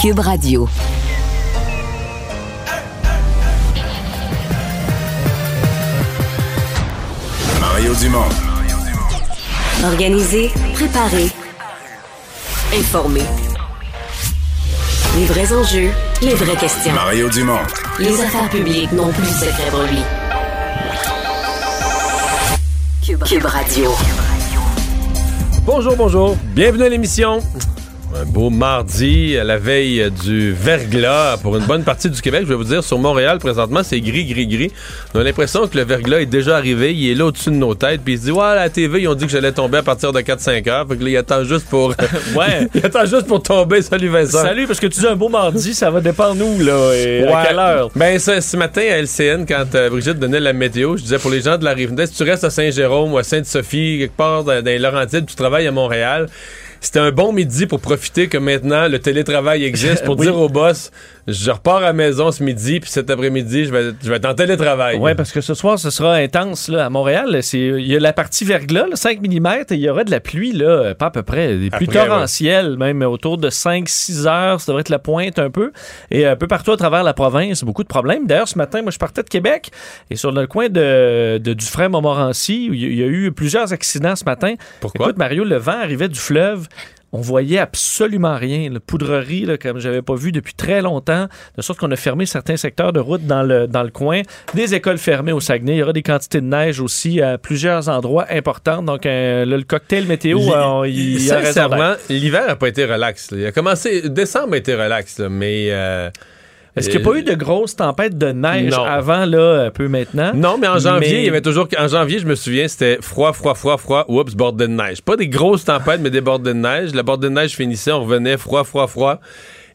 Cube Radio. Mario Dumont. Organiser, préparer, informer. Les vrais enjeux, les vraies questions. Mario Dumont. Les affaires publiques n'ont plus de secret pour lui. Cube, Cube Radio. Bonjour, bonjour. Bienvenue à l'émission. Un beau mardi à la veille du verglas pour une bonne partie du Québec. Je vais vous dire, sur Montréal, présentement, c'est gris, gris, gris. On a l'impression que le verglas est déjà arrivé. Il est là au-dessus de nos têtes. Puis il se dit, ouais, à la TV, ils ont dit que j'allais tomber à partir de 4-5 heures. Fait que là, il attend juste pour. ouais. il attend juste pour tomber. Salut Vincent. Salut, parce que tu dis un beau mardi, ça va dépendre nous, là. Et à quelle heure? Ben, ce, ce matin à LCN, quand euh, Brigitte donnait la météo, je disais pour les gens de la Rive-Nord, si tu restes à Saint-Jérôme ou à Sainte-Sophie, quelque part dans, dans les Laurentides, tu travailles à Montréal, c'était un bon midi pour profiter que maintenant le télétravail existe pour Oui. dire au boss je repars à la maison ce midi puis cet après-midi je vais, je vais être en télétravail. Oui, parce que ce soir, ce sera intense là, à Montréal. Il y a la partie verglas, là, 5 mm, et il y aura de la pluie, là, pas à peu près, des pluies Après, ouais. torrentielles, même autour de 5-6 heures. Ça devrait être la pointe un peu. Et un peu partout à travers la province, beaucoup de problèmes. D'ailleurs, ce matin, moi, je partais de Québec et sur le coin de, de Dufresne-Montmorency, il y a- il y a eu plusieurs accidents ce matin. Pourquoi? Écoute, Mario, le vent arrivait du fleuve. On voyait absolument rien. La poudrerie, là, comme j'avais pas vu depuis très longtemps, de sorte qu'on a fermé certains secteurs de route dans le, dans le coin. Des écoles fermées au Saguenay. Il y aura des quantités de neige aussi à plusieurs endroits importants. Donc, euh, le cocktail météo, euh, il il a. Sincèrement, l'hiver a pas été relax. là. Il a commencé décembre a été relax, là, mais euh, Est-ce qu'il n'y a pas eu de grosses tempêtes de neige Non. avant, là, un peu maintenant? Non, mais en janvier, Mais- il y avait toujours. En janvier, je me souviens, c'était froid, froid, froid, froid. Oups, bordée de neige. Pas des grosses tempêtes, mais des bordées de neige. La bordée de neige finissait, on revenait froid, froid, froid.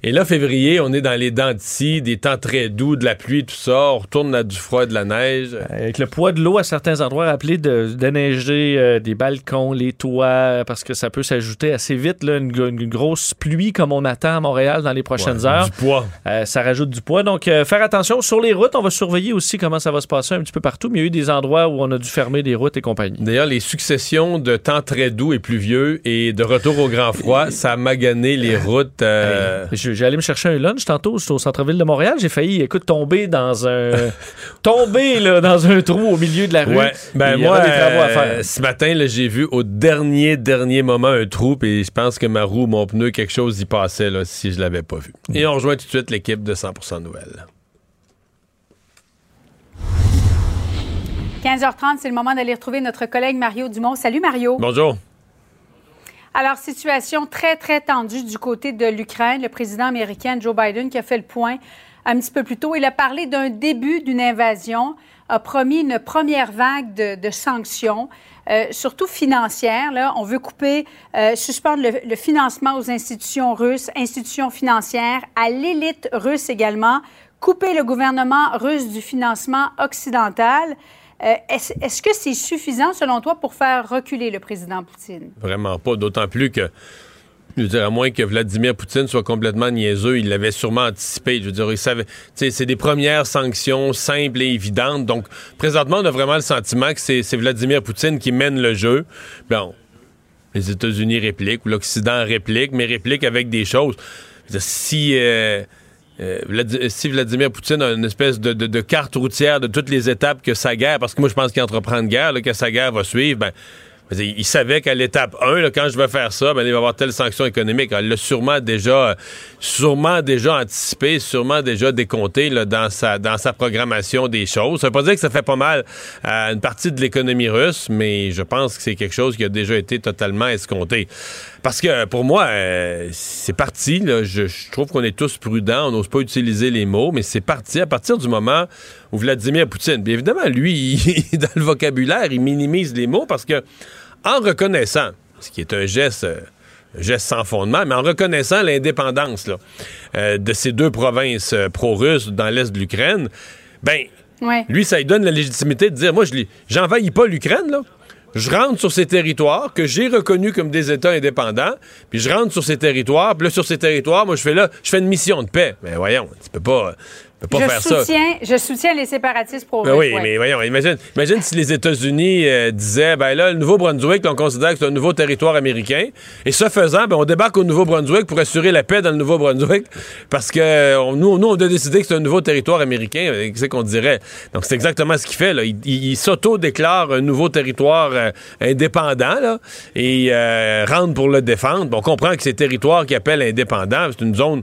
Et là, février, on est dans les dents d'ici, des temps très doux, de la pluie, tout ça. On retourne à du froid de la neige. Avec le poids de l'eau à certains endroits, rappelé de déneiger euh, des balcons, les toits, parce que ça peut s'ajouter assez vite, là, une, gro- une grosse pluie comme on attend à Montréal dans les prochaines Ouais, heures. Du poids. Euh, ça rajoute du poids. Donc, euh, faire attention sur les routes. On va surveiller aussi comment ça va se passer un petit peu partout. Mais il y a eu des endroits où on a dû fermer des routes et compagnie. D'ailleurs, les successions de temps très doux et pluvieux et de retour au grand froid, ça a magané les routes. euh, Je- J'allais me chercher un lunch tantôt j'étais au centre-ville de Montréal. J'ai failli, écoute, tomber dans un. tomber là, dans un trou au milieu de la rue. Ouais, ben Il y moi, des travaux à euh, faire. ce matin, là, j'ai vu au dernier, dernier moment un trou, et je pense que ma roue, mon pneu, quelque chose y passait là, si je l'avais pas vu. Et on rejoint tout de suite l'équipe de 100% Nouvelles. 15h30, c'est le moment d'aller retrouver notre collègue Mario Dumont. Salut Mario. Bonjour. Alors, situation très, très tendue du côté de l'Ukraine. Le président américain Joe Biden qui a fait le point un petit peu plus tôt. Il a parlé d'un début d'une invasion, a promis une première vague de, sanctions, euh, surtout financières. Là. On veut couper, euh, suspendre le, le financement aux institutions russes, institutions financières, à l'élite russe également, couper le gouvernement russe du financement occidental. Euh, est-ce, que c'est suffisant, selon toi, pour faire reculer le président Poutine? Vraiment pas, d'autant plus que, je veux dire, à moins que Vladimir Poutine soit complètement niaiseux, il l'avait sûrement anticipé. Je veux dire, c'est des premières sanctions simples et évidentes. Donc, présentement, on a vraiment le sentiment que c'est Vladimir Poutine qui mène le jeu. Bon, les États-Unis répliquent ou l'Occident réplique, mais réplique avec des choses. Si, euh, euh, Vladi- si Vladimir Poutine a une espèce de, carte routière de toutes les étapes que sa guerre, parce que moi je pense qu'il entreprend une guerre, là, que sa guerre va suivre, ben, il savait qu'à l'étape 1, là, quand je vais faire ça, ben, il va y avoir telle sanction économique. Elle l'a sûrement déjà, sûrement déjà anticipé, sûrement déjà décompté là, dans, sa, dans sa programmation des choses. Ça veut pas dire que ça fait pas mal à une partie de l'économie russe, mais je pense que c'est quelque chose qui a déjà été totalement escompté. Parce que pour moi, euh, c'est parti. là. Je, je trouve qu'on est tous prudents, on n'ose pas utiliser les mots, mais c'est parti à partir du moment où Vladimir Poutine, bien évidemment, lui, il- dans le vocabulaire, il minimise les mots parce que en reconnaissant, ce qui est un geste, euh, un geste sans fondement, mais en reconnaissant l'indépendance euh, de ces deux provinces pro-russes dans l'est de l'Ukraine, ben Ouais. lui, ça lui donne la légitimité de dire, moi, je j'envahis pas l'Ukraine, là. Je rentre sur ces territoires que j'ai reconnus comme des États indépendants, puis je rentre sur ces territoires, puis là, sur ces territoires, moi, je fais là, je fais une mission de paix. Mais voyons, tu peux pas, peut pas je faire ça. soutiens, Je soutiens les séparatistes pro Ben oui, mais voyons, imagine, imagine si les États-Unis euh, disaient, ben là, le Nouveau-Brunswick, on considère que c'est un nouveau territoire américain. Et ce faisant, ben on débarque au Nouveau-Brunswick pour assurer la paix dans le Nouveau-Brunswick. Parce que on- nous, nous, on a décidé que c'est un nouveau territoire américain. Euh, Qu'est-ce qu'on dirait? Donc, c'est exactement ce qu'il fait, là. Il, il- il s'auto-déclare un nouveau territoire euh, indépendant, là, et euh, rentre pour le défendre. Bon, on comprend que ces territoires qu'il appelle indépendants, c'est une zone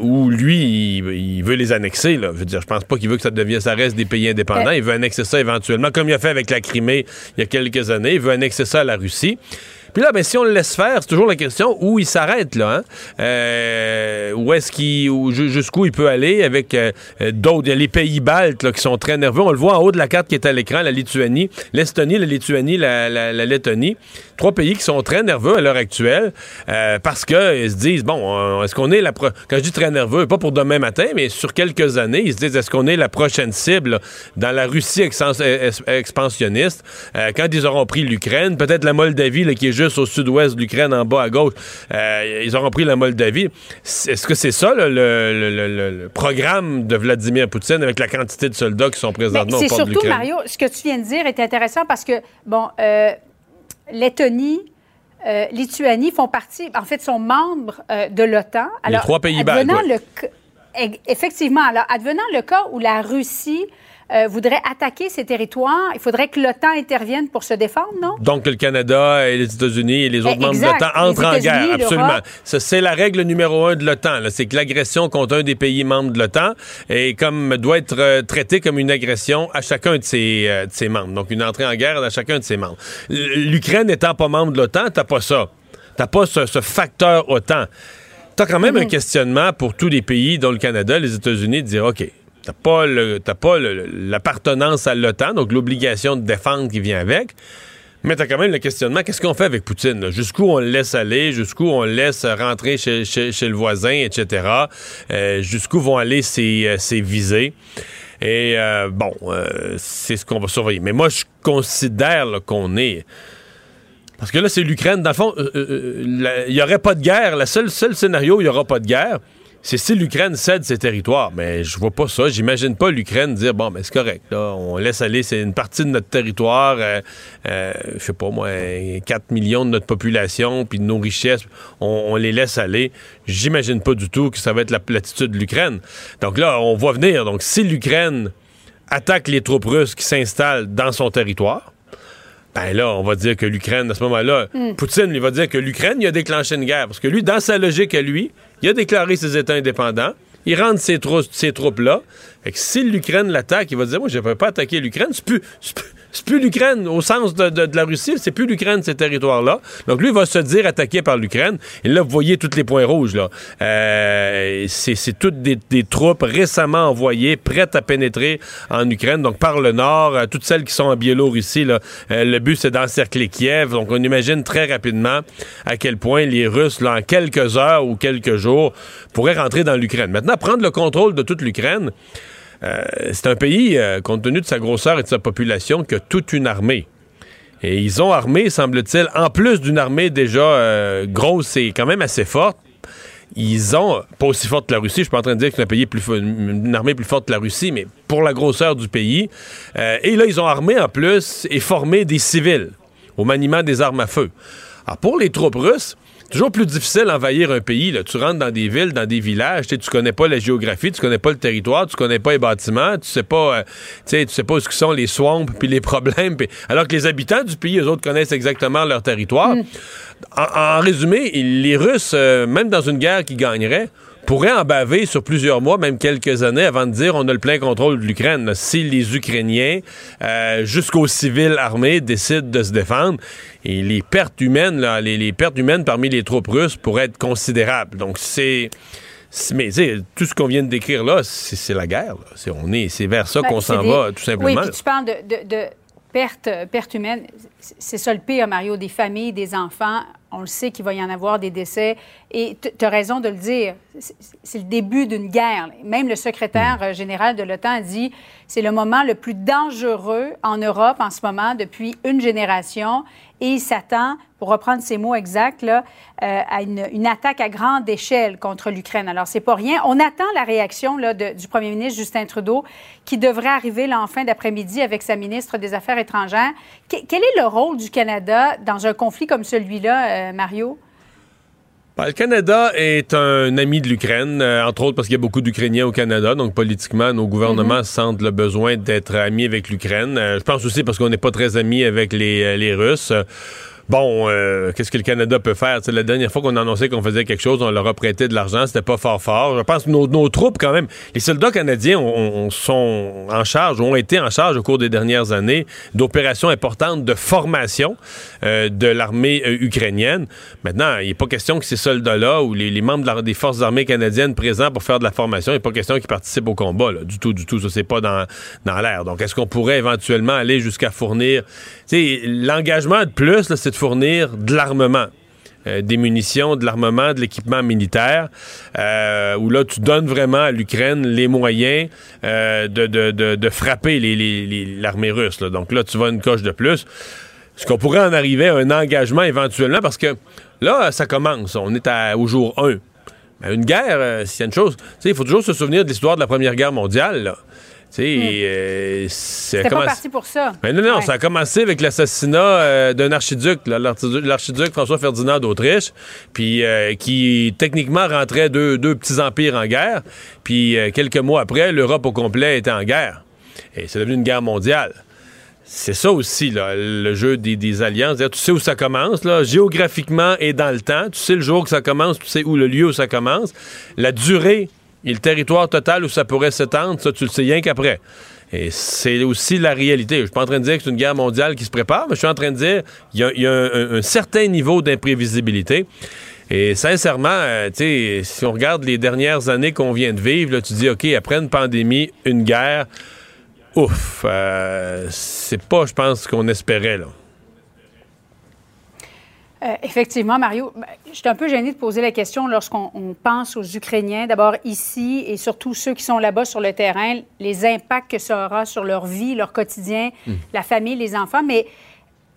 où lui, il, il veut les annexer, là. Je veux dire, je pense pas qu'il veut que ça devienne, ça reste des pays indépendants. Euh. Il veut annexer ça éventuellement, comme il a fait avec la Crimée il y a quelques années. Il veut annexer ça à la Russie. Puis là, ben, si on le laisse faire, c'est toujours la question où il s'arrête, là. Hein? Euh, où est-ce qu'il. où- ju- Jusqu'où il peut aller avec euh, d'autres. Les pays baltes là, qui sont très nerveux. On le voit en haut de la carte qui est à l'écran, la Lituanie, l'Estonie, la Lituanie, la, Lettonie. Trois pays qui sont très nerveux à l'heure actuelle euh, parce qu'ils se disent, bon, est-ce qu'on est la. pro- Quand je dis très nerveux, pas pour demain matin, mais sur quelques années, ils se disent, est-ce qu'on est la prochaine cible dans la Russie expansionniste? Euh, quand ils auront pris l'Ukraine, peut-être la Moldavie là, qui est juste au sud-ouest de l'Ukraine, en bas à gauche, euh, ils auront pris la Moldavie. Est-ce que c'est ça là, le, le- le- le- le programme de Vladimir Poutine avec la quantité de soldats qui sont Mais présentement c'est surtout? Mario, ce que tu viens de dire est intéressant parce que, bon, euh, Lettonie, euh, Lituanie font partie, en fait, sont membres euh, de l'OTAN. Les trois pays baltes, ouais. eg- Effectivement, alors, advenant le cas où la Russie euh, voudrait attaquer ces territoires, il faudrait que l'OTAN intervienne pour se défendre, non? Donc, que le Canada et les États-Unis et les autres Eh, membres de l'OTAN entrent en guerre. Absolument. C'est la règle numéro un de l'OTAN. C'est que l'agression contre un des pays membres de l'OTAN est comme, doit être euh, traitée comme une agression à chacun de ses, euh, de ses membres. Donc, une entrée en guerre à chacun de ses membres. L'Ukraine n'étant pas membre de l'OTAN, t'as pas ça. T'as pas ce, ce facteur OTAN. T'as quand même un questionnement pour tous les pays, dont le Canada, les États-Unis, de dire, OK, t'as pas pas l'appartenance à l'OTAN, donc l'obligation de défendre qui vient avec. Mais t'as quand même le questionnement, qu'est-ce qu'on fait avec Poutine? Jusqu'où on le laisse aller? Jusqu'où on le laisse rentrer chez, chez- le voisin, etc.? Euh, jusqu'où vont aller ses, euh, visées? Et euh, bon, c'est ce qu'on va surveiller. Mais moi, je considère qu'on est... Parce que là, c'est l'Ukraine. Dans le fond, il n'y aurait pas de guerre. Le seul, seul scénario où il n'y aura pas de guerre, c'est si l'Ukraine cède ses territoires. Mais je vois pas ça. J'imagine pas l'Ukraine dire bon, mais c'est correct. Là, on laisse aller. C'est une partie de notre territoire. Euh, euh, je sais pas moi, 4 millions de notre population, puis de nos richesses, on, on les laisse aller. J'imagine pas du tout que ça va être la platitude de l'Ukraine. Donc là, on voit venir. Donc si l'Ukraine attaque les troupes russes qui s'installent dans son territoire, ben là, on va dire que l'Ukraine, à ce moment-là, Poutine, il va dire que l'Ukraine, il a déclenché une guerre. Parce que lui, dans sa logique à lui, il a déclaré ses États indépendants. Il rentre ses, trou- ses troupes-là. Fait que si l'Ukraine l'attaque, il va dire Moi, je ne vais pas attaquer l'Ukraine. C'est plus, c'est plus- l'Ukraine au sens de, de- la Russie. C'est plus l'Ukraine, ces territoires-là. Donc, lui, il va se dire attaqué par l'Ukraine. Et là, vous voyez tous les points rouges. là. Euh, c'est toutes des, des troupes récemment envoyées, prêtes à pénétrer en Ukraine. Donc, par le nord, euh, toutes celles qui sont en Biélorussie, là, euh, le but, c'est d'encercler Kiev. Donc, on imagine très rapidement à quel point les Russes, là, en quelques heures ou quelques jours, pourraient rentrer dans l'Ukraine. Maintenant, prendre le contrôle de toute l'Ukraine, c'est un pays, euh, compte tenu de sa grosseur et de sa population, qui a toute une armée. Et ils ont armé, semble-t-il, en plus d'une armée déjà euh, grosse et quand même assez forte, ils ont, pas aussi forte que la Russie, je suis pas en train de dire que c'est un pays plus une armée plus forte que la Russie, mais pour la grosseur du pays. Euh, et là, ils ont armé en plus et formé des civils au maniement des armes à feu. Alors, pour les troupes russes, toujours plus difficile d'envahir un pays. Là. Tu rentres dans des villes, dans des villages, tu connais pas la géographie, tu connais pas le territoire, tu connais pas les bâtiments, tu sais pas, euh, tu sais, pas ce que sont les swamps puis les problèmes. alors que les habitants du pays, eux autres connaissent exactement leur territoire. En, en résumé, les Russes, euh, même dans une guerre qui gagnerait, pourraient en baver sur plusieurs mois, même quelques années, avant de dire on a le plein contrôle de l'Ukraine. Si les Ukrainiens, euh, jusqu'aux civils armés, décident de se défendre, et les pertes humaines, là, les, les pertes humaines parmi les troupes russes pourraient être considérables. Donc c'est mais tout ce qu'on vient de décrire là, c'est la guerre. là. On est, c'est vers ça Ben, qu'on s'en des- va, tout simplement. Oui, puis tu parles de, de, de euh, pertes humaines. C'est c'est ça le pire, Mario, des familles, des enfants. on le sait qu'il va y en avoir des décès. Et tu as raison de le dire, c'est le début d'une guerre. Même le secrétaire euh, général de l'OTAN a dit c'est le moment le plus dangereux en Europe en ce moment depuis une génération. Et il s'attend, pour reprendre ses mots exacts, euh, à une, attaque à grande échelle contre l'Ukraine. Alors, c'est pas rien. On attend la réaction du premier ministre Justin Trudeau, qui devrait arriver là, en fin d'après-midi avec sa ministre des Affaires étrangères. quel est le rôle du Canada dans un conflit comme celui-là, euh, Mario? Ben, le Canada est un ami de l'Ukraine, euh, entre autres parce qu'il y a beaucoup d'Ukrainiens au Canada. Donc, politiquement, nos gouvernements mm-hmm. sentent le besoin d'être amis avec l'Ukraine. Euh, je pense aussi parce qu'on n'est pas très amis avec les, les Russes bon, euh, qu'est-ce que le Canada peut faire? la dernière fois qu'on annonçait qu'on faisait quelque chose, on leur a prêté de l'argent, c'était pas fort fort. Je pense que nos, troupes, quand même, les soldats canadiens on, sont en charge, ont été en charge au cours des dernières années d'opérations importantes de formation euh, de l'armée euh, ukrainienne. Maintenant, il n'est pas question que ces soldats-là ou les, membres des forces armées canadiennes présents pour faire de la formation, il n'est pas question qu'ils participent au combat, du tout, du tout. Ça, c'est pas dans, dans l'air. Donc, est-ce qu'on pourrait éventuellement aller jusqu'à fournir... L'engagement de plus, c'est fournir de l'armement. Euh, des munitions, de l'armement, de l'équipement militaire, euh, où là, tu donnes vraiment à l'Ukraine les moyens euh, de, de, frapper l'armée russe. Donc là, tu vas une coche de plus. Est-ce qu'on pourrait en arriver à un engagement éventuellement? Parce que là, ça commence. On est au jour 1. Mais une guerre, s'il y une chose, il faut toujours se souvenir de l'histoire de la Première Guerre mondiale. Hmm. Euh, c'est pas parti pour ça. Mais non, non, ça a commencé avec l'assassinat euh, d'un archiduc, l'archiduc François Ferdinand d'Autriche, puis euh, qui techniquement rentrait deux, deux, petits empires en guerre. Puis quelques mois après, l'Europe au complet était en guerre. Et c'est devenu une guerre mondiale. C'est ça aussi, là, le jeu des, des alliances. Tu sais où ça commence, là, géographiquement et dans le temps. Tu sais le jour que ça commence, tu sais où le lieu où ça commence. La durée et le territoire total où ça pourrait s'étendre, ça, tu le sais rien qu'après. Et c'est aussi la réalité. Je suis pas en train de dire que c'est une guerre mondiale qui se prépare, mais je suis en train de dire qu'il y a, un, certain niveau d'imprévisibilité. Et sincèrement, euh, si on regarde les dernières années qu'on vient de vivre, tu dis, OK, après une pandémie, une guerre, ouf, euh, c'est pas, je pense, ce qu'on espérait. Là. Euh, effectivement, Mario, ben, je suis un peu gênée de poser la question lorsqu'on pense aux Ukrainiens, d'abord ici et surtout ceux qui sont là-bas sur le terrain, les impacts que ça aura sur leur vie, leur quotidien, hmm. la famille, les enfants, mais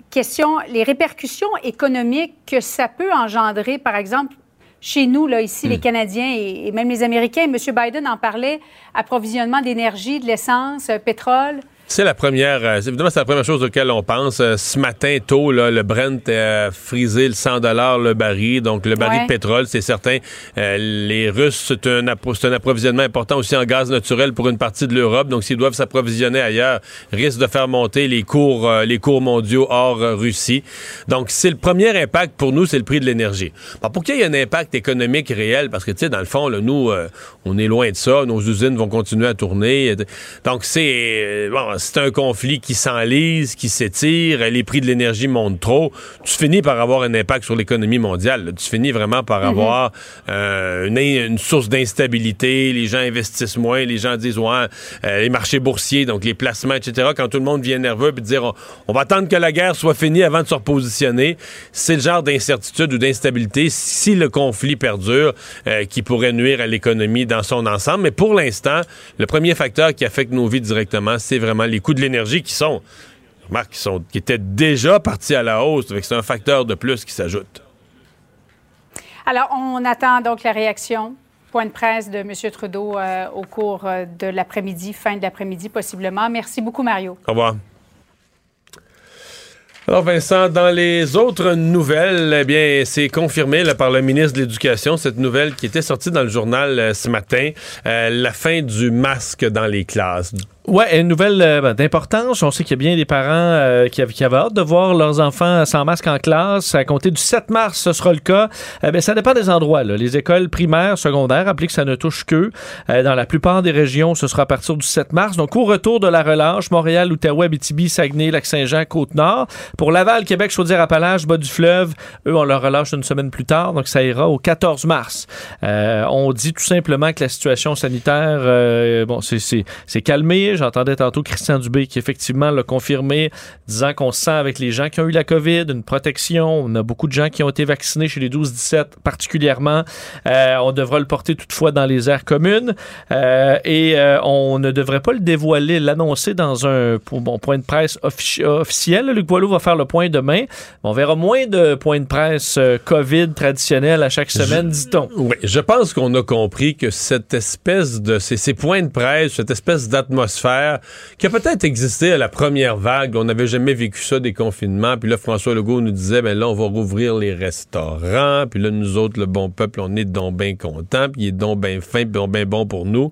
question, les répercussions économiques que ça peut engendrer, par exemple, chez nous, là, ici, les hmm. Canadiens et, même les Américains. M. Biden en parlait, approvisionnement d'énergie, de l'essence, euh, pétrole. C'est la première, euh, évidemment, c'est la première chose auquel on pense. Euh, ce matin, tôt, là, le Brent a frisé le 100 le baril. Donc, le baril de pétrole, c'est certain. Euh, les Russes, c'est un, un, approvisionnement important aussi en gaz naturel pour une partie de l'Europe. Donc, s'ils doivent s'approvisionner ailleurs, risque de faire monter les cours, les cours mondiaux hors Russie. Donc, c'est le premier impact pour nous, c'est le prix de l'énergie. pour qu'il y ait un impact économique réel, parce que, tu sais, dans le fond, là, nous, on est loin de ça. Nos usines vont continuer à tourner. Donc, c'est, bon, c'est un conflit qui s'enlise, qui s'étire, les prix de l'énergie montent trop, tu finis par avoir un impact sur l'économie mondiale. Tu finis vraiment par mhm. avoir euh, une, source d'instabilité, les gens investissent moins, les gens disent, ouais, euh, les marchés boursiers, donc les placements, etc., quand tout le monde devient nerveux, puis dire, on, va attendre que la guerre soit finie avant de se repositionner, c'est le genre d'incertitude ou d'instabilité, si le conflit perdure, euh, qui pourrait nuire à l'économie dans son ensemble. Mais pour l'instant, le premier facteur qui affecte nos vies directement, c'est vraiment les coûts de l'énergie qui sont, qui, sont, qui étaient déjà partis à la hausse. C'est un facteur de plus qui s'ajoute. Alors, on attend donc la réaction point de presse de M. Trudeau euh, au cours euh, de l'après-midi, fin de l'après-midi possiblement. Merci beaucoup, Mario. Au revoir. Alors Vincent, dans les autres nouvelles, eh bien, c'est confirmé par le ministre de l'Éducation, cette nouvelle qui était sortie dans le journal euh, ce matin, la fin du masque dans les classes. Ouais, une nouvelle euh, ben, d'importance. On sait qu'il y a bien des parents euh, qui, avaient hâte de voir leurs enfants sans masque en classe. À compter du 7 mars, ce sera le cas. Ben, ça dépend des endroits. Les écoles primaires, secondaires, rappelez que ça ne touche qu'eux. Euh, dans la plupart des régions, ce sera à partir du 7 mars. Donc, au retour de la relâche, Montréal, Outaouais, Abitibi, Saguenay, Lac-Saint-Jean, Côte-Nord. Pour Laval, Québec, Chaudière-Appalaches, bas du fleuve, eux, on leur relâche une semaine plus tard, donc ça ira au 14 mars. Euh, on dit tout simplement que la situation sanitaire, euh, bon, c'est calmé. J'entendais tantôt Christian Dubé qui effectivement l'a confirmé, disant qu'on sent avec les gens qui ont eu la COVID une protection. On a beaucoup de gens qui ont été vaccinés chez les 12-17 particulièrement. Euh, on devra le porter toutefois dans les aires communes euh, et euh, on ne devrait pas le dévoiler, l'annoncer dans un bon, point de presse officiel. Luc Boileau va le point demain. On verra moins de points de presse COVID traditionnels à chaque semaine, dit-on. Oui, je pense qu'on a compris que cette espèce de ces, ces points de presse, cette espèce d'atmosphère qui a peut-être existé à la première vague, on n'avait jamais vécu ça des confinements. Puis là, François Legault nous disait, ben là, on va rouvrir les restaurants. Puis là, nous autres, le bon peuple, on est donc bien contents. Puis il est donc bien fin, puis bien bon pour nous.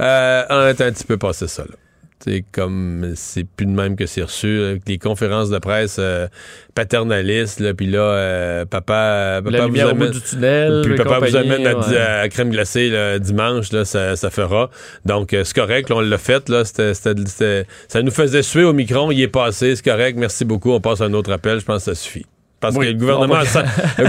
Euh, on est un petit peu passé ça, là. C'est comme c'est plus de même que c'est reçu avec les conférences de presse euh, paternalistes là puis là euh, papa papa vous amène du tunnel puis papa vous amène à, crème glacée le dimanche là ça, ça fera. Donc euh, c'est correct là, on l'a fait là c'était, ça nous faisait suer au micron il est passé c'est correct merci beaucoup on passe à un autre appel je pense que ça suffit parce que le gouvernement, a,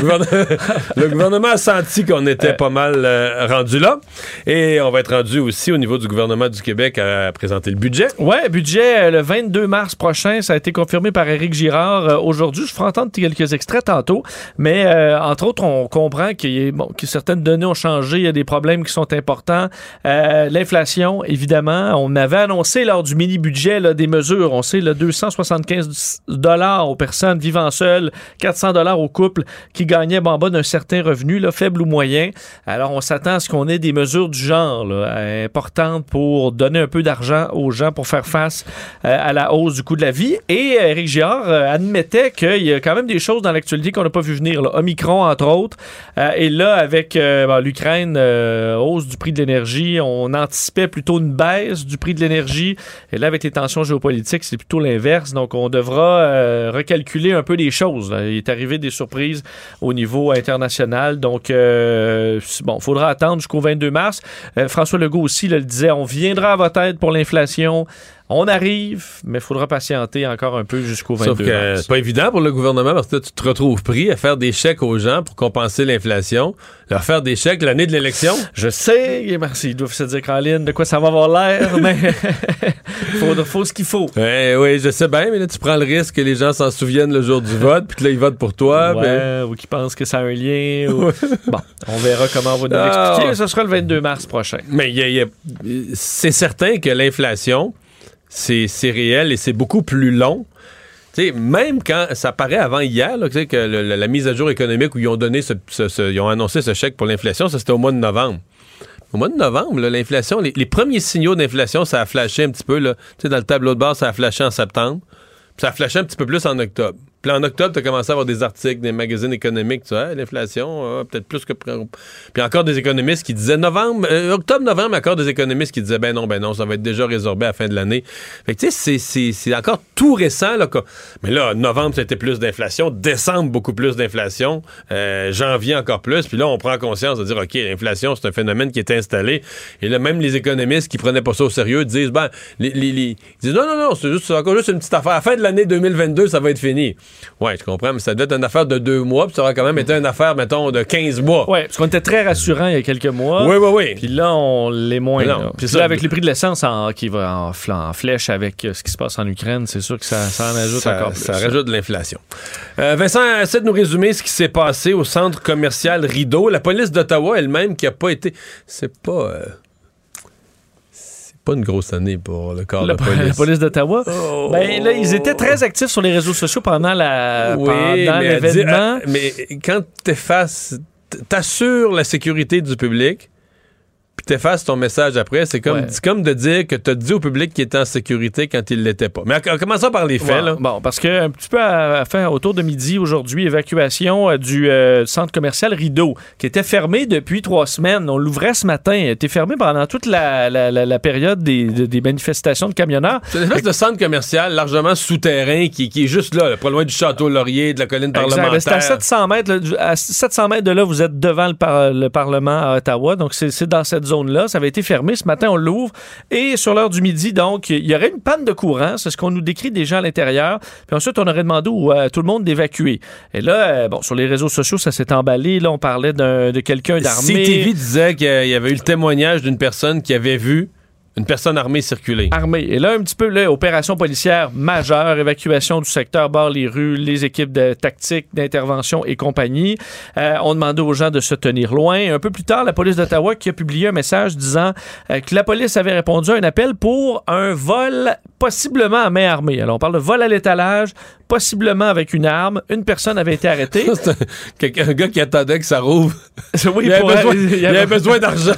le, gouvernement, a senti qu'on était pas mal euh, rendu là. Et on va être rendu aussi au niveau du gouvernement du Québec à présenter le budget. Oui, budget euh, le 22 mars prochain. Ça a été confirmé par Éric Girard. Euh, aujourd'hui, je ferai entendre quelques extraits tantôt. Mais entre autres, on comprend qu'il bon, que certaines données ont changé. Il y a des problèmes qui sont importants. L'inflation, évidemment. On avait annoncé lors du mini-budget des mesures. On sait le 275 dollars aux personnes vivant seules 400 dollars au couple qui gagnait en bas d'un certain revenu, là, faible ou moyen. Alors, on s'attend à ce qu'on ait des mesures du genre là, importantes pour donner un peu d'argent aux gens pour faire face euh, à la hausse du coût de la vie. Et euh, Giard euh, admettait qu'il y a quand même des choses dans l'actualité qu'on n'a pas vu venir. Là. Omicron, entre autres. et là, avec l'Ukraine, hausse du prix de l'énergie, on anticipait plutôt une baisse du prix de l'énergie. Et là, avec les tensions géopolitiques, c'est plutôt l'inverse. Donc, on devra recalculer un peu les choses. Là il est arrivé des surprises au niveau international. Donc, euh, bon, il faudra attendre jusqu'au 22 mars. Euh, François Legault aussi le disait, on viendra à votre aide pour l'inflation. On arrive, mais il faudra patienter encore un peu jusqu'au 22 Sauf que c'est pas évident pour le gouvernement parce que tu te retrouves pris à faire des chèques aux gens pour compenser l'inflation. Leur faire des chèques l'année de l'élection. Je sais, merci. Ils doivent se dire, Caroline, de quoi ça va avoir l'air, mais faut, faut ce qu'il faut. oui, je sais bien, mais là, tu prends le risque que les gens s'en souviennent le jour du vote, puis que là, ils votent pour toi. Ouais, Ou qu'ils pensent que ça a un lien. bon, on verra comment on va nous ah. l'expliquer. Ce sera le 22 mars prochain. Mais c'est certain que l'inflation c'est réel et c'est beaucoup plus long. même quand ça paraît avant hier, que la, mise à jour économique où ils ont donné ce, annoncé ce chèque pour l'inflation, ça c'était au mois de novembre. Au mois de novembre, l'inflation, les, premiers signaux d'inflation, ça a flashé un petit peu. Dans le tableau de bord, ça a flashé en septembre. Puis ça a flashé un petit peu plus en octobre. Puis en octobre, tu as commencé à avoir des articles, des magazines économiques, tu vois, l'inflation, peut-être plus que. Puis encore des économistes qui disaient novembre, euh, octobre, novembre, encore des économistes qui disaient ben non, ben non, ça va être déjà résorbé à la fin de l'année. Fait que tu sais, c'est encore tout récent, là. Mais là, novembre, c'était plus d'inflation, décembre, beaucoup plus d'inflation, euh, janvier encore plus. Puis là, on prend conscience de dire, OK, l'inflation, c'est un phénomène qui est installé. Et là, même les économistes qui prenaient pas ça au sérieux disent, ben, les, ils disent non, non, non, c'est encore juste une petite affaire. À la fin de l'année 2022, ça va être fini. Oui, je comprends, mais ça doit être une affaire de deux mois, puis ça aurait quand même été une affaire, mettons, de 15 mois. Oui, parce qu'on était très rassurant il y a quelques mois. Oui, oui, oui. Puis là, on l'est moins. Puis là, avec le prix de l'essence qui va en, flèche avec euh, ce qui se passe en Ukraine, c'est sûr que ça, en ajoute encore plus. Ça rajoute de l'inflation. Euh, Vincent, essaie de nous résumer ce qui s'est passé au centre commercial Rideau. La police d'Ottawa elle-même qui a pas été. C'est pas. Euh, pas une grosse année pour le corps de police. La police d'Ottawa. Oh. Ben là, ils étaient très actifs sur les réseaux sociaux pendant la l'événement. Euh, mais quand t'effaces, t'assures la sécurité du public, t'effaces ton message après. C'est comme, comme de dire que tu as dit au public qu'il était en sécurité quand il l'était pas. Mais commençons par les faits. Bon, parce que un petit peu à, faire autour de midi aujourd'hui, évacuation euh, du euh, centre commercial Rideau, qui était fermé depuis trois semaines. On l'ouvrait ce matin. Il était fermé pendant toute la, la, période des, des, manifestations de camionneurs. C'est une espèce de centre commercial largement souterrain qui, qui est juste là, pas loin du château Laurier, de la colline parlementaire. C'est à 700 mètres. à 700 mètres de là, vous êtes devant le, le Parlement à Ottawa. Donc, c'est dans cette zone Ça avait été fermé. Ce matin, on l'ouvre. Et sur l'heure du midi, donc, il y aurait une panne de courant. C'est ce qu'on nous décrit déjà à l'intérieur. Puis ensuite, on aurait demandé à tout le monde d'évacuer. Et là, euh, bon, sur les réseaux sociaux, ça s'est emballé. Là, on parlait de quelqu'un d'armé. CTV disait qu'il y avait eu le témoignage d'une personne qui avait vu une personne armée circuler. Armée. Et là, un petit peu, là, opération policière majeure, évacuation du secteur, barre les rues, les équipes de tactique, d'intervention et compagnie. Euh, on demandait aux gens de se tenir loin. Un peu plus tard, la police d'Ottawa qui a publié un message disant euh, que la police avait répondu à un appel pour un vol possiblement à main armée. Alors, on parle de vol à l'étalage, possiblement avec une arme. Une personne avait été arrêtée. C'est un gars qui attendait que ça rouvre. oui, il, avait besoin, il, avait besoin d'argent.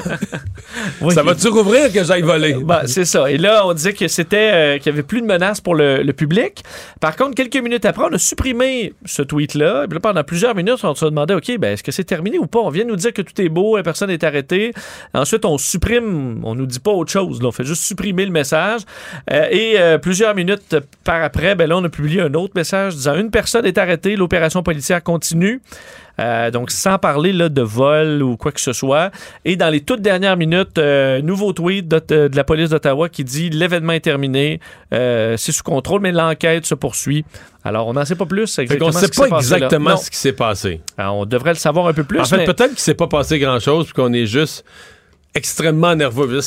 Ça va-tu rouvrir que j'aille voler? Bah, c'est ça. Et là, on disait que c'était euh, qu'il n'y avait plus de menaces pour le, public. Par contre, quelques minutes après, on a supprimé ce tweet-là. Et puis là, pendant plusieurs minutes, on se demandait, OK, ben, est-ce que c'est terminé ou pas? On vient nous dire que tout est beau, la personne est arrêtée. Ensuite, on supprime, on nous dit pas autre chose. On fait juste supprimer le message. Euh, et euh, plusieurs minutes par après, ben là, on a publié un autre message disant une personne est arrêtée, l'opération policière continue. Euh, donc, sans parler là, de vol ou quoi que ce soit. Et dans les toutes dernières minutes, euh, nouveau tweet de, la police d'Ottawa qui dit l'événement est terminé, euh, c'est sous contrôle, mais l'enquête se poursuit. Alors, on n'en sait pas plus. Exactement on ne sait pas exactement ce qui s'est passé. on devrait le savoir un peu plus. En fait, peut-être qu'il ne s'est pas passé grand-chose, puis qu'on est juste extrêmement nerveux.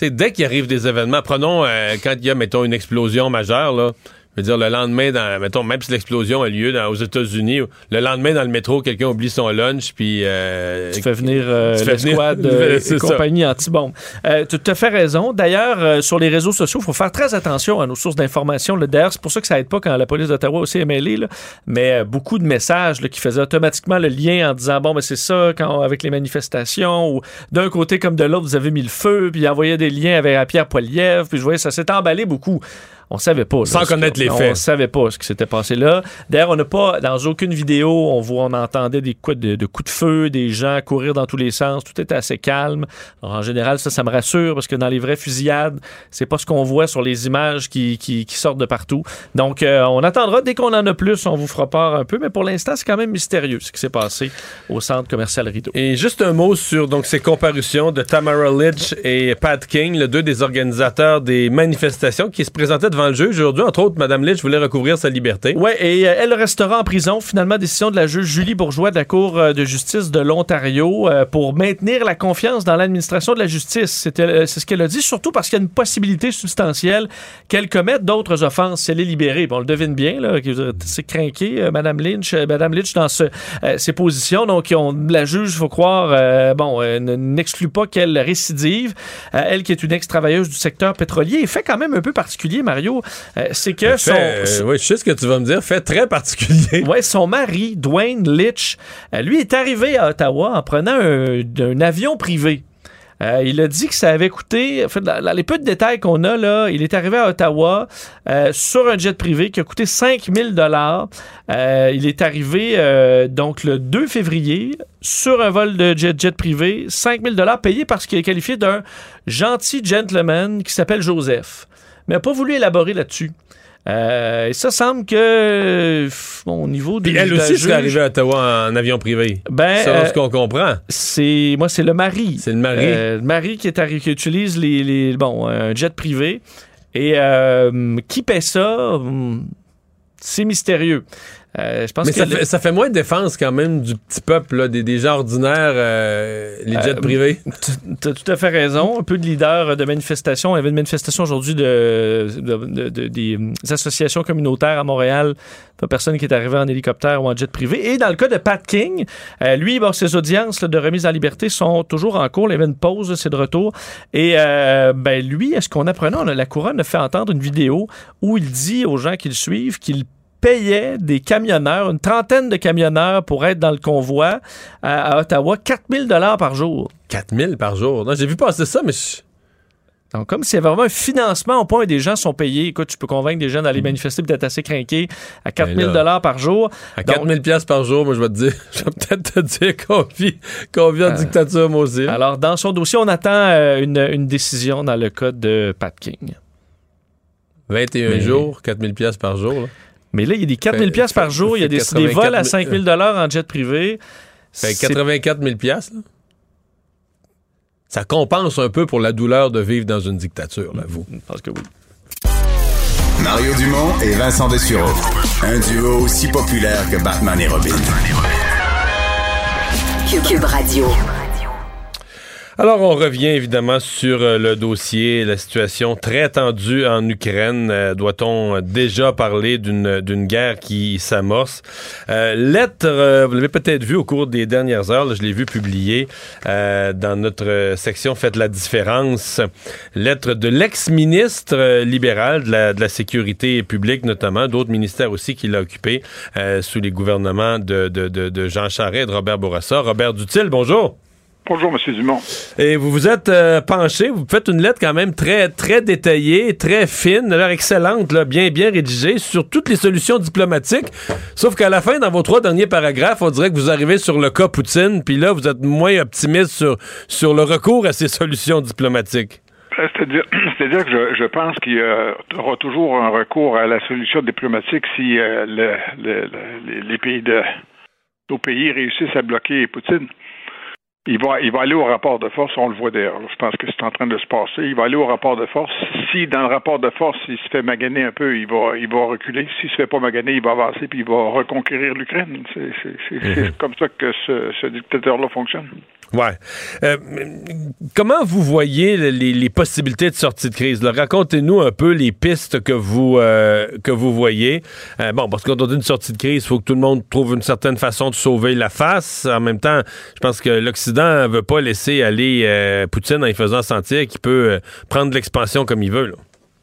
dès qu'il arrive des événements, prenons quand il y a, mettons, une explosion majeure, là, veux dire, le lendemain, dans, mettons, même si l'explosion a lieu dans, aux États-Unis, le lendemain, dans le métro, quelqu'un oublie son lunch, puis... Euh, tu fais venir euh, euh, et compagnie anti-bombe. Euh, tu as fait raison. D'ailleurs, euh, sur les réseaux sociaux, il faut faire très attention à nos sources d'information. D'ailleurs, c'est pour ça que ça aide pas quand la police d'Ottawa aussi est mêlée, là. mais beaucoup de messages qui faisaient automatiquement le lien en disant, bon, mais c'est ça, quand, avec les manifestations, ou d'un côté comme de l'autre, vous avez mis le feu, puis envoyé des liens avec Pierre Poilievre, puis je voyais, ça s'est emballé beaucoup. On savait pas. Sans connaître les faits. On savait pas ce qui s'était passé là. D'ailleurs, on n'a pas, dans aucune vidéo, on voit, on entendait des coups de, coups de feu, des gens courir dans tous les sens. Tout était assez calme. en général, ça, ça me rassure parce que dans les vraies fusillades, c'est pas ce qu'on voit sur les images qui, qui, sortent de partout. Donc, euh, on attendra. Dès qu'on en a plus, on vous fera part un peu. Mais pour l'instant, c'est quand même mystérieux ce qui s'est passé au centre commercial Rideau. Et juste un mot sur donc ces comparutions de Tamara Litch et Pat King, les deux des organisateurs des manifestations qui se présentaient devant le juge aujourd'hui. Entre autres, Mme Litch voulait recouvrir sa liberté. Oui, et euh, elle restera en prison. Finalement, décision de la juge Julie Bourgeois de la Cour euh, de justice de l'Ontario euh, pour maintenir la confiance dans l'administration de la justice. C'est ce qu'elle a dit, surtout parce qu'il y a une possibilité substantielle qu'elle commette d'autres offenses si elle est libérée. Bon, on le devine bien, là, c'est craqué, Mme Lynch, Mme Lynch dans ce, ses positions. Donc, on, la juge, il faut croire, bon, n'exclut pas qu'elle récidive. elle qui est une ex-travailleuse du secteur pétrolier, fait quand même un peu particulier, Mario. Euh, c'est que son. Euh, oui, je sais ce que tu vas me dire. Fait très particulier. Son mari, Dwayne Litch, euh, lui est arrivé à Ottawa en prenant un, avion privé. il a dit que ça avait coûté, en fait, les peu de détails qu'on a là, il est arrivé à Ottawa sur un jet privé qui a coûté 5000 dollars. il est arrivé donc le 2 février sur un vol de jet, jet privé, 5000 dollars payés parce qu'il est qualifié d'un gentil gentleman qui s'appelle Joseph mais n'a pas voulu élaborer là-dessus. Euh, et ça semble que, au niveau. Puis elle aussi serait arrivée à Ottawa en avion privé. Ben, c'est ce qu'on comprend. C'est, moi, c'est le mari. C'est le mari. Euh, le mari qui, est qui utilise les, les, bon, un jet privé. Et euh, qui paie ça? Hum, c'est mystérieux. Euh, je pense Mais que ça, fait, moins de défense quand même du petit peuple, des, des, gens ordinaires, euh, les jets euh, privés. Tu as tout à fait raison. Un peu de leaders de manifestations. Il y avait une manifestation aujourd'hui de, des associations communautaires à Montréal. Pas personne qui est arrivé en hélicoptère ou en jet privé. Et dans le cas de Pat King, lui, bon, ses audiences de remise en liberté sont toujours en cours. Il y avait une pause, c'est de retour. Et ben, lui, est-ce qu'on apprenait? la couronne a fait entendre une vidéo où il dit aux gens qui le suivent qu'il payait des camionneurs, une trentaine de camionneurs pour être dans le convoi à, Ottawa, 4000 dollars par jour. 4000 par jour? Non, j'ai vu passer ça, mais... Donc, comme s'il y avait vraiment un financement au point où des gens sont payés. Écoute, tu peux convaincre des gens d'aller manifester d'être assez craqués à 4000 dollars par jour. À 4000 pièces par jour, moi, je vais te dire, je vais peut-être te dire qu'on vit, qu'on vit en euh, dictature, moi aussi. Alors, dans son dossier, on attend euh, une, décision dans le cas de Pat King. 21 jours, 4000 pièces par jour. Là. Mais là, il y a des 4 000 pièces par jour, il y a des, vols à 5 000 en jet privé. Fait 84 000 pièces. ça compense un peu pour la douleur de vivre dans une dictature, là, vous. Je pense que oui. Mario Dumont et Vincent Dessureau. Un duo aussi populaire que Batman et Robin. Cube Radio. Alors, on revient évidemment sur euh, le dossier, la situation très tendue en Ukraine. Euh, Doit-on déjà parler d'une guerre qui s'amorce? Euh, lettre, euh, vous l'avez peut-être vu au cours des dernières heures, je l'ai vu publié euh, dans notre section Faites la différence. Lettre de l'ex-ministre libéral de la, de la Sécurité publique, notamment, d'autres ministères aussi qu'il a occupé sous les gouvernements de, de, de, de Jean Charest et de Robert Bourassa. Robert Dutil, bonjour. Bonjour, M. Dumont. Et vous vous êtes euh, penché, vous faites une lettre quand même très très détaillée, très fine, d'ailleurs excellente, là, bien bien rédigée sur toutes les solutions diplomatiques. Sauf qu'à la fin, dans vos trois derniers paragraphes, on dirait que vous arrivez sur le cas Poutine, puis là vous êtes moins optimiste sur sur le recours à ces solutions diplomatiques. Euh, C'est-à-dire, c'est-à-dire que je, je pense qu'il y aura toujours un recours à la solution diplomatique si euh, le, le- le- les pays de nos pays réussissent à bloquer Poutine. Il va, il va aller au rapport de force, on le voit d'ailleurs. Je pense que c'est en train de se passer. Il va aller au rapport de force. Si dans le rapport de force, il se fait maganer un peu, il va, il va reculer. S'il se fait pas maganer, il va avancer puis il va reconquérir l'Ukraine. C'est, c'est comme ça que ce, ce dictateur-là fonctionne. Ouais. Euh, comment vous voyez les, possibilités de sortie de crise? Racontez-nous un peu les pistes que vous euh, voyez. Euh, bon, parce que quand on dit une sortie de crise, il faut que tout le monde trouve une certaine façon de sauver la face. En même temps, je pense que l'Occident ne veut pas laisser aller Poutine en y faisant sentir qu'il peut prendre l'expansion comme il veut.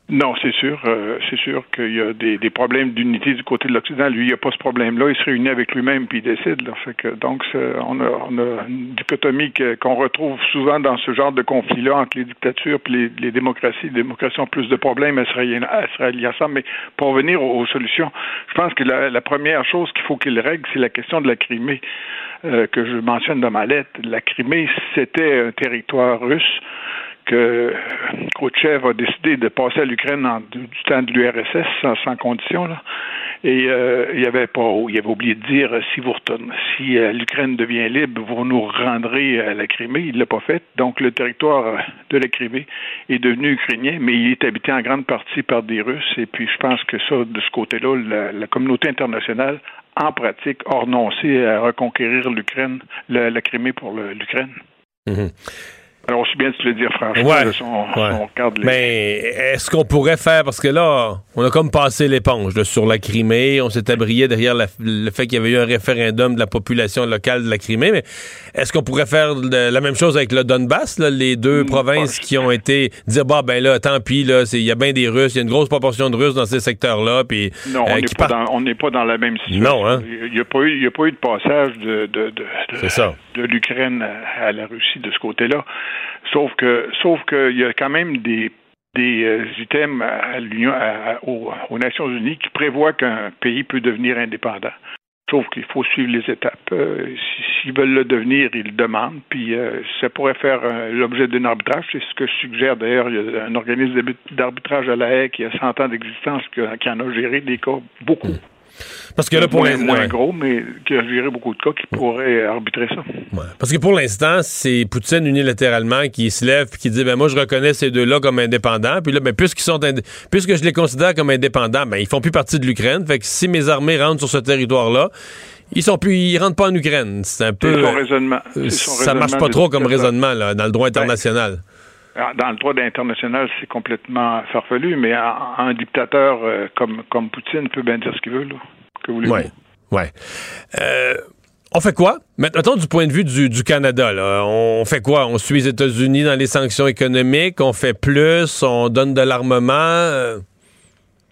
Non, c'est sûr. euh, c'est sûr qu'il y a des, des problèmes d'unité du côté de l'Occident. Lui, il n'y a pas ce problème-là. Il se réunit avec lui-même puis il décide. Là. Fait que, donc, on a, on a une dichotomie qu'on retrouve souvent dans ce genre de conflit-là entre les dictatures et les, les démocraties. Les démocraties ont plus de problèmes à se à se rallier ensemble. Mais pour revenir aux, aux solutions, je pense que la, la première chose qu'il faut qu'il règle, c'est la question de la Crimée. euh, que je mentionne dans ma lettre. La Crimée, c'était un territoire russe que Khrouchtchev a décidé de passer à l'Ukraine du temps de l'URSS sans, sans condition. Là. Et euh, il avait pas, il avait oublié de dire euh, si vous retournez, si euh, l'Ukraine devient libre, vous nous rendrez à la Crimée. Il l'a pas fait. Donc le territoire euh, de la Crimée est devenu ukrainien, mais il est habité en grande partie par des Russes. Et puis je pense que ça, de ce côté-là, la, communauté internationale, en pratique, a renoncé à reconquérir l'Ukraine, la, Crimée pour l'Ukraine. Mhm. Alors, aussi bien de se le dire franchement, Ouais, si on, si ouais. on regarde les... Mais est-ce qu'on pourrait faire, parce que là, on a comme passé l'éponge là, sur la Crimée, on s'est abrié derrière la- le fait qu'il y avait eu un référendum de la population locale de la Crimée, mais est-ce qu'on pourrait faire la même chose avec le Donbass, là, les deux Mm, provinces qui ont été dire bah ben là, tant pis, là, il y a bien des Russes, il y a une grosse proportion de Russes dans ces secteurs-là, puis Non, on euh, n'est qui pas, partent- dans- on n'est pas dans la même situation. Non, hein? Il n'y a, pas eu- il y a pas eu de passage de, l'Ukraine à la Russie de ce côté-là. Sauf que, sauf qu'il y a quand même des euh, items à l'Union, à- aux, Nations Unies qui prévoient qu'un pays peut devenir indépendant. Sauf qu'il faut suivre les étapes. Euh, si- S'ils veulent le devenir, ils le demandent. Puis euh, ça pourrait faire l'objet d'un arbitrage. C'est ce que suggère d'ailleurs. Un organisme d'arbit- d'arbitrage à la haie qui a 100 ans d'existence, qui en a géré des cas beaucoup. Parce que là pour l'instant, moins gros, mais qui a géré beaucoup de cas qui pourraient arbitrer ça. Ouais. Parce que pour l'instant, c'est Poutine unilatéralement qui se lève et qui dit ben moi je reconnais ces deux-là comme indépendants. Puis là, ben puisqu'ils sont ind- puisque je les considère comme indépendants, ben ils font plus partie de l'Ukraine. Fait que si mes armées rentrent sur ce territoire-là, ils sont plus ils rentrent pas en Ukraine. C'est un C'est peu son raisonnement. Son ça marche raisonnement pas de trop comme raisonnement là, dans le droit international. Ah, Dans le droit international, c'est complètement farfelu, mais un, un dictateur euh, comme, comme Poutine peut bien dire ce qu'il veut. Là. Que voulez-vous? Ouais. Ouais. Euh, on fait quoi? Mettons du point de vue du, du Canada, là. On fait quoi? On suit les États-Unis dans les sanctions économiques, on fait plus, on donne de l'armement. euh,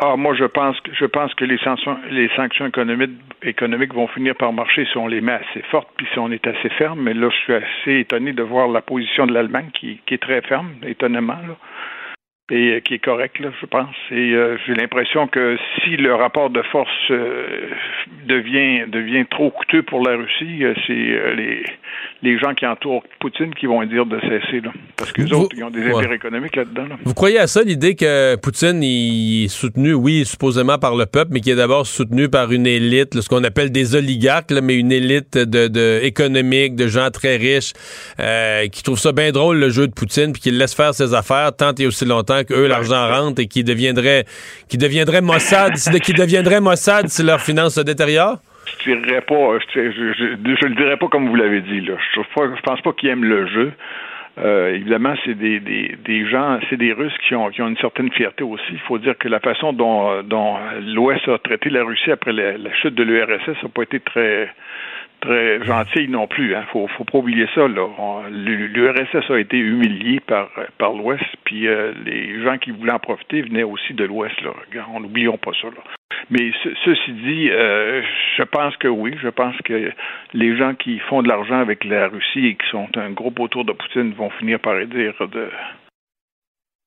Ah, moi, je pense que je pense que les sanctions, les sanctions économiques, économiques vont finir par marcher si on les met assez fortes, puis si on est assez ferme. Mais là, je suis assez étonné de voir la position de l'Allemagne qui, qui est très ferme, étonnamment. Là. et euh, qui est correct, là, je pense. Et euh, j'ai l'impression que si le rapport de force euh, devient devient trop coûteux pour la Russie, c'est les les gens qui entourent Poutine qui vont dire de cesser, là, parce que les autres ils ont des ouais. intérêts économiques là-dedans. Là. Vous croyez à ça, l'idée que Poutine il est soutenu, oui, supposément par le peuple, mais qui est d'abord soutenu par une élite, là, ce qu'on appelle des oligarques, là, mais une élite de, de économique, de gens très riches, euh, qui trouvent ça bien drôle le jeu de Poutine, puis qui laissent faire ses affaires tant et aussi longtemps que eux l'argent rentre et qui deviendrait, qui deviendrait Mossad, qui deviendrait Mossad si leurs finances se détériorent? Je dirais pas, je, je, le dirais pas comme vous l'avez dit. Là. Je, je pense pas qu'ils aiment le jeu. Euh, évidemment, c'est des, gens, c'est des Russes qui ont, qui ont une certaine fierté aussi. Il faut dire que la façon dont, l'Ouest a traité la Russie après la chute de l'URSS n'a pas été très très gentille non plus. Hein. Faut, faut pas oublier ça. Là. L'URSS a été humilié par par l'Ouest, puis euh, les gens qui voulaient en profiter venaient aussi de l'Ouest. Là. On n'oublions pas ça. Là. Mais ce- ceci dit, euh, je pense que oui. Je pense que les gens qui font de l'argent avec la Russie et qui sont un groupe autour de Poutine vont finir par dire de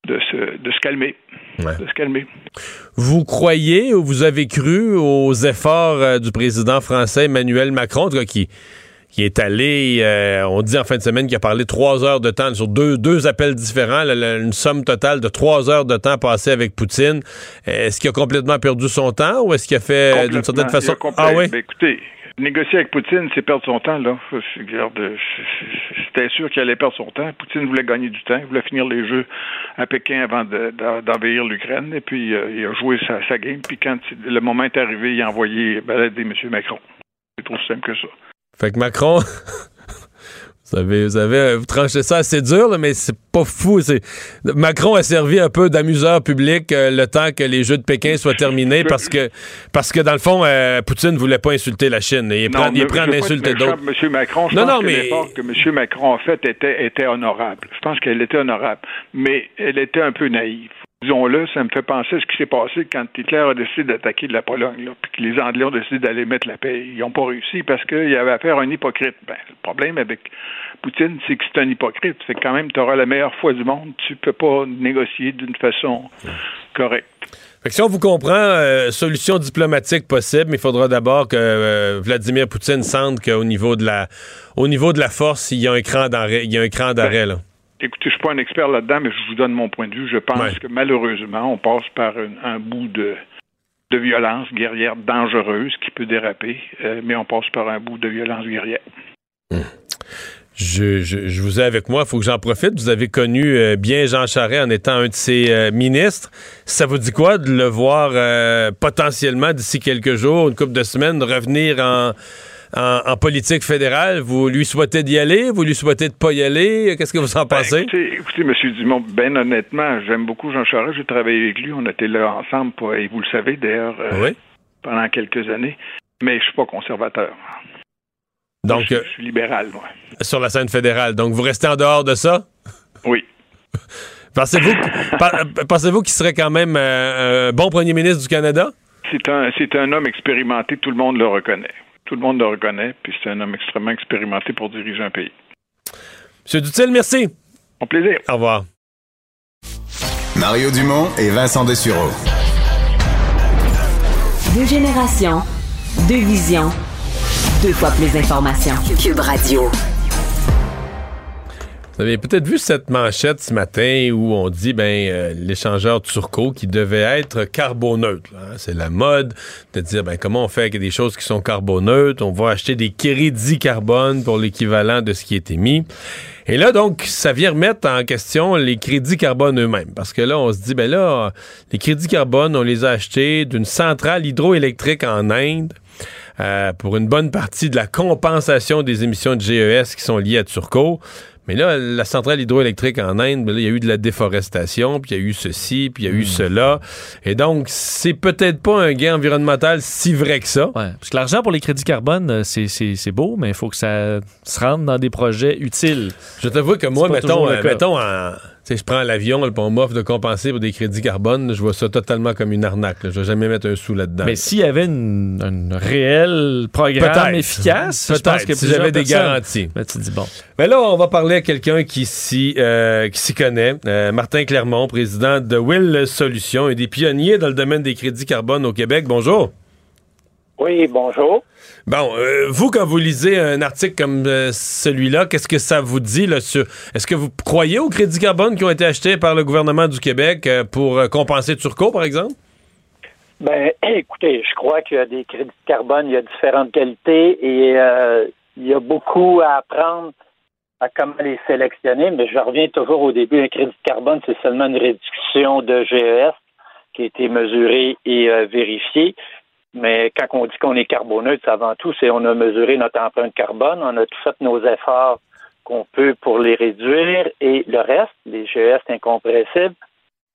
de se, de se calmer. Ouais. De se calmer. Vous croyez ou vous avez cru aux efforts euh, du président français Emmanuel Macron, qui, qui est allé, euh, on dit en fin de semaine, qu'il a parlé trois heures de temps sur deux, deux appels différents, une somme totale de trois heures de temps passé avec Poutine. Est-ce qu'il a complètement perdu son temps ou est-ce qu'il a fait euh, d'une certaine façon... Ah oui? Ben, écoutez, négocier avec Poutine, c'est perdre son temps, là. C'était sûr qu'il allait perdre son temps. Poutine voulait gagner du temps. Il voulait finir les Jeux à Pékin avant de- d'en- d'envahir l'Ukraine. Et puis, euh, il a joué sa, sa game. Puis, quand le moment est arrivé, il a envoyé balader M. Macron. C'est trop simple que ça. Fait que Macron... Vous avez, vous avez vous tranchez ça assez dur, là, mais c'est pas fou. Macron a servi un peu d'amuseur public euh, le temps que les Jeux de Pékin soient terminés parce que, parce que dans le fond, euh, Poutine voulait pas insulter la Chine. Il est prêt, il est mais prêt à insulter d'autres. M. Macron, je Non, pense non, que mais- l'effort que M. Macron a fait était, était honorable. Je pense qu'elle était honorable. Mais elle était un peu naïve. Disons-le, ça me fait penser à ce qui s'est passé quand Hitler a décidé d'attaquer la Pologne, là, puis que les Anglais ont décidé d'aller mettre la paix. Ils n'ont pas réussi parce qu'il y avait affaire à un hypocrite. Ben, le problème avec Poutine, c'est que c'est un hypocrite. Fait que quand même, tu auras la meilleure foi du monde. Tu peux pas négocier d'une façon correcte. Fait que si on vous comprend, euh, solution diplomatique possible, mais il faudra d'abord que euh, Vladimir Poutine sente qu'au niveau de la au niveau de la force, il y a un cran d'arrêt. Il y a un cran d'arrêt là. Écoutez, je suis pas un expert là-dedans, mais je vous donne mon point de vue. Je pense Ouais. que malheureusement, on passe par un, un bout de, de violence guerrière dangereuse qui peut déraper, euh, mais on passe par un bout de violence guerrière. Je, je, je vous ai avec moi, il faut que j'en profite. Vous avez connu euh, bien Jean Charest en étant un de ses euh, ministres. Ça vous dit quoi de le voir euh, potentiellement d'ici quelques jours, une couple de semaines, revenir en, en, en politique fédérale? Vous lui souhaitez d'y aller? Vous lui souhaitez de pas y aller? Qu'est-ce que vous en Ben, pensez? écoutez, écoutez, M. Dumont, ben honnêtement, j'aime beaucoup Jean Charest. J'ai travaillé avec lui. On était là ensemble, pour- et vous le savez d'ailleurs, euh, oui. pendant quelques années. Mais je suis pas conservateur. Donc, je, euh, je suis libéral, moi. sur la scène fédérale. Donc, vous restez en dehors de ça? Oui. Pensez-vous qu'il serait quand même euh, un bon premier ministre du Canada? C'est un, homme expérimenté, tout le monde le reconnaît. Tout le monde le reconnaît, puis c'est un homme extrêmement expérimenté pour diriger un pays. Monsieur Dutil, merci. Mon plaisir. Au revoir. Mario Dumont et Vincent Dessureau. Deux générations, deux visions, deux fois plus d'informations. Cube Radio. Vous avez peut-être vu cette manchette ce matin où on dit ben euh, l'échangeur Turco qui devait être carboneutre. hein. C'est la mode de dire ben comment on fait avec des choses qui sont carboneutres? On va acheter des crédits carbone pour l'équivalent de ce qui est émis. Et là donc ça vient remettre en question les crédits carbone eux-mêmes parce que là on se dit ben là les crédits carbone on les a achetés d'une centrale hydroélectrique en Inde. Euh, pour une bonne partie de la compensation des émissions de GES qui sont liées à Turco. Mais là, la centrale hydroélectrique en Inde, ben là, il y a eu de la déforestation, puis il y a eu ceci, puis il y a eu cela. Et donc, c'est peut-être pas un gain environnemental si vrai que ça. Ouais, parce que l'argent pour les crédits carbone, euh, c'est- beau, mais il faut que ça se rende dans des projets utiles. Je t'avoue que moi, mettons, euh, mettons en, je prends l'avion, le on m'offre de compenser pour des crédits carbone, je vois ça totalement comme une arnaque. Je vais jamais mettre un sou là-dedans. Mais s'il y avait un réel programme efficace, je pense que si j'avais des garanties. Ben, tu dis bon. Mais là, on va parler à quelqu'un qui s'y euh, qui s'y connaît. Euh, Martin Clermont, président de Will Solutions et des pionniers dans le domaine des crédits carbone au Québec. Bonjour. Oui, bonjour. Bon, euh, vous, quand vous lisez un article comme euh, celui-là, qu'est-ce que ça vous dit là, sur... Est-ce que vous croyez aux crédits carbone qui ont été achetés par le gouvernement du Québec euh, pour compenser Turcot, par exemple? Ben, écoutez, je crois qu'il y a des crédits carbone, il y a différentes qualités et il y a beaucoup à apprendre à comment les sélectionner, mais je reviens toujours au début. Un crédit carbone, c'est seulement une réduction de GES qui a été mesurée et vérifiée. Mais quand on dit qu'on est carboneutre, avant tout, c'est on a mesuré notre empreinte carbone, on a tout fait nos efforts qu'on peut pour les réduire et le reste, les GES incompressibles,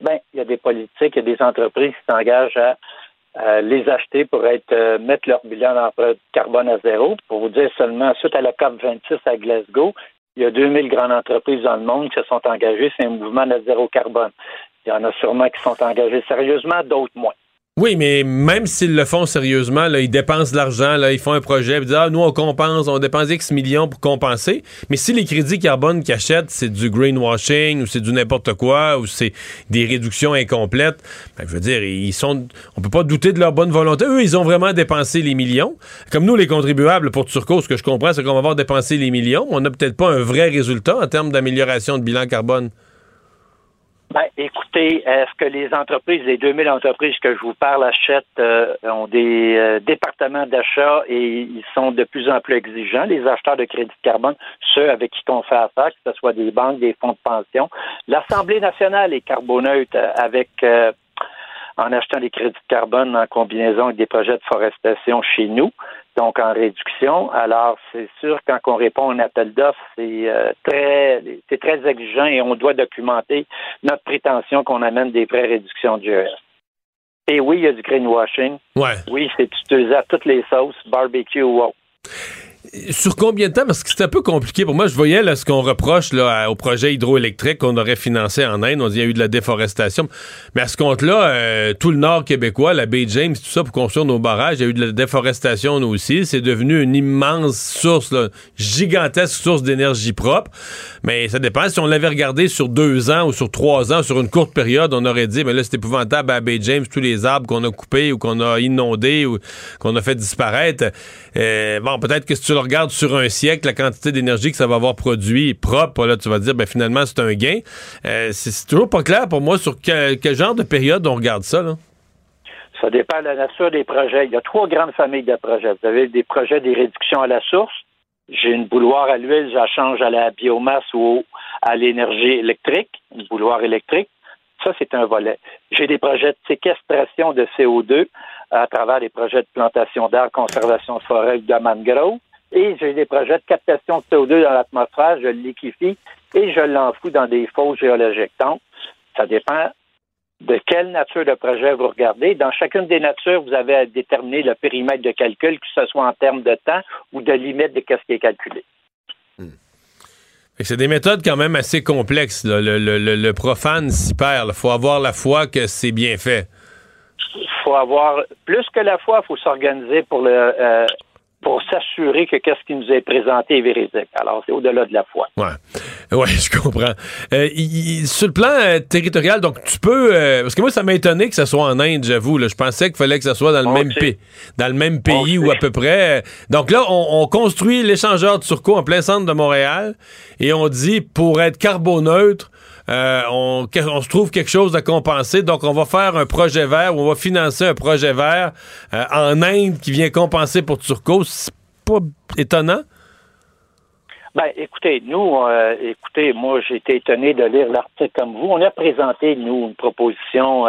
ben, il y a des politiques, il y a des entreprises qui s'engagent à, les acheter pour être euh, mettre leur bilan d'empreinte carbone à zéro. Pour vous dire seulement, suite à la COP 26 à Glasgow, il y a 2000 grandes entreprises dans le monde qui se sont engagées. C'est un mouvement de zéro carbone. Il y en a sûrement qui sont engagés sérieusement, d'autres moins. Oui, mais même s'ils le font sérieusement, ils dépensent de l'argent, ils font un projet, ils disent Ah, nous, on compense, on dépense X millions pour compenser. Mais si les crédits carbone qu'ils achètent, c'est du greenwashing ou c'est du n'importe quoi ou c'est des réductions incomplètes, ben, je veux dire, ils sont. On peut pas douter de leur bonne volonté. Eux, ils ont vraiment dépensé les millions. Comme nous, les contribuables pour Turco, ce que je comprends, c'est qu'on va avoir dépensé les millions. On n'a peut-être pas un vrai résultat en termes d'amélioration de bilan carbone. Ben, écoutez, est-ce que les entreprises, les 2000 entreprises que je vous parle achètent, euh, ont des euh, départements d'achat et ils sont de plus en plus exigeants, les acheteurs de crédit de carbone, ceux avec qui on fait affaire, que ce soit des banques, des fonds de pension. L'Assemblée nationale est carboneutre avec euh, en achetant des crédits de carbone en combinaison avec des projets de forestation chez nous, donc en réduction. Alors, c'est sûr, quand on répond à un appel d'offres, c'est euh, très c'est très exigeant et on doit documenter notre prétention qu'on amène des vraies réductions de GES. Et oui, il y a du greenwashing. Ouais. Oui, c'est utilisé à toutes les sauces, barbecue ou autre. Sur combien de temps? Parce que c'est un peu compliqué. Pour moi, je voyais là, ce qu'on reproche là, au projet hydroélectrique qu'on aurait financé en Inde. On dit qu'il y a eu de la déforestation. Mais à ce compte-là, euh, tout le nord québécois, la baie James, tout ça, pour construire nos barrages, il y a eu de la déforestation nous aussi. C'est devenu une immense source, là, gigantesque source d'énergie propre. Mais ça dépend. Si on l'avait regardé sur deux ans ou sur trois ans, sur une courte période, on aurait dit, mais là, c'est épouvantable à baie James, tous les arbres qu'on a coupés ou qu'on a inondés ou qu'on a fait disparaître. Euh, bon, peut-être que si tu le regardes sur un siècle, la quantité d'énergie que ça va avoir produit propre, là, tu vas dire, ben finalement, c'est un gain. Euh, c'est toujours pas clair pour moi sur quel, genre de période on regarde ça, là. Ça dépend de la nature des projets. Il y a trois grandes familles de projets. Vous avez des projets des réductions à la source. J'ai une bouloire à l'huile, je change à la biomasse ou à l'énergie électrique, une bouloire électrique. Ça, c'est un volet. J'ai des projets de séquestration de CO2 à travers des projets de plantation d'arbres, conservation de forêt de mangrove. Et j'ai des projets de captation de CO2 dans l'atmosphère, je le liquifie et je l'enfous dans des fosses géologiques. Donc, ça dépend de quelle nature de projet vous regardez. Dans chacune des natures, vous avez à déterminer le périmètre de calcul, que ce soit en termes de temps ou de limite de ce qui est calculé. Hmm. C'est des méthodes quand même assez complexes. Le, profane s'y perd. Il faut avoir la foi que c'est bien fait. Il faut avoir, plus que la foi, il faut s'organiser pour le, euh, pour s'assurer que qu'est-ce qui nous est présenté est véridique. Alors, c'est au-delà de la foi. Ouais, ouais, je comprends. Euh, sur le plan euh, territorial, donc tu peux, euh, parce que moi ça m'a étonné que ça soit en Inde, j'avoue. je pensais qu'il fallait que ça soit dans le même pays, dans le même pays ou à peu près. Donc là, on, construit l'échangeur de Turcot en plein centre de Montréal et on dit pour être carboneutre, euh, on, se trouve quelque chose à compenser. Donc, on va faire un projet vert ou on va financer un projet vert euh, en Inde qui vient compenser pour Turcos. C'est pas étonnant? Ben, écoutez, nous, euh, écoutez, moi, j'ai été étonné de lire l'article comme vous. On a présenté, nous, une proposition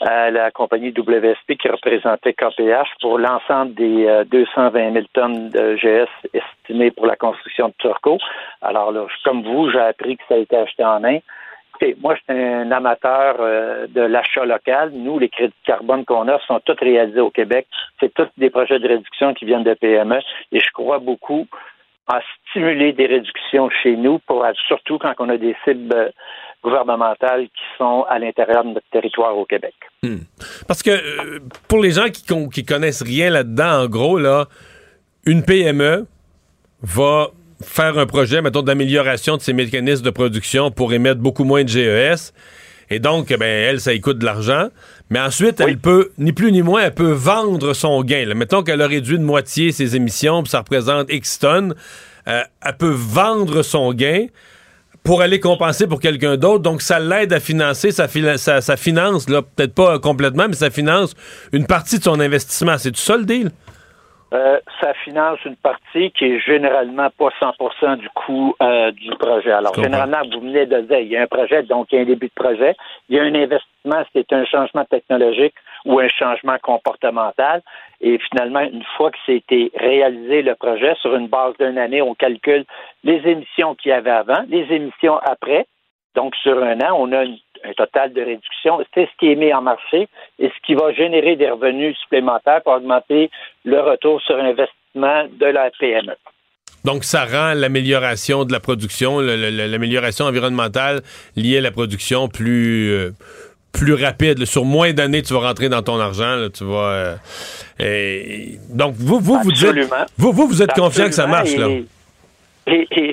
à la compagnie WSP qui représentait KPH pour l'ensemble des 220 000 tonnes de GS estimées pour la construction de Turco. Alors, là, comme vous, j'ai appris que ça a été acheté en Inde moi, je suis un amateur euh, de l'achat local. Nous, les crédits de carbone qu'on offre sont tous réalisés au Québec. C'est tous des projets de réduction qui viennent de PME. Et je crois beaucoup à stimuler des réductions chez nous, pour surtout quand on a des cibles gouvernementales qui sont à l'intérieur de notre territoire au Québec. Hmm. Parce que euh, pour les gens qui, qui connaissent rien là-dedans, en gros, là, une PME va faire un projet, mettons, d'amélioration de ses mécanismes de production pour émettre beaucoup moins de GES. Et donc, ben, elle, ça coûte de l'argent. Mais ensuite, elle peut, ni plus ni moins, elle peut vendre son gain. Mettons qu'elle a réduit de moitié ses émissions, puis ça représente X tonnes. Euh, elle peut vendre son gain pour aller compenser pour quelqu'un d'autre. Donc, ça l'aide à financer, ça, finance, là, peut-être pas complètement, mais ça finance une partie de son investissement. C'est tout ça deal? Euh, ça finance une partie qui est généralement pas 100% du coût euh, du projet. Alors, généralement, vous venez de dire, il y a un projet, donc il y a un début de projet. Il y a un investissement, c'est un changement technologique ou un changement comportemental. Et finalement, une fois que c'était réalisé le projet, sur une base d'une année, on calcule les émissions qu'il y avait avant, les émissions après. Donc, sur un an, on a un total de réduction. C'est ce qui est mis en marché et ce qui va générer des revenus supplémentaires pour augmenter le retour sur investissement de la PME. Donc, ça rend l'amélioration de la production, l'amélioration environnementale liée à la production plus, euh, plus rapide. Sur moins d'années, tu vas rentrer dans ton argent. tu vas, euh, donc, vous, vous, vous dites, vous, vous, vous êtes confiant que ça marche. Là. Et,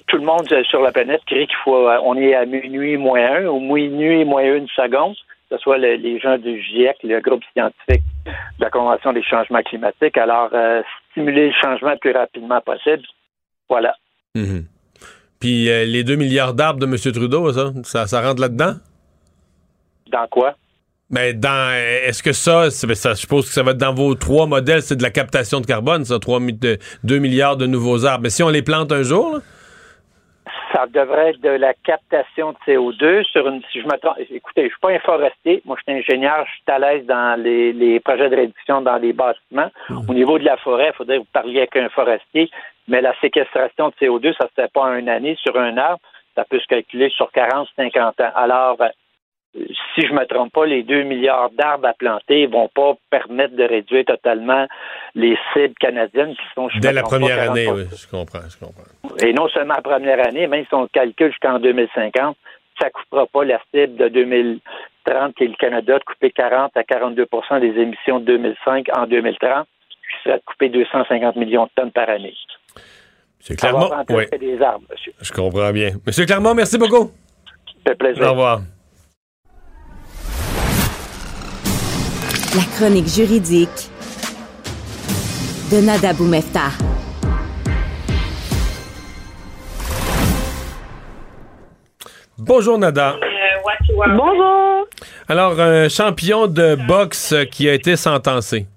tout le monde sur la planète crie qu'il faut, euh, on est à minuit moins un ou minuit moins une seconde, que ce soit les gens du GIEC, le groupe scientifique de la Convention des changements climatiques. Alors, euh, stimuler le changement le plus rapidement possible, voilà. Mhm. Puis euh, les 2 milliards d'arbres de M. Trudeau, ça, ça, rentre là-dedans? Dans quoi? Mais dans est-ce que ça, ça, je suppose que ça va être dans vos trois modèles, c'est de la captation de carbone, ça, 3, 2 milliards de nouveaux arbres. Mais si on les plante un jour, ça devrait être de la captation de CO2 sur une. Si je trompe, écoutez, je suis pas un forestier. Moi, je suis ingénieur. Je suis à l'aise dans les, projets de réduction dans les bâtiments. Au niveau de la forêt, il faudrait que vous parliez avec un forestier. Mais la séquestration de CO2, ça ne se fait pas en une année sur un arbre. Ça peut se calculer sur 40, 50 ans. Alors, si je ne me trompe pas, les 2 milliards d'arbres à planter ne vont pas permettre de réduire totalement les cibles canadiennes qui sont... Dès la première année, oui, je comprends, je comprends. Et non seulement la première année, même si on calcule jusqu'en 2050, ça ne coupera pas la cible de 2030 qui est le Canada de couper 40 à 42% des émissions de 2005 en 2030, qui serait de couper 250 millions de tonnes par année. C'est clairement... Oui. des arbres, monsieur. Je comprends bien. Monsieur Clermont, merci beaucoup. Ça fait plaisir. Au revoir. La chronique juridique de Nada Boumefta. Bonjour Nada. Bonjour. Alors, un champion de boxe qui a été sentencé.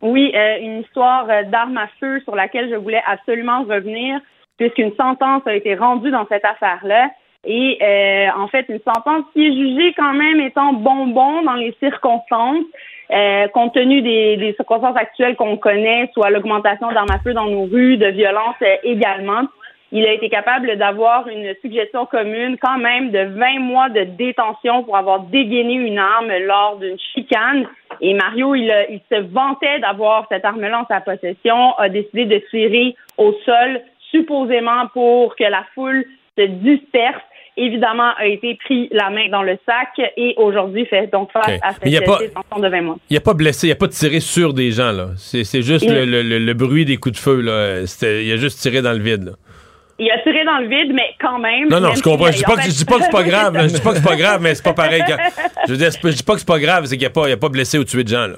Oui, euh, une histoire d'armes à feu sur laquelle je voulais absolument revenir, puisqu'une sentence a été rendue dans cette affaire-là. Et euh, en fait, une sentence qui est jugée quand même étant bonbon dans les circonstances, euh, compte tenu des, des circonstances actuelles qu'on connaît, soit l'augmentation d'armes à feu dans nos rues, de violence euh, également. Il a été capable d'avoir une suggestion commune quand même de 20 mois de détention pour avoir dégainé une arme lors d'une chicane. Et Mario, il, il se vantait d'avoir cette arme-là en sa possession, a décidé de tirer au sol, supposément pour que la foule se disperse évidemment, a été pris la main dans le sac et aujourd'hui fait donc face à cette détention de 20 mois. Il n'y a pas blessé, il n'y a pas tiré sur des gens, là. C'est juste le, bruit des coups de feu, là. Il a juste tiré dans le vide, Il a tiré dans le vide, mais quand même. Non, non, je comprends. Je dis pas, que, dis pas que c'est pas grave. Je dis pas que c'est pas grave, mais c'est pas pareil. je, je dis pas que c'est pas grave, c'est qu'il n'y a, a, pas blessé ou tué de gens, là.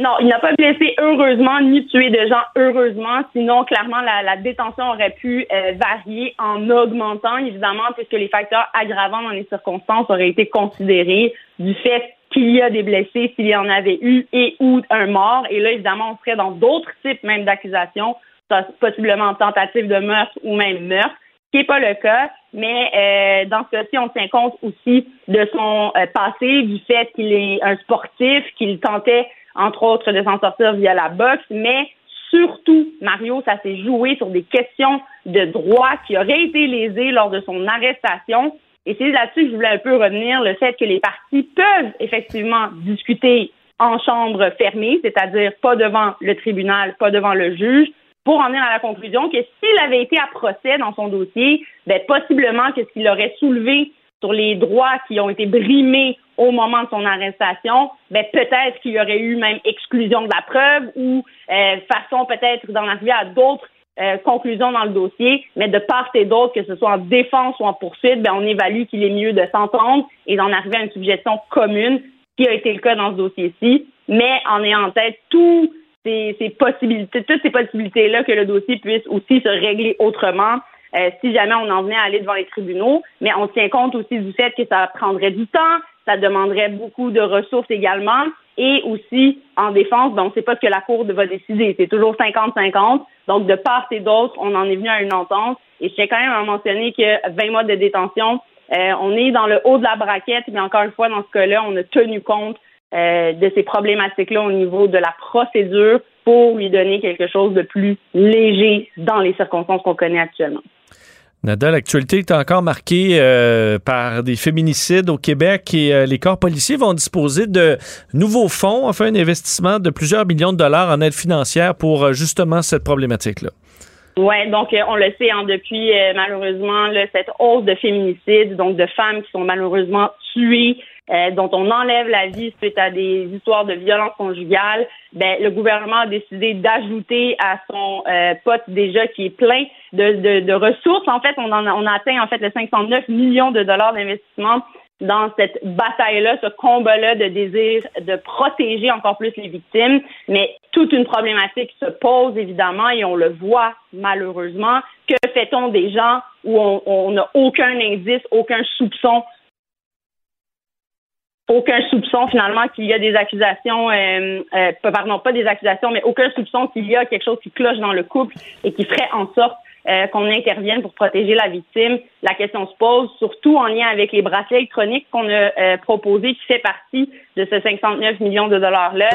Non, il n'a pas blessé heureusement ni tué de gens heureusement. Sinon, clairement, la, détention aurait pu euh, varier en augmentant, évidemment, puisque les facteurs aggravants dans les circonstances auraient été considérés du fait qu'il y a des blessés, s'il y en avait eu et ou un mort. Et là, évidemment, on serait dans d'autres types même d'accusations, possiblement tentative de meurtre ou même meurtre, qui n'est pas le cas. Mais euh, dans ce cas-ci, on tient compte aussi de son euh, passé, du fait qu'il est un sportif, qu'il tentait entre autres, de s'en sortir via la boxe, mais surtout, Mario, ça s'est joué sur des questions de droit qui auraient été lésées lors de son arrestation. Et c'est là-dessus que je voulais un peu revenir, le fait que les parties peuvent effectivement discuter en chambre fermée, c'est-à-dire pas devant le tribunal, pas devant le juge, pour en venir à la conclusion que s'il avait été à procès dans son dossier, ben, possiblement que ce qu'il aurait soulevé sur les droits qui ont été brimés au moment de son arrestation, ben peut-être qu'il y aurait eu même exclusion de la preuve ou euh, façon peut-être d'en arriver à d'autres euh, conclusions dans le dossier, mais de part et d'autre, que ce soit en défense ou en poursuite, ben on évalue qu'il est mieux de s'entendre et d'en arriver à une suggestion commune, qui a été le cas dans ce dossier-ci, mais en ayant en tête tous ces, ces possibilités, toutes ces possibilités-là que le dossier puisse aussi se régler autrement euh, si jamais on en venait à aller devant les tribunaux. Mais on tient compte aussi du fait que ça prendrait du temps, ça demanderait beaucoup de ressources également. Et aussi, en défense, on ne sait pas ce que la Cour va décider. C'est toujours 50-50. Donc, de part et d'autre, on en est venu à une entente. Et je tiens quand même à mentionner que 20 mois de détention, euh, on est dans le haut de la braquette, mais encore une fois, dans ce cas-là, on a tenu compte euh, de ces problématiques-là au niveau de la procédure pour lui donner quelque chose de plus léger dans les circonstances qu'on connaît actuellement. Nada, l'actualité est encore marquée euh, par des féminicides au Québec et euh, les corps policiers vont disposer de nouveaux fonds, enfin un investissement de plusieurs millions de dollars en aide financière pour euh, justement cette problématique-là. Oui, donc on le sait, hein, depuis malheureusement cette hausse de féminicides, donc de femmes qui sont malheureusement tuées dont on enlève la vie suite à des histoires de violence conjugale, ben, le gouvernement a décidé d'ajouter à son pote déjà qui est plein de, de, ressources. En fait, on, en a, on atteint en fait les 509 millions de dollars d'investissement dans cette bataille-là, ce combat-là de désir de protéger encore plus les victimes. Mais toute une problématique se pose évidemment et on le voit malheureusement. Que fait-on des gens où on n'a aucun indice, aucun soupçon? Aucun soupçon finalement qu'il y a des accusations, euh, euh, pardon, pas des accusations, mais aucun soupçon qu'il y a quelque chose qui cloche dans le couple et qui ferait en sorte euh, qu'on intervienne pour protéger la victime. La question se pose, surtout en lien avec les bracelets électroniques qu'on a euh, proposés, qui fait partie de ce 59 millions de dollars-là.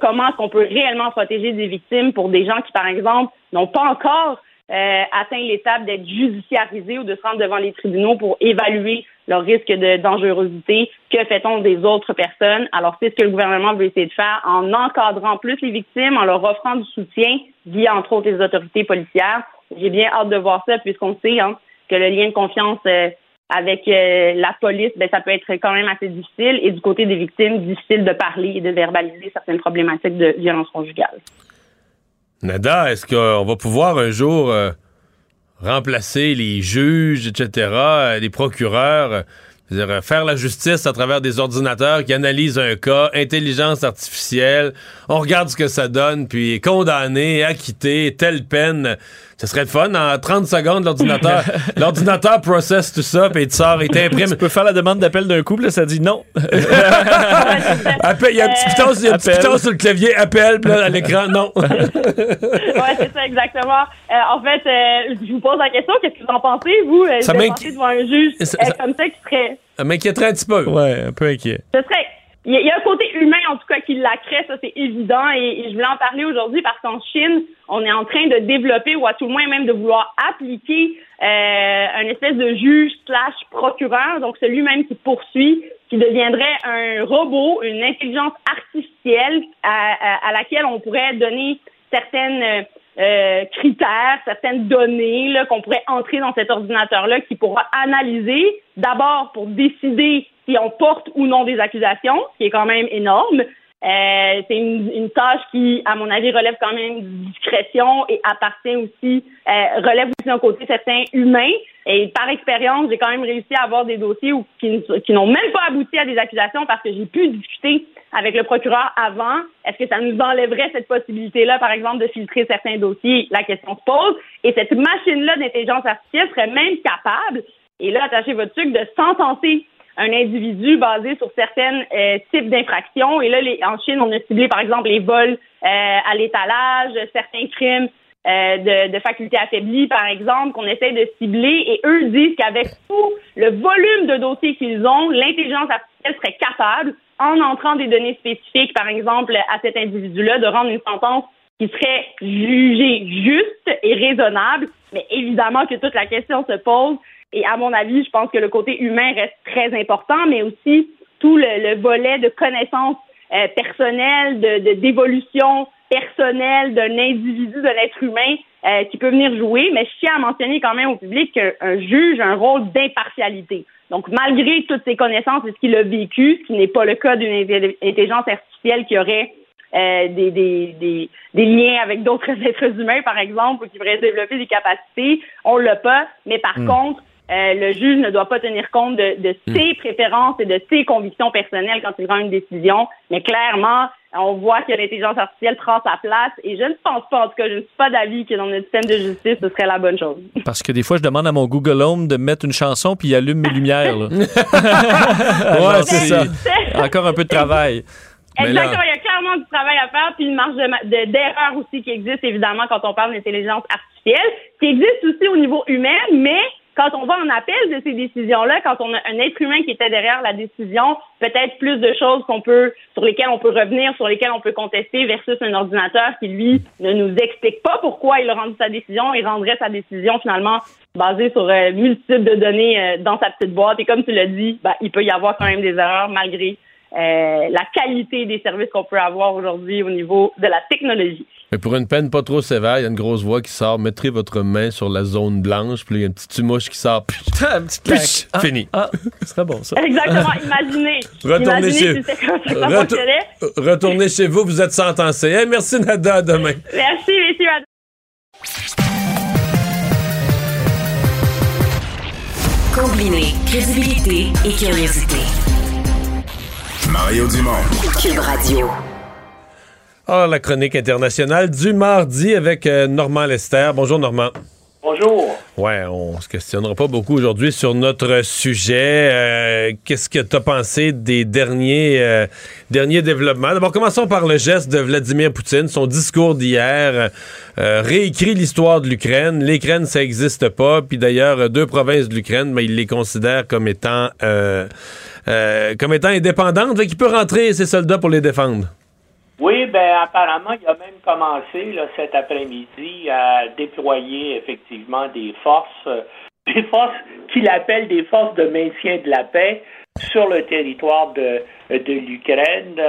comment est-ce qu'on peut réellement protéger des victimes pour des gens qui, par exemple, n'ont pas encore euh, atteint l'étape d'être judiciarisés ou de se rendre devant les tribunaux pour évaluer leur risque de dangerosité? Que fait-on des autres personnes? Alors, c'est ce que le gouvernement veut essayer de faire en encadrant plus les victimes, en leur offrant du soutien via, entre autres, les autorités policières. J'ai bien hâte de voir ça puisqu'on sait hein, que le lien de confiance euh, avec euh, la police, ben, ça peut être quand même assez difficile. Et du côté des victimes, difficile de parler et de verbaliser certaines problématiques de violence conjugale. Nada, est-ce qu'on va pouvoir un jour euh, remplacer les juges, etc., les procureurs, faire la justice à travers des ordinateurs qui analysent un cas, intelligence artificielle, on regarde ce que ça donne, puis condamner, acquitter, telle peine. Ce serait le fun. En 30 secondes, l'ordinateur l'ordinateur processe tout ça, puis il te sort, il t'imprime. Tu peux faire la demande d'appel d'un couple, ça dit non. il y a un petit piton, sur le clavier, appel, puis là, à l'écran, non. ouais, c'est ça, exactement. Euh, en fait, euh, je vous pose la question, qu'est-ce que vous en pensez, vous? Euh, ça m'inquiète. devant un juge comme ça qui serait... Ça m'inquiéterait un petit peu. Ouais, un peu inquiet. Ce serait il y, a un côté humain, en tout cas, qui la crée, ça c'est évident. Et, je voulais en parler aujourd'hui parce qu'en Chine, on est en train de développer, ou à tout le moins même de vouloir appliquer euh, un espèce de juge slash procureur, donc celui-même qui poursuit, qui deviendrait un robot, une intelligence artificielle à, laquelle on pourrait donner certaines euh, critères, certaines données qu'on pourrait entrer dans cet ordinateur-là qui pourra analyser d'abord pour décider si on porte ou non des accusations, ce qui est quand même énorme. Euh, c'est une, tâche qui, à mon avis, relève quand même discrétion et appartient aussi, euh, relève aussi d'un côté certain humain. Et par expérience, j'ai quand même réussi à avoir des dossiers qui n'ont même pas abouti à des accusations parce que j'ai pu discuter avec le procureur avant. Est-ce que ça nous enlèverait cette possibilité-là, par exemple, de filtrer certains dossiers? La question se pose. Et cette machine-là d'intelligence artificielle serait même capable, et là, attachez votre truc, de sentencer un individu basé sur certains euh, types d'infractions. Et là, les, en Chine, on a ciblé, par exemple, les vols euh, à l'étalage, certains crimes euh, de, de facultés affaiblies, par exemple, qu'on essaie de cibler. Et eux disent qu'avec tout le volume de dossiers qu'ils ont, l'intelligence artificielle serait capable, en entrant des données spécifiques, par exemple, à cet individu-là, de rendre une sentence qui serait jugée juste et raisonnable. Mais évidemment que toute la question se pose et à mon avis, je pense que le côté humain reste très important, mais aussi tout le, volet de connaissances euh, personnelles, de d'évolution personnelle d'un individu, de l'être humain, euh, qui peut venir jouer, mais je tiens à mentionner quand même au public qu'un juge a un rôle d'impartialité. Donc, malgré toutes ses connaissances et ce qu'il a vécu, ce qui n'est pas le cas d'une intelligence artificielle qui aurait euh, des, des, des, des, liens avec d'autres êtres humains, par exemple, ou qui pourraient développer des capacités, on l'a pas. Mais par Hmm. contre, euh, le juge ne doit pas tenir compte de, de Hmm. ses préférences et de ses convictions personnelles quand il rend une décision. Mais clairement, on voit que l'intelligence artificielle prend sa place et je ne pense pas, en tout cas, je ne suis pas d'avis que dans notre système de justice, ce serait la bonne chose. Parce que des fois, je demande à mon Google Home de mettre une chanson puis il allume mes lumières. là. Ouais, c'est ça. Encore un peu de travail. Mais là- Exactement, il y a clairement du travail à faire, puis une marge de ma- de- d'erreur aussi qui existe, évidemment, quand on parle d'intelligence artificielle, qui existe aussi au niveau humain, mais quand on va en appel de ces décisions-là, quand on a un être humain qui était derrière la décision, peut-être plus de choses qu'on peut, sur lesquelles on peut revenir, sur lesquelles on peut contester, versus un ordinateur qui, lui, ne nous explique pas pourquoi il a rendu sa décision, il rendrait sa décision finalement basée sur euh, multitude de données euh, dans sa petite boîte. Et comme tu l'as dit, ben, il peut y avoir quand même des erreurs malgré euh, la qualité des services qu'on peut avoir aujourd'hui au niveau de la technologie. Mais pour une peine pas trop sévère, il y a une grosse voix qui sort. Mettrez votre main sur la zone blanche, puis il y a une petite tumouche qui sort. Puis, Un petit claque. puis, Ah, fini. Ah, ce serait bon, ça. Exactement. Imaginez. Retournez imaginez chez- si Retour- fonctionnait. Retournez chez vous, vous êtes sentencé. Hey, merci Nada, à demain. Merci, messieurs. Combiner crédibilité et curiosité. Mario Dumont. Cube Radio. Alors, la chronique internationale du mardi avec euh, Normand Lester. Bonjour Normand. Bonjour. Ouais, on se questionnera pas beaucoup aujourd'hui sur notre sujet. Euh, Qu'est-ce que tu as pensé des derniers, euh, derniers développements? D'abord, commençons par le geste de Vladimir Poutine. Son discours d'hier euh, réécrit l'histoire de l'Ukraine. L'Ukraine, ça n'existe pas. Puis d'ailleurs, deux provinces de l'Ukraine, mais il les considère comme étant, euh, euh, comme étant indépendantes. Fait qu'il peut rentrer ses soldats pour les défendre. Oui, ben apparemment, il a même commencé là, cet après-midi à déployer effectivement des forces, euh, des forces qu'il appelle des forces de maintien de la paix sur le territoire de, de l'Ukraine.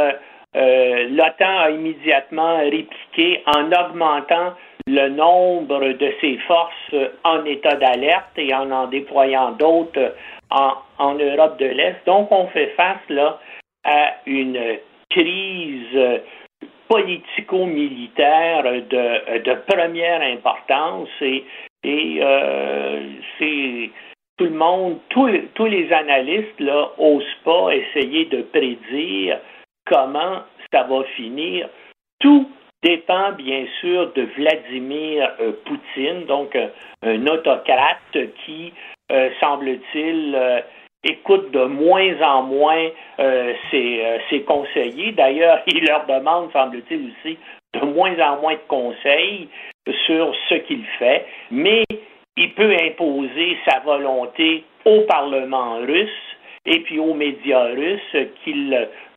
Euh, L'OTAN a immédiatement répliqué en augmentant le nombre de ses forces en état d'alerte et en en déployant d'autres en, en Europe de l'Est. Donc, on fait face là à une crise politico-militaire de, première importance et, euh, c'est tout le monde, tous les, analystes là osent pas essayer de prédire comment ça va finir. Tout dépend bien sûr de Vladimir euh, Poutine, donc un, un autocrate qui, euh, semble-t-il, euh, écoute de moins en moins euh, ses, euh, ses conseillers. D'ailleurs, il leur demande, semble-t-il aussi, de moins en moins de conseils sur ce qu'il fait, mais il peut imposer sa volonté au Parlement russe et puis aux médias russes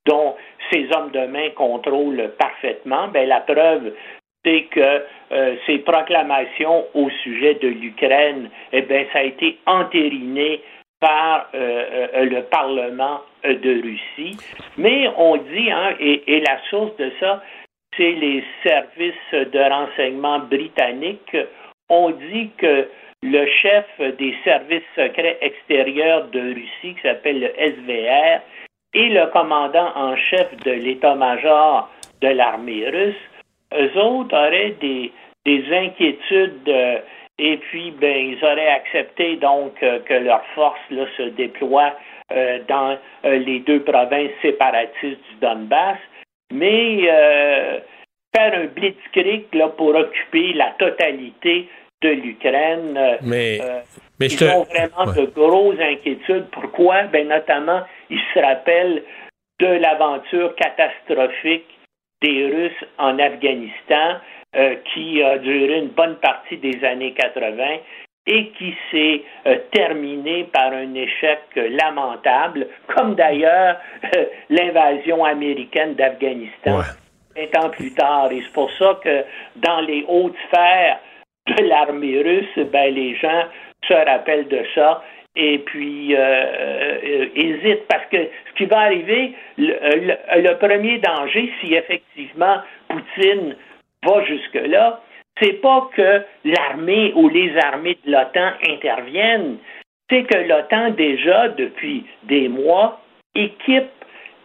dont ces hommes de main contrôlent parfaitement. Ben, la preuve, c'est que euh, ces proclamations au sujet de l'Ukraine, eh bien, ça a été entériné par euh, euh, le Parlement euh, de Russie. Mais on dit, hein, et, la source de ça, c'est les services de renseignement britanniques. On dit que le chef des services secrets extérieurs de Russie, qui s'appelle le SVR, et le commandant en chef de l'état-major de l'armée russe, eux autres auraient des, des inquiétudes euh, et puis ben ils auraient accepté donc euh, que leurs forces là, se déploient euh, dans euh, les deux provinces séparatistes du Donbass, mais euh, faire un blitzkrieg là, pour occuper la totalité de l'Ukraine. Mais, euh, mais je ils te... ont vraiment Ouais. de grosses inquiétudes. Pourquoi? Ben, notamment, ils se rappellent de l'aventure catastrophique des Russes en Afghanistan, euh, qui a duré une bonne partie des années 80 et qui s'est euh, terminée par un échec euh, lamentable, comme d'ailleurs euh, l'invasion américaine d'Afghanistan Ouais. un temps plus tard. Et c'est pour ça que dans les hautes sphères de l'armée russe, ben, les gens se rappellent de ça et puis euh, euh, hésitent parce que ce qui va arriver, le, le- le premier danger, si effectivement Poutine va jusque-là, c'est pas que l'armée ou les armées de l'OTAN interviennent, c'est que l'OTAN déjà depuis des mois équipe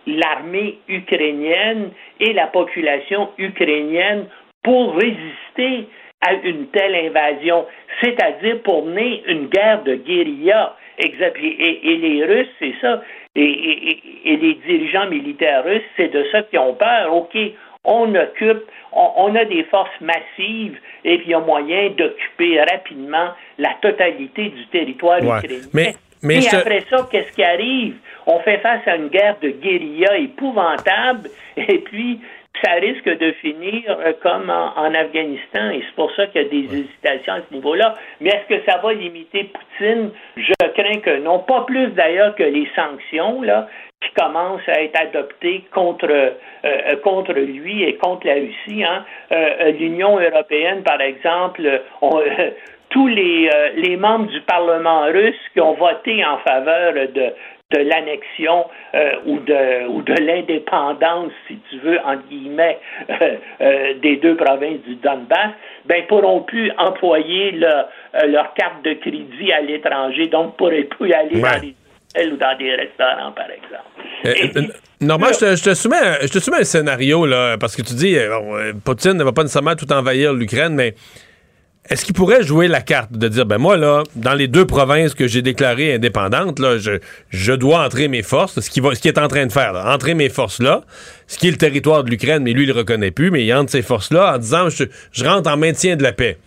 l'armée ukrainienne et la population ukrainienne pour résister à une telle invasion, c'est-à-dire pour mener une guerre de guérilla. Et, et les Russes, c'est ça, et, les dirigeants militaires russes, c'est de ça qu'ils ont peur. OK, on occupe, on, a des forces massives et puis il y a moyen d'occuper rapidement la totalité du territoire ukrainien. Mais, et après ça, qu'est-ce qui arrive? On fait face à une guerre de guérilla épouvantable et puis ça risque de finir euh, comme en, Afghanistan et c'est pour ça qu'il y a des hésitations à ce niveau-là. Mais est-ce que ça va limiter Poutine? Je crains que non. Pas plus d'ailleurs que les sanctions là, qui commencent à être adoptées contre, euh, euh, contre lui et contre la Russie. Hein. L'Union européenne, par exemple, tous les, les membres du Parlement russe qui ont voté en faveur de, de l'annexion euh, ou de ou de l'indépendance, si tu veux, entre guillemets, euh, euh, des deux provinces du Donbass, ben pourront plus employer leur carte de crédit à l'étranger, donc pourraient plus aller dans hôtels ou dans des restaurants, par exemple. Normalement, je, te, je, te soumets, je te soumets un scénario, là, parce que tu dis, bon, Poutine ne va pas nécessairement tout envahir l'Ukraine, mais est-ce qu'il pourrait jouer la carte de dire, ben moi, là, dans les deux provinces que j'ai déclarées indépendantes, là, je, je dois entrer mes forces, ce qu'il est en train de faire, là, entrer mes forces là, ce qui est le territoire de l'Ukraine, mais lui, il le reconnaît plus, mais il entre ces forces-là en disant, je, je rentre en maintien de la paix.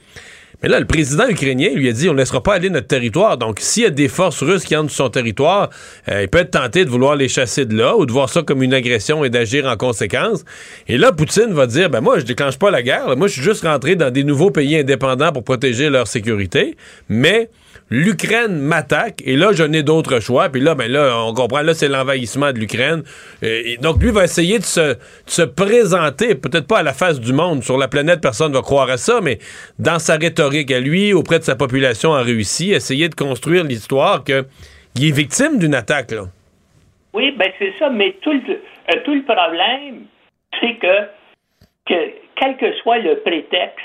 Mais là, le président ukrainien lui a dit on ne laissera pas aller notre territoire. Donc, s'il y a des forces russes qui entrent sur son territoire, euh, il peut être tenté de vouloir les chasser de là ou de voir ça comme une agression et d'agir en conséquence. Et là, Poutine va dire ben moi, je déclenche pas la guerre. Moi, je suis juste rentré dans des nouveaux pays indépendants pour protéger leur sécurité. Mais l'Ukraine m'attaque et là, je n'ai d'autre choix. Puis là, ben là, on comprend, là, c'est l'envahissement de l'Ukraine. Et donc, lui va essayer de se, de se présenter, peut-être pas à la face du monde, sur la planète, personne ne va croire à ça, mais dans sa rhétorique à lui, auprès de sa population en Russie, essayer de construire l'histoire qu'il est victime d'une attaque. Oui, ben c'est ça, mais tout le, euh, tout le problème, c'est que, que, quel que soit le prétexte,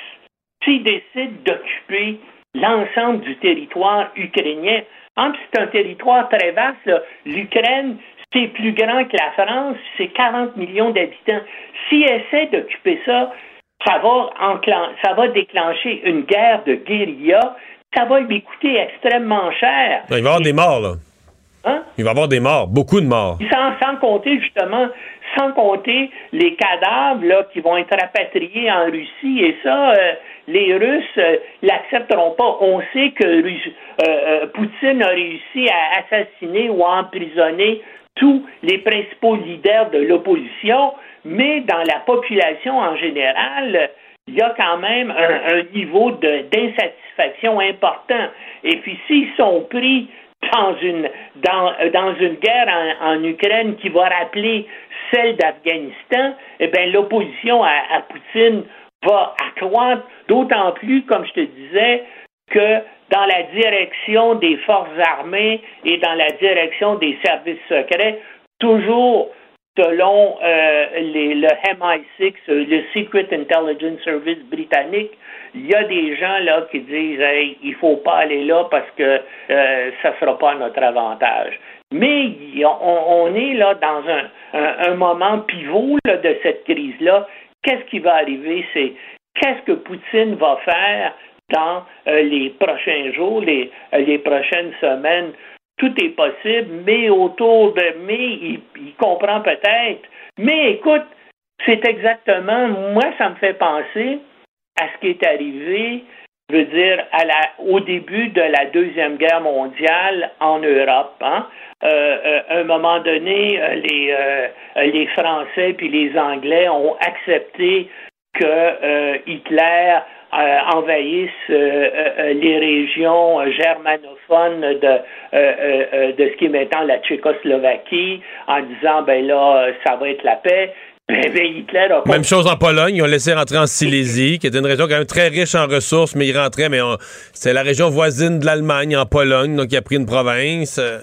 s'il décide d'occuper l'ensemble du territoire ukrainien. c'est un territoire très vaste. L'Ukraine, c'est plus grand que la France, c'est 40 millions d'habitants. S'il essaie d'occuper ça, ça va, ça va déclencher une guerre de guérilla. Ça va lui coûter extrêmement cher. Il va y avoir des morts, là. Hein? Il va y avoir des morts, beaucoup de morts. Sans, sans compter, justement, sans compter les cadavres là, qui vont être rapatriés en Russie. Et ça, euh, les Russes euh, l'accepteront pas. On sait que euh, Poutine a réussi à assassiner ou à emprisonner tous les principaux leaders de l'opposition, mais dans la population en général, il y a quand même un, niveau d'insatisfaction important. Et puis s'ils sont pris dans une, dans, dans une guerre en, Ukraine qui va rappeler celle d'Afghanistan, eh bien, l'opposition à, à, Poutine va accroître, d'autant plus, comme je te disais, que dans la direction des forces armées et dans la direction des services secrets, toujours selon euh, les, le MI6, le Secret Intelligence Service britannique, il y a des gens là qui disent hey, il faut pas aller là parce que euh, ça sera pas à notre avantage. Mais on, est là dans un, un, moment pivot de cette crise-là. Qu'est-ce qui va arriver? C'est qu'est-ce que Poutine va faire dans euh, les prochains jours, les, euh, les prochaines semaines? Tout est possible, mais autour de mai, il, comprend peut-être. Mais écoute, c'est exactement, moi, ça me fait penser à ce qui est arrivé, je veux dire, à la, au début de la Deuxième Guerre mondiale en Europe. Hein. Euh, euh à un moment donné, euh, les, les Français puis les Anglais ont accepté que Hitler envahisse les régions germanophones de, de ce qui est maintenant la Tchécoslovaquie en disant ben là ça va être la paix même chose en Pologne, ils ont laissé rentrer en Silésie, qui est une région quand même très riche en ressources, mais ils rentraient, mais c'est la région voisine de l'Allemagne, en Pologne, donc il a pris une province. Euh.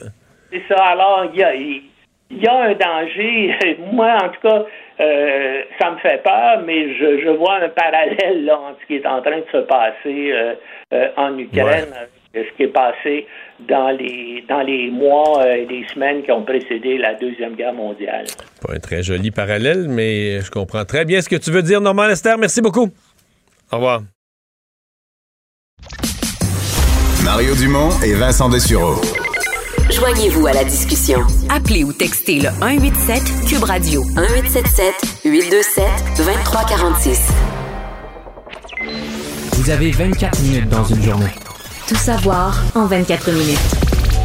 C'est ça, alors il y a, il y a un danger. Moi, en tout cas, euh, ça me fait peur, mais je, vois un parallèle là, entre ce qui est en train de se passer euh, en Ukraine. ce qui est passé dans les dans les mois et les semaines qui ont précédé la deuxième guerre mondiale. Pas un très joli parallèle, mais je comprends très bien ce que tu veux dire, Normand Lester. Merci beaucoup. Au revoir. Mario Dumont et Vincent Dessureau. Joignez-vous à la discussion. Appelez ou textez le 187 Cube Radio 1877 827 2346. Vous avez 24 minutes dans une journée. Tout savoir en 24 minutes.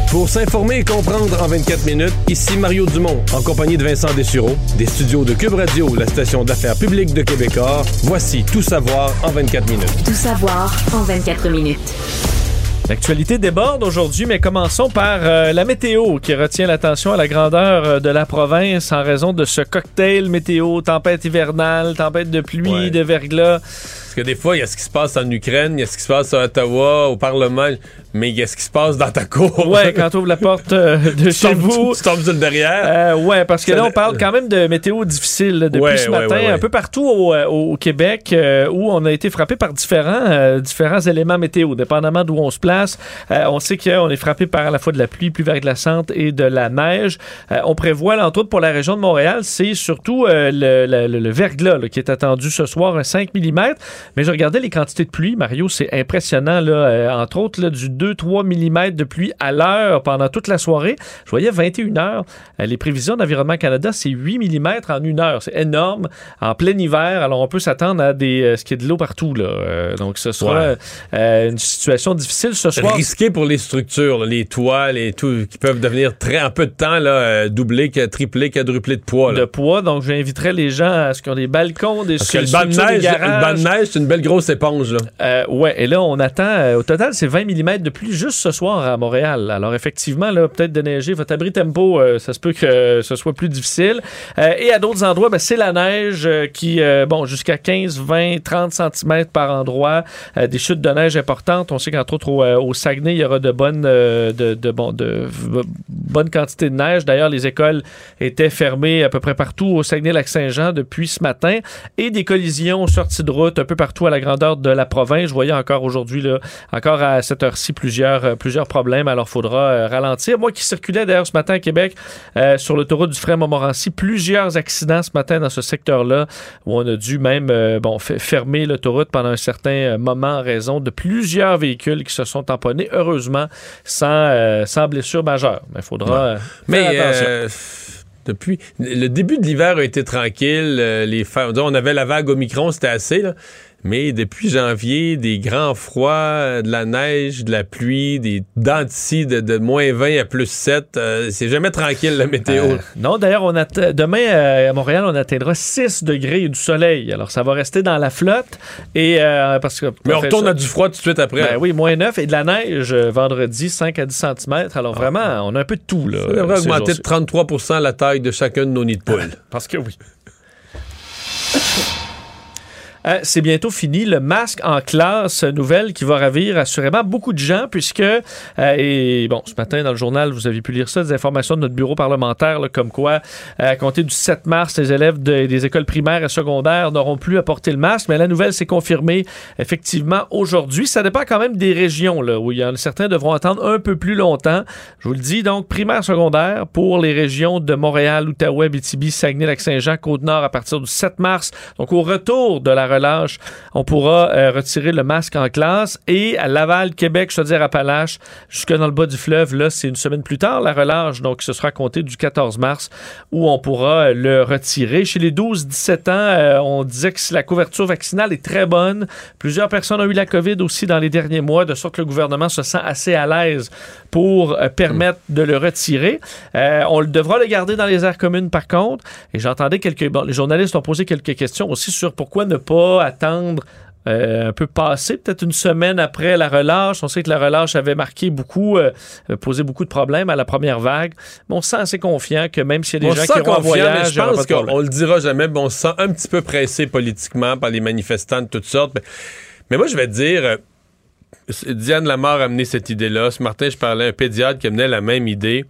Pour s'informer et comprendre en 24 minutes, ici Mario Dumont, en compagnie de Vincent Dessureau, des studios de Cube Radio, la station d'affaires publique de Québecor. Voici Tout savoir en 24 minutes. Tout savoir en 24 minutes. L'actualité déborde aujourd'hui, mais commençons par euh, la météo qui retient l'attention à la grandeur euh, de la province en raison de ce cocktail météo, tempête hivernale, tempête de pluie, de verglas que des fois, il y a ce qui se passe en Ukraine, il y a ce qui se passe à Ottawa, au Parlement, mais il y a ce qui se passe dans ta cour. Ouais, quand tu ouvres la porte euh, de chez vous. Tu tombes sur le derrière. Euh, ouais, parce que là, on parle quand même de météo difficile depuis ce matin, un peu partout au, euh, Québec, où on a été frappé par différents, différents éléments météo, dépendamment d'où on se place. on sait qu'on est frappé par à la fois de la pluie, pluie verglaçante et de la neige. on prévoit, entre autres, pour la région de Montréal, c'est surtout le, verglas qui est attendu ce soir, un 5 mm. Mais je regardais les quantités de pluie, Mario, c'est impressionnant. Là, euh, entre autres, là, du 2-3 mm de pluie à l'heure pendant toute la soirée. Je voyais 21 heures. Euh, les prévisions d'Environnement Canada, c'est 8 mm en une heure. C'est énorme. En plein hiver, alors on peut s'attendre à des, euh, ce qui est de l'eau partout. Là. donc, ce sera une situation difficile ce soir. Risqué pour les structures, les toits, les tout, qui peuvent devenir très en peu de temps là, doubler, tripler, quadrupler de poids. De poids. Donc, j'inviterais les gens à ce qu'ils ont des balcons, des Parce que le banc de neige, une belle grosse éponge. Là. Euh, ouais, et là, on attend, euh, au total, c'est 20 mm de pluie juste ce soir à Montréal. Alors, effectivement, là, peut-être de neiger. Votre abri tempo, euh, ça se peut que ce soit plus difficile. et à d'autres endroits, ben, c'est la neige qui, bon, jusqu'à 15, 20, 30 cm par endroit. des chutes de neige importantes. On sait qu'entre autres, au, Saguenay, il y aura de bonnes, de, bon, de quantités de neige. D'ailleurs, les écoles étaient fermées à peu près partout au Saguenay-Lac-Saint-Jean depuis ce matin. Et des collisions sorties de route un peu partout à la grandeur de la province. Je voyais encore aujourd'hui, encore à cette heure-ci, plusieurs, euh, plusieurs problèmes. Alors, il faudra euh, ralentir. Moi qui circulais d'ailleurs ce matin à Québec euh, sur l'autoroute du Frère Montmorency, plusieurs accidents ce matin dans ce secteur-là où on a dû même bon, fermer l'autoroute pendant un certain moment en raison de plusieurs véhicules qui se sont tamponnés. Heureusement, sans, sans blessure majeure. Mais il faudra Mais depuis le début de l'hiver a été tranquille. les on avait la vague au micron, c'était assez. Là. Mais depuis janvier, des grands froids, de la neige, de la pluie, des dents de, de, moins 20 à plus 7, euh, c'est jamais tranquille la météo. Euh, non, d'ailleurs, on demain euh, à Montréal, on atteindra 6 degrés et du soleil. Alors, ça va rester dans la flotte. Et, parce que, Mais on retourne à du froid tout de suite après. Ben oui, moins 9 et de la neige vendredi, 5 à 10 cm. Alors, ah. vraiment, on a un peu de tout. Là, ça devrait augmenter de 33 la taille de chacun de nos nids de poules. parce que oui. Euh, c'est bientôt fini. Le masque en classe, nouvelle qui va ravir assurément beaucoup de gens, puisque, euh, et bon, ce matin dans le journal, vous avez pu lire ça, des informations de notre bureau parlementaire, comme quoi, euh, à compter du 7 mars, les élèves des écoles primaires et secondaires n'auront plus à porter le masque. Mais la nouvelle s'est confirmée effectivement aujourd'hui. Ça dépend quand même des régions, là, où il y en certains devront attendre un peu plus longtemps. Je vous le dis, donc, primaire, secondaire, pour les régions de Montréal, Outaouais, Bitibi, Saguenay, Lac-Saint-Jean, Côte-Nord, à partir du 7 mars. Donc, au retour de la on pourra euh, retirer le masque en classe. Et à Laval, Québec, je veux dire Appalaches, jusque dans le bas du fleuve, là, c'est une semaine plus tard, la relâche. Donc, ce sera compté du 14 mars où on pourra euh, le retirer. Chez les 12-17 ans, euh, on disait que la couverture vaccinale est très bonne. Plusieurs personnes ont eu la COVID aussi dans les derniers mois, de sorte que le gouvernement se sent assez à l'aise pour permettre de le retirer. on devra le garder dans les aires communes, par contre. Et j'entendais quelques... Bon, les journalistes ont posé quelques questions aussi sur pourquoi ne pas attendre euh, un peu passé, peut-être une semaine après la relâche. On sait que la relâche avait marqué beaucoup, euh, posé beaucoup de problèmes à la première vague. Mais on se sent assez confiant que même s'il y a des gens qui ont voyage, je pense qu'on le dira jamais, mais on se sent un petit peu pressé politiquement par les manifestants de toutes sortes. Mais, moi, je vais te dire, euh, Diane Lamar a amené cette idée-là. Ce matin, je parlais à un pédiatre qui amenait la même idée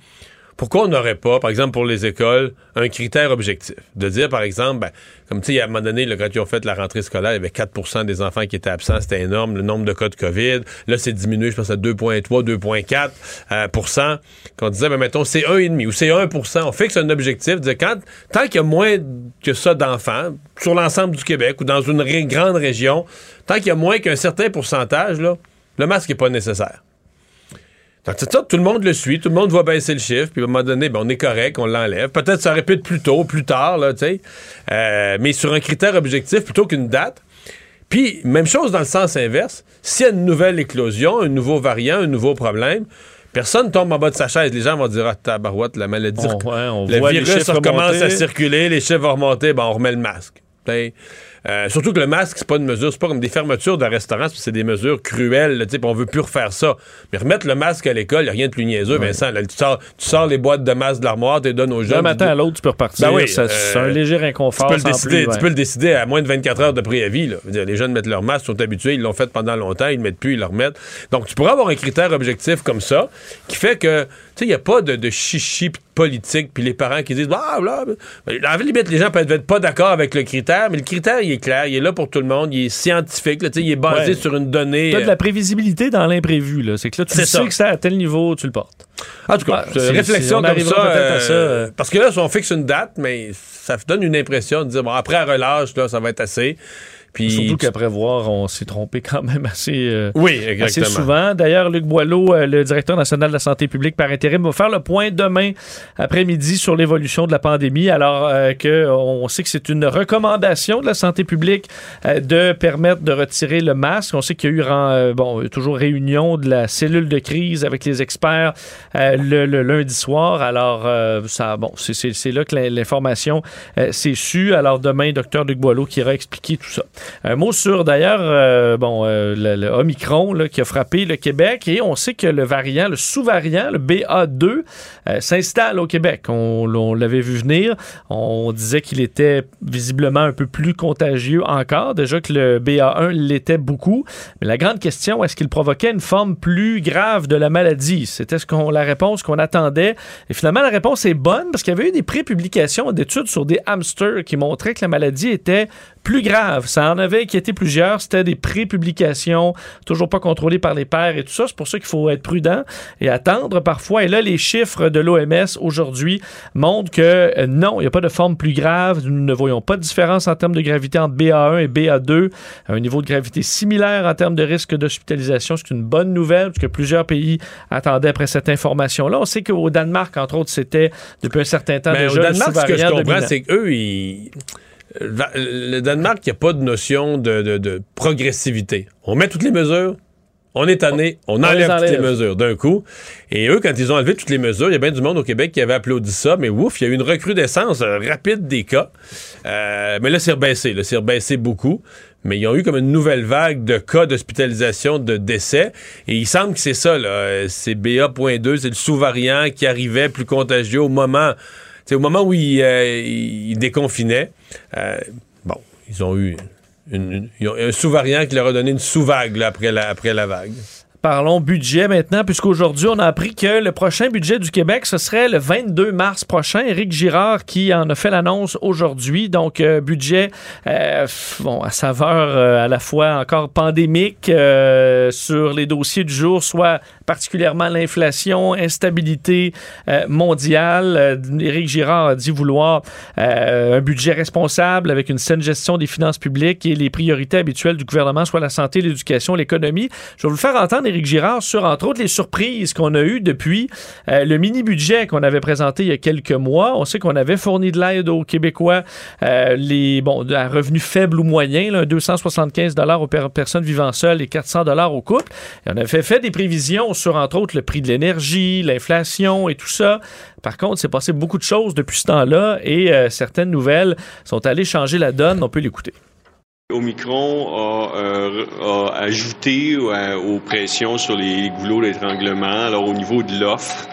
pourquoi on n'aurait pas, par exemple, pour les écoles, un critère objectif? De dire, par exemple, ben, comme tu sais, à un moment donné, là, quand ils ont fait la rentrée scolaire, il y avait 4% des enfants qui étaient absents. C'était énorme, le nombre de cas de COVID. Là, c'est diminué, je pense, à 2,3, 2,4% euh, Quand on disait, ben, mettons, c'est 1,5 ou c'est 1% On fixe un objectif. De quand, tant qu'il y a moins que ça d'enfants sur l'ensemble du Québec ou dans une grande région, tant qu'il y a moins qu'un certain pourcentage, là, le masque n'est pas nécessaire. Ça, tout le monde le suit, tout le monde voit baisser le chiffre, puis à un moment donné, ben, on est correct, on l'enlève. Peut-être ça aurait pu être plus tôt, plus tard, là, tu sais. Euh, mais sur un critère objectif plutôt qu'une date. Puis, même chose dans le sens inverse. S'il y a une nouvelle éclosion, un nouveau variant, un nouveau problème, personne tombe en bas de sa chaise. Les gens vont dire Ah, tabarouette, la maladie. le virus recommence à circuler, les chiffres vont remonter, ben, on remet le masque. Euh, surtout que le masque, c'est pas une mesure, c'est pas comme des fermetures de restaurants, c'est des mesures cruelles, sais, on veut plus refaire ça. Mais remettre le masque à l'école, il a rien de plus niaiseux, Vincent. tu, sors, les boîtes de masque de l'armoire, tu les donnes aux jeunes. D'un matin à l'autre, tu peux repartir. Ben c'est un euh, léger inconfort. Tu peux, le décider, tu peux le décider à moins de 24 heures de préavis. les jeunes mettent leur masque, sont habitués, ils l'ont fait pendant longtemps, ils le mettent plus, ils le remettent. Donc, tu pourrais avoir un critère objectif comme ça, qui fait que, sais, il n'y a pas de, de chichi politique, puis les parents qui disent, ah, là, en limite, les gens peuvent être pas d'accord avec le critère, mais le critère, il est clair, il est là pour tout le monde, il est scientifique, là, il est basé sur une donnée. Tu de la euh, prévisibilité dans l'imprévu, là. C'est que là, tu sais que ça à tel niveau, tu le portes. En tout cas, c'est réflexion comme ça, euh, ça Parce que là, si on fixe une date, mais ça donne une impression de dire, bon, après relâche, là, ça va être assez. Surtout qu'après voir, on s'est trompé quand même assez, euh, oui, assez souvent. D'ailleurs, Luc Boileau, euh, le directeur national de la santé publique par intérim, va faire le point demain après-midi sur l'évolution de la pandémie, alors euh, qu'on sait que c'est une recommandation de la santé publique de permettre de retirer le masque. On sait qu'il y a eu bon, toujours réunion de la cellule de crise avec les experts le, lundi soir. Alors, ça, bon, c'est là que l'information s'est su. Alors, demain, docteur Luc Boileau qui ira expliquer tout ça. Un mot sur d'ailleurs euh, euh, le, Omicron qui a frappé le Québec et on sait que le variant, le sous-variant, le BA2, euh, s'installe au Québec. On, l'avait vu venir. On disait qu'il était visiblement un peu plus contagieux encore. Déjà que le BA1 l'était beaucoup. Mais la grande question, est-ce qu'il provoquait une forme plus grave de la maladie? C'était la réponse qu'on attendait. Et finalement, la réponse est bonne parce qu'il y avait eu des pré-publications d'études sur des hamsters qui montraient que la maladie était plus grave. Ça en avait inquiété plusieurs. C'était des pré-publications, toujours pas contrôlées par les pairs et tout ça. C'est pour ça qu'il faut être prudent et attendre parfois. Et là, les chiffres de l'OMS aujourd'hui montrent que euh, non, il n'y a pas de forme plus grave. Nous ne voyons pas de différence en termes de gravité entre BA1 et BA2. Un niveau de gravité similaire en termes de risque d'hospitalisation. C'est une bonne nouvelle parce que plusieurs pays attendaient après cette information-là. On sait qu'au Danemark, entre autres, c'était depuis un certain temps déjà. Au Danemark, ce que je comprends, c'est qu'eux, ils le Danemark, il n'y a pas de notion de, progressivité. On met toutes les mesures, on est tanné, on, enlève, toutes les mesures d'un coup. Et eux, quand ils ont enlevé toutes les mesures, il y a bien du monde au Québec qui avait applaudi ça, mais ouf, il y a eu une recrudescence euh, rapide des cas. Euh, mais là, c'est rebaissé, là, c'est rebaissé beaucoup. Mais ils ont eu comme une nouvelle vague de cas d'hospitalisation, de décès. Et il semble que c'est ça, là. C'est BA.2, c'est le sous-variant qui arrivait plus contagieux au moment c'est au moment où ils, euh, déconfinaient, euh, bon, ils ont eu un sous-variant qui leur a donné une sous-vague après, la, après la vague. Parlons budget maintenant, puisqu'aujourd'hui, on a appris que le prochain budget du Québec, ce serait le 22 mars prochain. Éric Girard qui en a fait l'annonce aujourd'hui. Donc, euh, budget, bon, à saveur à la fois encore pandémique sur les dossiers du jour, soit particulièrement l'inflation, instabilité euh, mondiale. Euh, Éric Girard a dit vouloir euh, un budget responsable avec une saine gestion des finances publiques et les priorités habituelles du gouvernement, soit la santé, l'éducation, l'économie. Je vais vous faire entendre Girard sur, entre autres, les surprises qu'on a eues depuis le mini-budget qu'on avait présenté il y a quelques mois. On sait qu'on avait fourni de l'aide aux Québécois, les, bon, à revenus faibles ou moyens, là, 275 aux personnes vivant seules et 400 aux couples. Et on avait fait des prévisions sur, entre autres, le prix de l'énergie, l'inflation et tout ça. Par contre, c'est passé beaucoup de choses depuis ce temps-là et euh, certaines nouvelles sont allées changer la donne. On peut l'écouter. Omicron a, euh, a ajouté aux pressions sur les goulots d'étranglement, alors au niveau de l'offre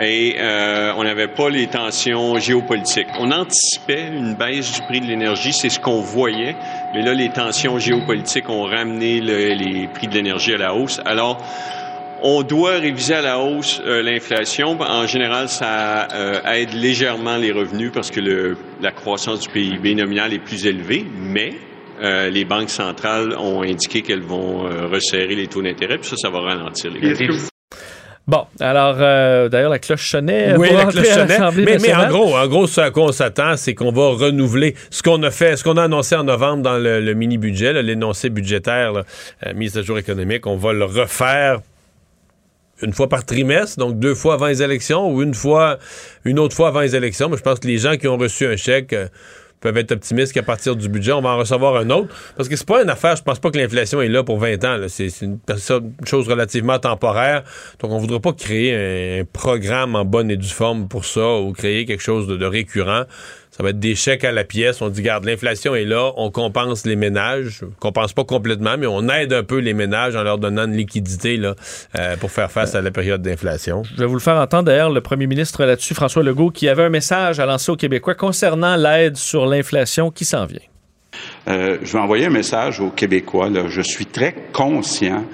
et euh, on n'avait pas les tensions géopolitiques. On anticipait une baisse du prix de l'énergie, c'est ce qu'on voyait, mais là, les tensions géopolitiques ont ramené les prix de l'énergie à la hausse. Alors, on doit réviser à la hausse euh, l'inflation. En général, ça euh, aide légèrement les revenus parce que la croissance du PIB nominal est plus élevée, mais euh, les banques centrales ont indiqué qu'elles vont euh, resserrer les taux d'intérêt, puis ça, ça va ralentir les. Bon, alors, euh, d'ailleurs, la cloche sonnait. Oui, pour la cloche sonnait. Mais, mais en gros, en gros, ce à quoi on s'attend, c'est qu'on va renouveler ce qu'on a fait, ce qu'on a annoncé en novembre dans le, le mini-budget, l'énoncé budgétaire, là, mise à jour économique. On va le refaire une fois par trimestre, donc deux fois avant les élections ou une fois, une autre fois avant les élections. Mais je pense que les gens qui ont reçu un chèque euh, peuvent être optimistes qu'à partir du budget, on va en recevoir un autre. Parce que c'est pas une affaire, je pense pas que l'inflation est là pour 20 ans. C'est une, chose relativement temporaire. Donc, on voudrait pas créer un, programme en bonne et due forme pour ça ou créer quelque chose de récurrent. Ça va être des chèques à la pièce. On dit, garde, l'inflation est là, on compense les ménages. On compense pas complètement, mais on aide un peu les ménages en leur donnant une liquidité là, euh, pour faire face à la période d'inflation. Je vais vous le faire entendre d'ailleurs, le premier ministre là-dessus, François Legault, qui avait un message à lancer aux Québécois concernant l'aide sur l'inflation qui s'en vient. Euh, je vais envoyer un message aux Québécois. Là. Je suis très conscient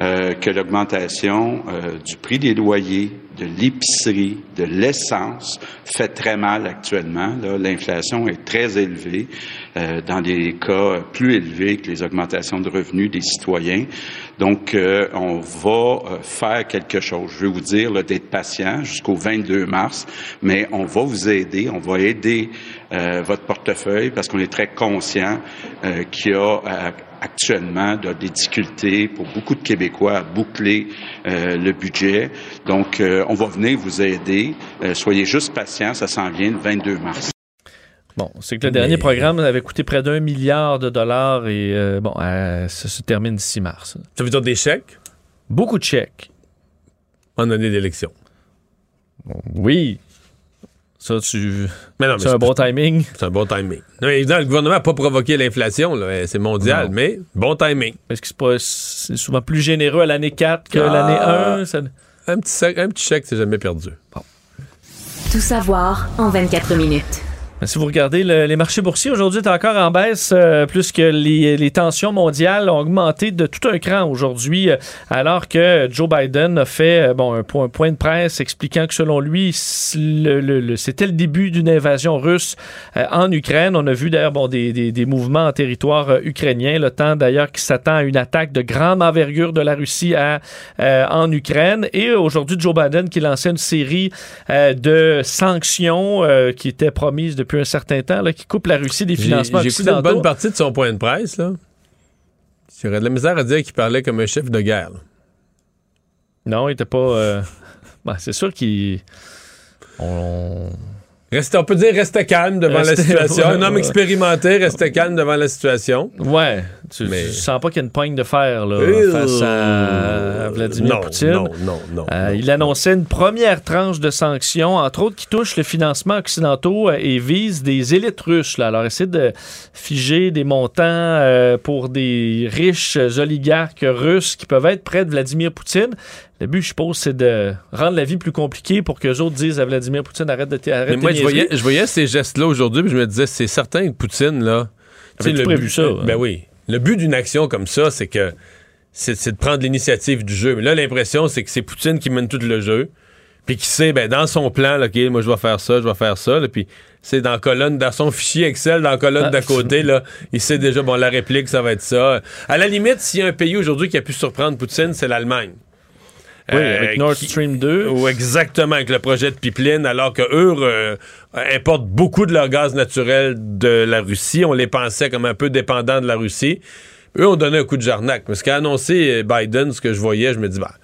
euh, que l'augmentation euh, du prix des loyers, de l'épicerie, de l'essence fait très mal actuellement. L'inflation est très élevée, euh, dans des cas plus élevés que les augmentations de revenus des citoyens. Donc, euh, on va euh, faire quelque chose. Je veux vous dire d'être patient jusqu'au 22 mars, mais on va vous aider, on va aider votre portefeuille parce qu'on est très conscient qu'il y a actuellement là, des difficultés pour beaucoup de Québécois à boucler euh, le budget. Donc, euh, on va venir vous aider. Euh, soyez juste patients, ça s'en vient le 22 mars. Bon, c'est que le dernier programme avait coûté près d'un milliard de dollars et euh, bon, euh, ça se termine d'ici mars. Ça veut dire des chèques? Beaucoup de chèques. En année d'élection. Oui. Ça, tu. Mais non, mais c'est un bon timing. C'est un bon timing. Non, mais évidemment, le gouvernement n'a pas provoqué l'inflation, là. c'est mondial, Non. mais bon timing. Est-ce que c'est pas c'est souvent plus généreux à l'année 4 que Ah. l'année 1? Ça- Un petit, sac- un petit chèque, c'est jamais perdu. Tout savoir en 24 minutes. Ben, Si vous regardez le- les marchés boursiers, aujourd'hui est encore en baisse, euh, plus que les, tensions mondiales ont augmenté de tout un cran aujourd'hui, euh, alors que Joe Biden a fait euh, bon, un, point, de presse expliquant que selon lui, c'était le début d'une invasion russe euh, en Ukraine. On a vu d'ailleurs bon, des, des- mouvements en territoire ukrainien, le temps d'ailleurs qui s'attend à une attaque de grande envergure de la Russie à, en Ukraine. Et aujourd'hui, Joe Biden qui lançait une série de sanctions qui étaient promises depuis un certain temps, là, qui coupent la Russie des financements j'ai écouté une bonne partie de son point de presse, là. J'aurais de la misère à dire qu'il parlait comme un chef de guerre. là. Non, il était pas. euh, ben, c'est sûr qu'il. On... On peut dire restez calme devant la situation. ouais, un homme ouais. expérimenté, restez calme devant la situation. Ouais. Tu, Mais- tu sens pas qu'il y a une poigne de fer là, Euh, face à Vladimir non, Poutine. Non, non, non. Euh, non. il annonçait une première tranche de sanctions, entre autres qui touche le financement occidentaux euh, et vise des élites russes. Là. Alors, essayer de figer des montants euh, pour des riches oligarques russes qui peuvent être près de Vladimir Poutine. Le but, je suppose, c'est de rendre la vie plus compliquée pour que les autres disent à Vladimir Poutine arrête de arrête Mais moi, je voyais, je voyais ces gestes-là aujourd'hui, puis je me disais, c'est certain que Poutine, là. tu le prévu but- ça, hein? Ben oui. Le but d'une action comme ça, c'est que c'est de prendre l'initiative du jeu. Mais là, l'impression, c'est que c'est Poutine qui mène tout le jeu. Puis qui sait, ben, dans son plan, là, OK, moi, je vais faire ça, je vais faire ça. là, puis c'est dans colonne, dans son fichier Excel, dans la colonne Ah. d'à côté, là, il sait déjà, bon, la réplique, ça va être ça. À la limite, s'il y a un pays aujourd'hui qui a pu surprendre Poutine, c'est l'Allemagne. Oui, Euh, avec Nord qui- Stream 2. ou exactement, avec le projet de pipeline, alors que eux euh, importent beaucoup de leur gaz naturel de la Russie. On les pensait comme un peu dépendants de la Russie. Eux ont donné un coup de jarnac. Mais ce qu'a annoncé Biden, ce que je voyais, je me dis, bah,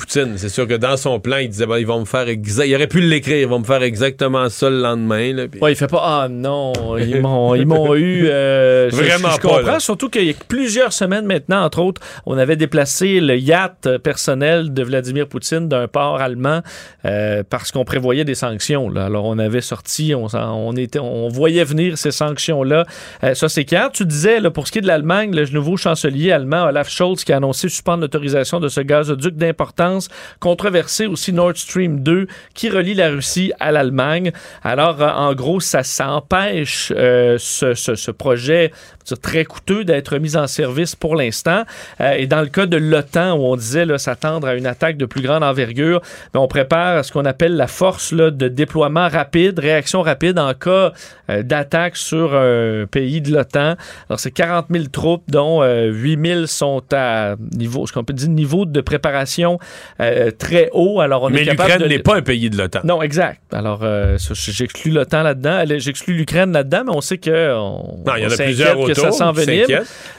Poutine, c'est sûr que dans son plan, il disait, bah, ils vont me faire exact. Il aurait pu l'écrire, ils vont me faire exactement ça le lendemain. là, puis- Ouais, il fait pas Ah non, ils m'ont, ils m'ont eu. euh, Vraiment je, je pas, comprends, là. surtout qu'il y a plusieurs semaines maintenant, entre autres, on avait déplacé le yacht personnel de Vladimir Poutine d'un port allemand euh, parce qu'on prévoyait des sanctions. là. Alors on avait sorti, on, était, on voyait venir ces sanctions-là. Euh, ça c'est clair. Tu disais là, pour ce qui est de l'Allemagne, le nouveau chancelier allemand Olaf Scholz qui a annoncé suspendre l'autorisation de ce gazoduc d'importance, controversé aussi Nord Stream 2 qui relie la Russie à l'Allemagne. Alors, euh, en gros, ça, ça empêche euh, ce projet c'est très coûteux d'être mis en service pour l'instant. Euh, et dans le cas de l'OTAN, où on disait s'attendre à une attaque de plus grande envergure, ben, on prépare ce qu'on appelle la force là, de déploiement rapide, réaction rapide en cas euh, d'attaque sur un pays de l'OTAN. Alors, c'est 40 000 troupes, dont 8 000 sont à niveau, ce qu'on peut dire, niveau de préparation euh, très haut. Alors, on Mais l'Ukraine de... n'est pas un pays de l'OTAN. Non, exact. Alors, euh, j'exclus l'OTAN là-dedans. J'exclus l'Ukraine là-dedans, mais on sait que on, Non, il y en a plusieurs que ça qui s'envenime.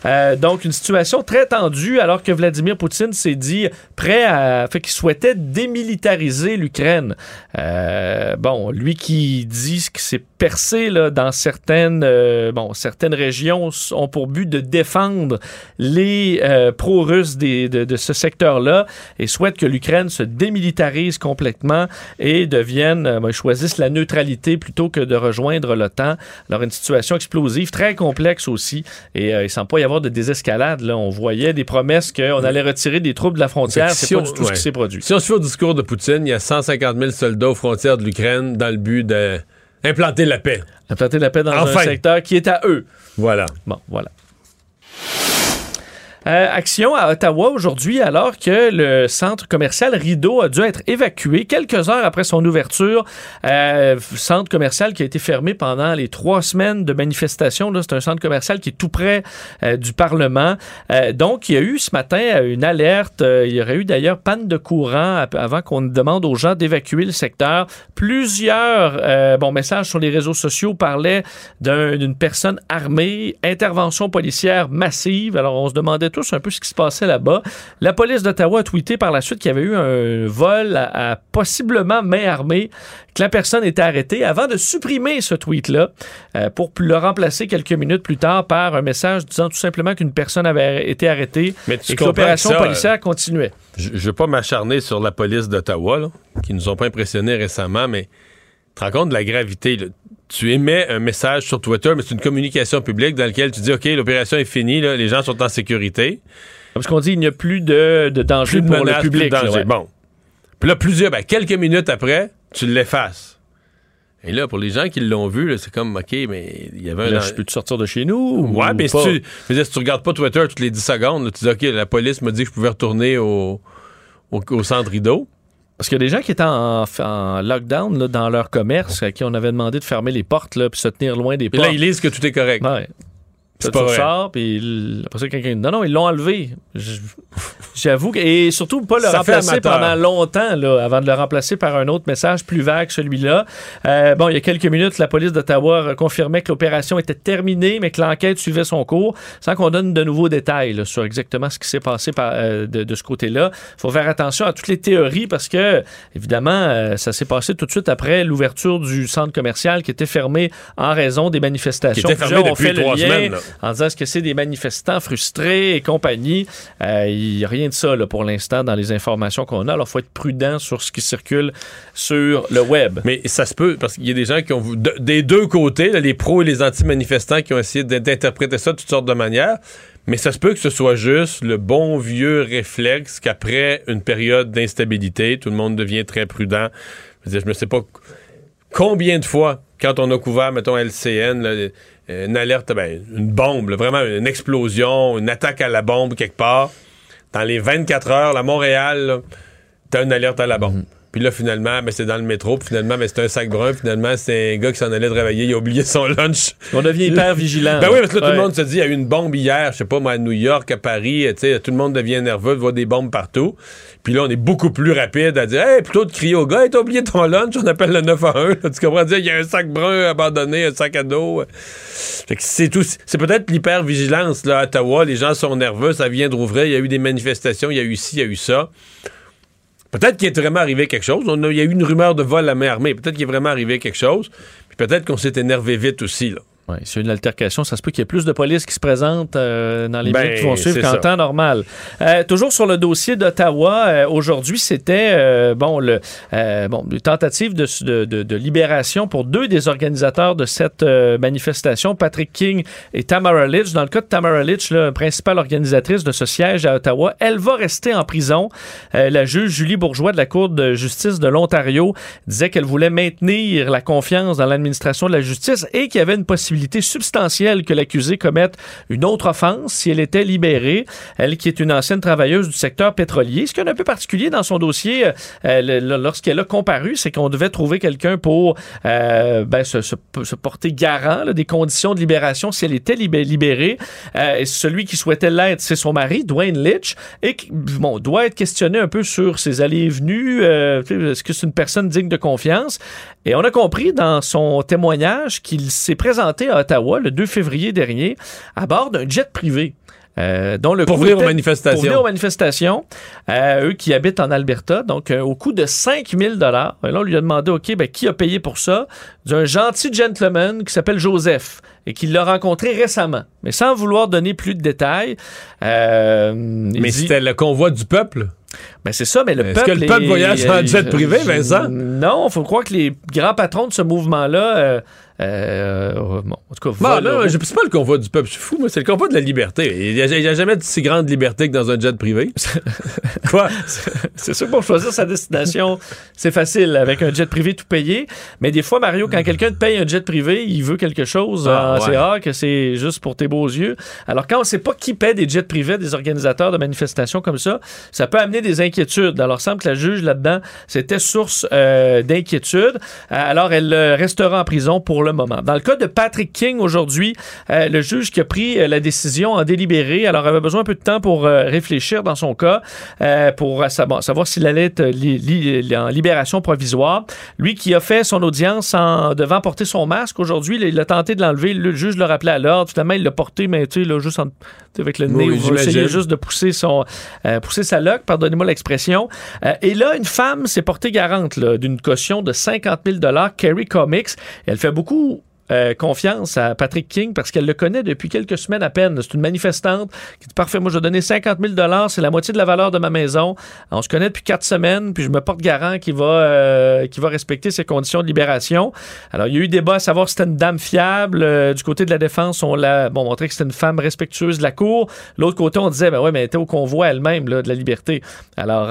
Euh, donc, une situation très tendue, alors que Vladimir Poutine s'est dit prêt à. fait qu'il souhaitait démilitariser l'Ukraine. Euh, bon, lui qui dit que c'est percé là, dans certaines, euh, bon, certaines régions ont pour but de défendre les pro-russes de, de ce secteur-là et souhaite que l'Ukraine se démilitarise complètement et devienne, ben, choisisse la neutralité plutôt que de rejoindre l'OTAN. Alors, une situation explosive, très complexe aussi, et euh, il ne semble pas y avoir de désescalade. Là. On voyait des promesses qu'on allait retirer des troupes de la frontière. C'est si pas on- du tout ce qui s'est produit. Si on se fait au discours de Poutine, il y a 150 000 soldats aux frontières de l'Ukraine dans le but d'implanter la paix. Implanter la paix dans Enfin. un secteur qui est à eux. Voilà. Bon, voilà. Euh, action à Ottawa aujourd'hui, alors que le centre commercial Rideau a dû être évacué quelques heures après son ouverture. Euh, centre commercial qui a été fermé pendant les trois semaines de manifestation. C'est un centre commercial qui est tout près euh, du Parlement. Euh, donc, il y a eu ce matin euh, une alerte. Il y aurait eu d'ailleurs panne de courant avant qu'on demande aux gens d'évacuer le secteur. Plusieurs bon, messages sur les réseaux sociaux parlaient d'un- d'une personne armée, intervention policière massive. Alors, on se demandait tous un peu ce qui se passait là-bas. La police d'Ottawa a tweeté par la suite qu'il y avait eu un vol à, à possiblement main armée, que la personne était arrêtée avant de supprimer ce tweet-là euh, pour le remplacer quelques minutes plus tard par un message disant tout simplement qu'une personne avait été arrêtée Mais tu et que l'opération policière continuait. Je ne veux pas m'acharner sur la police d'Ottawa, qui nous ont pas impressionnés récemment, mais tu te rends compte de la gravité. là. Tu émets un message sur Twitter, mais c'est une communication publique dans laquelle tu dis OK, l'opération est finie, là, les gens sont en sécurité. Parce qu'on dit qu'il n'y a plus de, de danger Plus de pour menaces, le public. plus de là, danger. ouais. Bon. Puis là, plusieurs, ben, quelques minutes après, tu l'effaces. Et là, pour les gens qui l'ont vu, c'est comme, OK, mais il y avait un... Là, je peux-tu sortir de chez nous? Ouais, ou mais si tu, dire, si tu regardes pas Twitter toutes les 10 secondes, là, tu dis, OK, la police m'a dit que je pouvais retourner au, au, au centre rideau. Parce qu'il y a des gens qui étaient en, en lockdown là, dans leur commerce, à qui on avait demandé de fermer les portes là, puis se tenir loin des Et portes. là, ils lisent que tout est correct. Ouais. C'est pas tu vrai. ressors, puis il- après ça, quelqu'un non, non, ils l'ont enlevé. J'avoue, que- et surtout pas le Ça remplacer pendant longtemps, là, avant de le remplacer par un autre message plus vague, celui-là. Euh, bon, il y a quelques minutes, la police d'Ottawa confirmait que l'opération était terminée, mais que l'enquête suivait son cours, sans qu'on donne de nouveaux détails là, sur exactement ce qui s'est passé par- euh, de, de ce côté-là. Il faut faire attention à toutes les théories parce que, évidemment, euh, ça s'est passé tout de suite après l'ouverture du centre commercial qui était fermé en raison des manifestations. Qui était fermé depuis trois semaines, là. En disant est-ce que c'est des manifestants frustrés et compagnie? Euh, Il n'y a rien de ça là, pour l'instant dans les informations qu'on a. Alors, il faut être prudent sur ce qui circule sur le web. Mais ça se peut, parce qu'il y a des gens qui ont, des deux côtés, les pros et les anti-manifestants, qui ont essayé d'in- d'interpréter ça de toutes sortes de manières. Mais ça se peut que ce soit juste le bon vieux réflexe qu'après une période d'instabilité, tout le monde devient très prudent. Je ne sais pas combien de fois, quand on a couvert, mettons, LCN, une alerte, ben, une bombe, vraiment une explosion, une attaque à la bombe quelque part, dans les 24 heures, à Montréal, t'as une alerte à la bombe. Puis là, finalement, ben, c'est dans le métro. Puis finalement, ben, c'est un sac brun. Finalement, c'est un gars qui s'en allait travailler. Il a oublié son lunch. On devient hyper vigilant. Ben oui, parce que là, tout le monde se dit, il y a eu une bombe hier, je sais pas, moi, à New York, à Paris, tu sais, tout le monde devient nerveux de voir des bombes partout. Puis là, on est beaucoup plus rapide à dire, hey, plutôt de crier au gars, hey, t'as oublié ton lunch, on appelle le 911. Là, tu comprends? Dire, il y a un sac brun abandonné, un sac à dos. Fait que c'est tout. C'est peut-être l'hyper-vigilance, là, à Ottawa. Les gens sont nerveux, ça vient de rouvrir. Il y a eu des manifestations, il y a eu ci, il y a eu ça. Peut-être qu'il est vraiment arrivé quelque chose. Il y a eu une rumeur de vol à main armée. Peut-être qu'il est vraiment arrivé quelque chose. Puis peut-être qu'on s'est énervé vite aussi, là. C'est une altercation. Ça se peut qu'il y ait plus de police qui se présentent euh, dans les Ben, minutes qui vont suivre qu'en temps normal. Euh, toujours sur le dossier d'Ottawa, euh, aujourd'hui, c'était bon, le, bon, une tentative de, de, de- de libération pour deux des organisateurs de cette manifestation, Patrick King et Tamara Litch. Dans le cas de Tamara Litch, la principale organisatrice de ce siège à Ottawa, elle va rester en prison. La juge Julie Bourgeois de la Cour de justice de l'Ontario disait qu'elle voulait maintenir la confiance dans l'administration de la justice et qu'il y avait une possibilité probabilité substantielle que l'accusée commette une autre offense si elle était libérée. Elle qui est une ancienne travailleuse du secteur pétrolier. Ce qui est un peu particulier dans son dossier, euh, lorsqu'elle a comparu, c'est qu'on devait trouver quelqu'un pour euh, ben, se, porter garant des conditions de libération si elle était libé- libérée. Euh, et celui qui souhaitait l'être, c'est son mari, Dwayne Litch, et qui doit être questionné un peu sur ses allées et venues. Est-ce que c'est une personne digne de confiance? Et on a compris dans son témoignage qu'il s'est présenté à Ottawa le 2 février dernier à bord d'un jet privé. euh, dont le Pour venir aux manifestations. Pour venir aux manifestations. Euh, eux qui habitent en Alberta, donc euh, au coût de 5000 dollars. Là, on lui a demandé, OK, ben, qui a payé pour ça? D'un gentil gentleman qui s'appelle Joseph et qui l'a rencontré récemment. Mais sans vouloir donner plus de détails. il Mais c'était le convoi du peuple? ben c'est ça, mais le Est-ce peuple. que le peuple est- voyage en jet privé, Vincent? Non, il faut croire que les grands patrons de ce mouvement-là. Euh, euh, bon, en tout cas, là, je c'est pas le convoi du peuple, je suis fou, moi, c'est le convoi de la liberté. Il n'y a, jamais de si grande liberté que dans un jet privé. Quoi? C'est sûr, pour choisir sa destination, c'est facile avec un jet privé tout payé. Mais des fois, Mario, quand quelqu'un te paye un jet privé, il veut quelque chose. Ah, hein, ouais. C'est rare que c'est juste pour tes beaux yeux. Alors, quand on sait pas qui paie des jets privés des organisateurs de manifestations comme ça, ça peut amener des inquiétudes. Alors, il semble que la juge là-dedans, c'était source euh, d'inquiétude. Alors, elle restera en prison pour le moment. Dans le cas de Patrick King aujourd'hui, euh, le juge qui a pris euh, la décision en délibéré, alors avait besoin un peu de temps pour euh, réfléchir dans son cas, pour savoir, savoir s'il allait être li- li- li- en libération provisoire. Lui qui a fait son audience en devant porter son masque aujourd'hui, il a tenté de l'enlever, le juge l'a rappelé à l'ordre, finalement il l'a porté, mais tu sais, juste en- avec le nez, Oui, il juste de pousser son pousser sa loque, pardonnez-moi l'expression. Et là, une femme s'est portée garante d'une caution de 50 000 Kerry Comics. Elle fait beaucoup beaucoup euh, confiance à Patrick King parce qu'elle le connaît depuis quelques semaines à peine. C'est une manifestante qui dit Parfait, moi je vais donner 50 000 c'est la moitié de la valeur de ma maison. On se connaît depuis quatre semaines, puis je me porte garant qui va, euh, va respecter ses conditions de libération. Alors, il y a eu débat à savoir si c'était une dame fiable. Euh, du côté de la défense, on l'a bon, montré que c'était une femme respectueuse de la cour. L'autre côté, on disait Ben ouais, mais elle était au convoi elle-même de la liberté. Alors,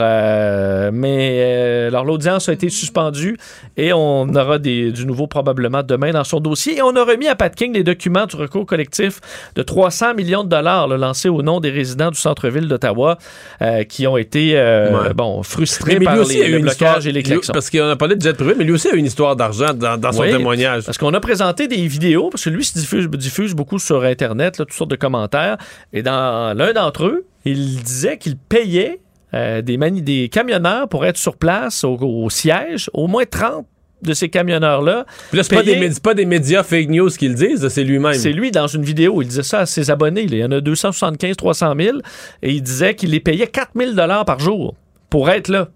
mais l'audience a été suspendue et on aura des, du nouveau probablement demain dans son dossier. Et on a remis à Pat King les documents du recours collectif de 300 millions de dollars là, lancés au nom des résidents du centre-ville d'Ottawa euh, qui ont été euh, Ouais. bon, frustrés Mais, par les, le blocage histoire. et les klaxons. Parce qu'on a parlé de jet privé, mais lui aussi a eu une histoire d'argent dans, dans son Oui, témoignage. Parce qu'on a présenté des vidéos, parce que lui se diffuse, diffuse beaucoup sur Internet, là, toutes sortes de commentaires. Et dans l'un d'entre eux, il disait qu'il payait euh, des, des camionneurs pour être sur place au, au siège, au moins 30 de ces camionneurs-là. Là, c'est pas, des, pas médias fake news qui le disent, c'est lui-même. C'est lui dans une vidéo, il disait ça à ses abonnés. là. Il y en a 275, 300 000. Et il disait qu'il les payait 4 000 par jour pour être là.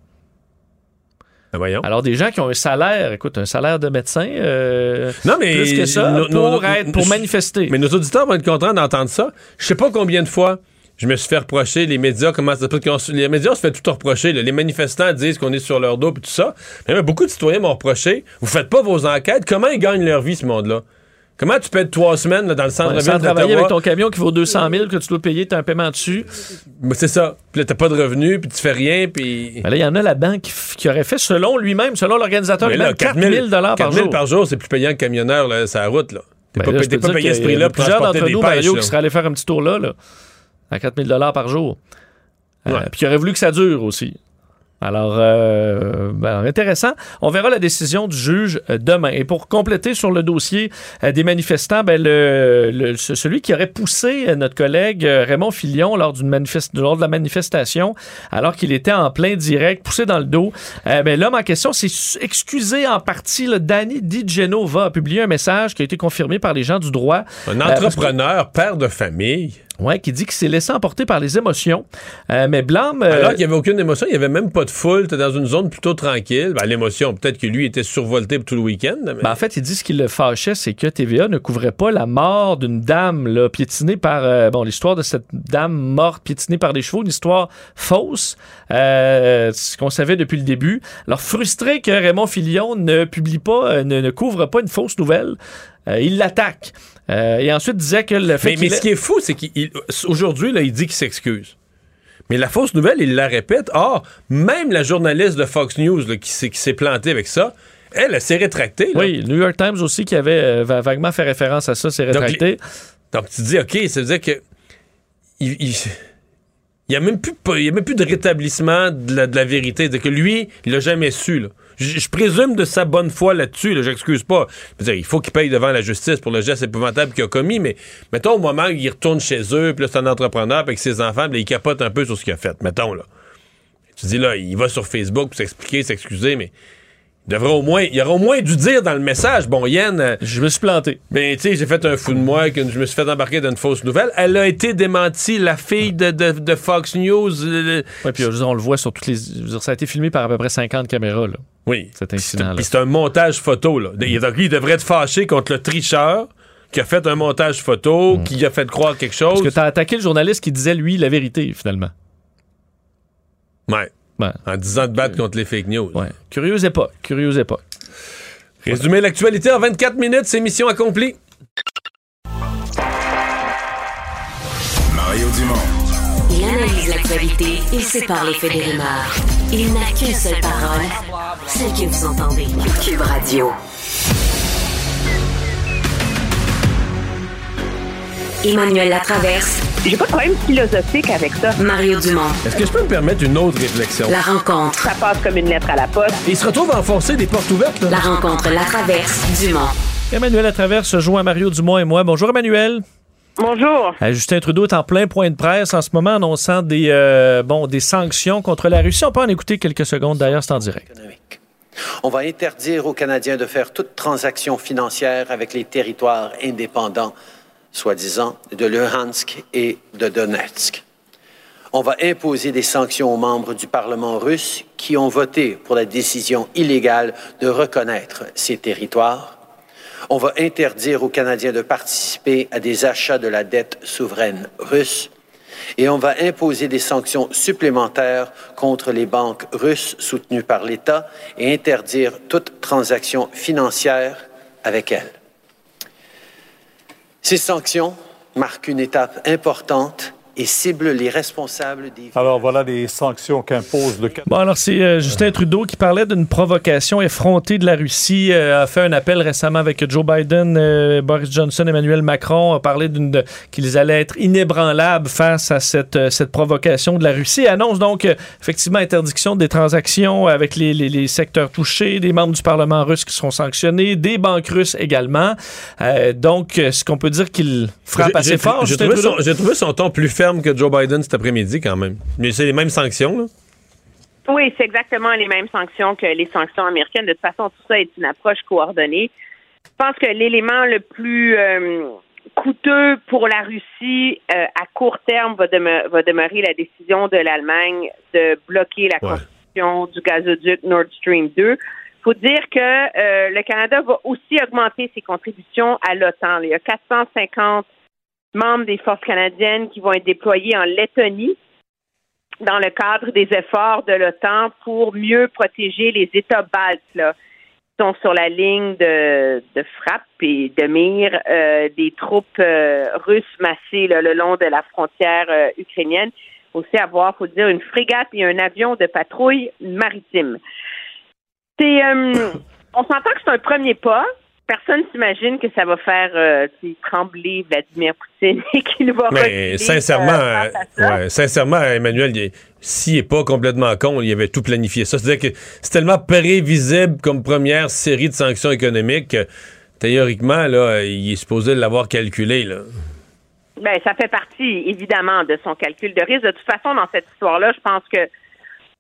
Ben voyons. Alors, des gens qui ont un salaire, écoute, un salaire de médecin, euh, Non, mais plus que ça, pour, être, pour manifester. Mais nos auditeurs vont être contents d'entendre ça. Je sais pas combien de fois je me suis fait reprocher, les médias, comment ça parce qu'on se- Les médias se fait tout reprocher. là. Les manifestants disent qu'on est sur leur dos et tout ça. Mais beaucoup de citoyens m'ont reproché. Vous faites pas vos enquêtes. Comment ils gagnent leur vie, ce monde-là? Comment tu peux être trois semaines là, dans le Ouais, centre-ville sans travailler avec ton camion qui vaut 200 000 que tu dois payer, tu as un paiement dessus. Mais c'est ça. Puis là, t'as pas de revenus, puis tu fais rien, puis... Ben là, il y en a qui, f- qui aurait fait, selon lui-même, selon l'organisateur Mais lui-même, là, 4 000 par 4 000 jour. par jour, c'est plus payant que camionneur, là, sur la route, là. T'es Ben pas, là, pas payé ce qu'il y a prix-là pour plusieurs transporter d'entre des nous, pêches, Mario, là. qui seraient allés faire un petit tour là, là à 4 000 par jour. Euh. Puis qui aurait voulu que ça dure aussi. Alors, euh, ben, intéressant. On verra la décision du juge euh, demain. Et pour compléter sur le dossier euh, des manifestants, ben, le, le- ce- celui qui aurait poussé notre collègue Raymond Filion lors, lors de la manifestation, alors qu'il était en plein direct, poussé dans le dos, ben, l'homme en question s'est excusé en partie. Danny Di Genova a publié un message qui a été confirmé par les gens du droit. Un que- entrepreneur, père de famille. Ouais, qui dit qu'il s'est laissé emporter par les émotions. Euh, mais blâme. euh, Alors qu'il n'y avait aucune émotion, il n'y avait même pas de foule, t'es dans une zone plutôt tranquille. Ben, l'émotion, peut-être que lui était survolté tout le week-end. mais- Ben, en fait, il dit ce qui le fâchait, c'est que TVA ne couvrait pas la mort d'une dame là, piétinée par... euh, bon, l'histoire de cette dame morte piétinée par des chevaux, une histoire fausse, ce qu'on savait depuis le début. Alors, frustré que Raymond Filion ne publie pas, ne, ne couvre pas une fausse nouvelle, il l'attaque. Euh, et ensuite disait que le fait mais, mais ce qui est fou, c'est qu'aujourd'hui, il dit qu'il s'excuse. Mais la fausse nouvelle, il la répète. Or, même la journaliste de Fox News là, qui s'est plantée avec ça, elle, elle s'est rétractée. là. Oui, le New York Times aussi, qui avait euh, va- vaguement fait référence à ça, s'est Donc, rétracté. Donc, tu dis, OK, ça veut dire que. Il, il- il y a même plus, pas- il y a même plus de rétablissement de la, de la vérité. C'est que lui, il l'a jamais su. là. Je, présume de sa bonne foi là-dessus. Là, J'excuse pas. Je veux dire, il faut qu'il paye devant la justice pour le geste épouvantable qu'il a commis, mais mettons au moment où il retourne chez eux, puis là, c'est un entrepreneur, puis avec ses enfants, puis là, il capote un peu sur ce qu'il a fait. Mettons, là. Tu dis, là, il va sur Facebook pour s'expliquer, s'excuser, mais il devrait au moins, il aurait au moins dû dire dans le message, bon, Yann, euh, Je me suis planté. ben, tu sais, j'ai fait un fou de moi, que je me suis fait embarquer dans une fausse nouvelle. Elle a été démentie, la fille de, de- de Fox News. euh, Ouais, puis on le voit sur toutes les. ça a été filmé par à peu près 50 caméras, là, oui. cet incident-là. c'est un montage photo, là. Il, donc, il devrait être fâché contre le tricheur qui a fait un montage photo, qui a fait croire quelque chose. Parce que t'as attaqué le journaliste qui disait, lui, la vérité, finalement. Ouais. Ouais. En disant de battre contre les fake news. Ouais. Curieuse époque. Curieuse époque. Résumer l'actualité en 24 minutes, c'est mission accomplie. Mario Dumont. Il analyse l'actualité et sépare les faits des rumeurs. Il n'a qu'une seule parole, celle que vous entendez. Cube Radio. Emmanuel Latraverse. J'ai pas de problème philosophique avec ça. Mario Dumont. Est-ce que je peux me permettre une autre réflexion? La rencontre. Ça passe comme une lettre à la poste. Il se retrouve à enfoncer des portes ouvertes, là. La rencontre Latraverse. Dumont. Emmanuel à travers se joint à Mario Dumont et moi. Bonjour, Emmanuel. Bonjour. Euh, Justin Trudeau est en plein point de presse en ce moment, annonçant des, euh, bon, des sanctions contre la Russie. On peut en écouter quelques secondes, d'ailleurs, c'est en direct. économique. On va interdire aux Canadiens de faire toute transaction financière avec les territoires indépendants, soi-disant, de Luhansk et de Donetsk. On va imposer des sanctions aux membres du Parlement russe qui ont voté pour la décision illégale de reconnaître ces territoires. On va interdire aux Canadiens de participer à des achats de la dette souveraine russe. Et on va imposer des sanctions supplémentaires contre les banques russes soutenues par l'État et interdire toute transaction financière avec elles. Ces sanctions marquent une étape importante et ciblent les responsables des... Alors voilà les sanctions qu'impose le Canada. Bon, alors c'est euh, Justin Trudeau qui parlait d'une provocation effrontée de la Russie, euh, a fait un appel récemment avec Joe Biden, euh, Boris Johnson, Emmanuel Macron, a parlé d'une qu'ils allaient être inébranlables face à cette, euh, cette provocation de la Russie. Annonce donc euh, effectivement interdiction des transactions avec les, les- les secteurs touchés, des membres du Parlement russe qui seront sanctionnés, des banques russes également. Euh, donc, est-ce qu'on peut dire qu'il frappe assez fort, J'ai Justin trouvé, Trudeau? son- j'ai trouvé son ton plus ferme que Joe Biden cet après-midi, quand même. Mais c'est les mêmes sanctions, là. Oui, c'est exactement les mêmes sanctions que les sanctions américaines. De toute façon, tout ça est une approche coordonnée. Je pense que l'élément le plus euh, coûteux pour la Russie euh, à court terme va, deme- va demeurer la décision de l'Allemagne de bloquer la Ouais. construction du gazoduc Nord Stream 2. Il faut dire que euh, le Canada va aussi augmenter ses contributions à l'OTAN. Il y a 450 membres des forces canadiennes qui vont être déployés en Lettonie dans le cadre des efforts de l'OTAN pour mieux protéger les États baltes là, qui sont sur la ligne de, de frappe et de mire euh, des troupes euh, russes massées là, le long de la frontière euh, ukrainienne. Aussi avoir, faut dire, une frégate et un avion de patrouille maritime. C'est, euh, on s'entend que c'est un premier pas. Personne s'imagine que ça va faire euh, trembler Vladimir Poutine et qu'il va Mais reculer, sincèrement, euh, ouais, sincèrement, Emmanuel, il- s'il n'est pas complètement con, il avait tout planifié ça. C'est-à-dire que c'est tellement prévisible comme première série de sanctions économiques que théoriquement, là, il est supposé l'avoir calculé. Là. Ben, ça fait partie, évidemment, de son calcul de risque. De toute façon, dans cette histoire-là, je pense que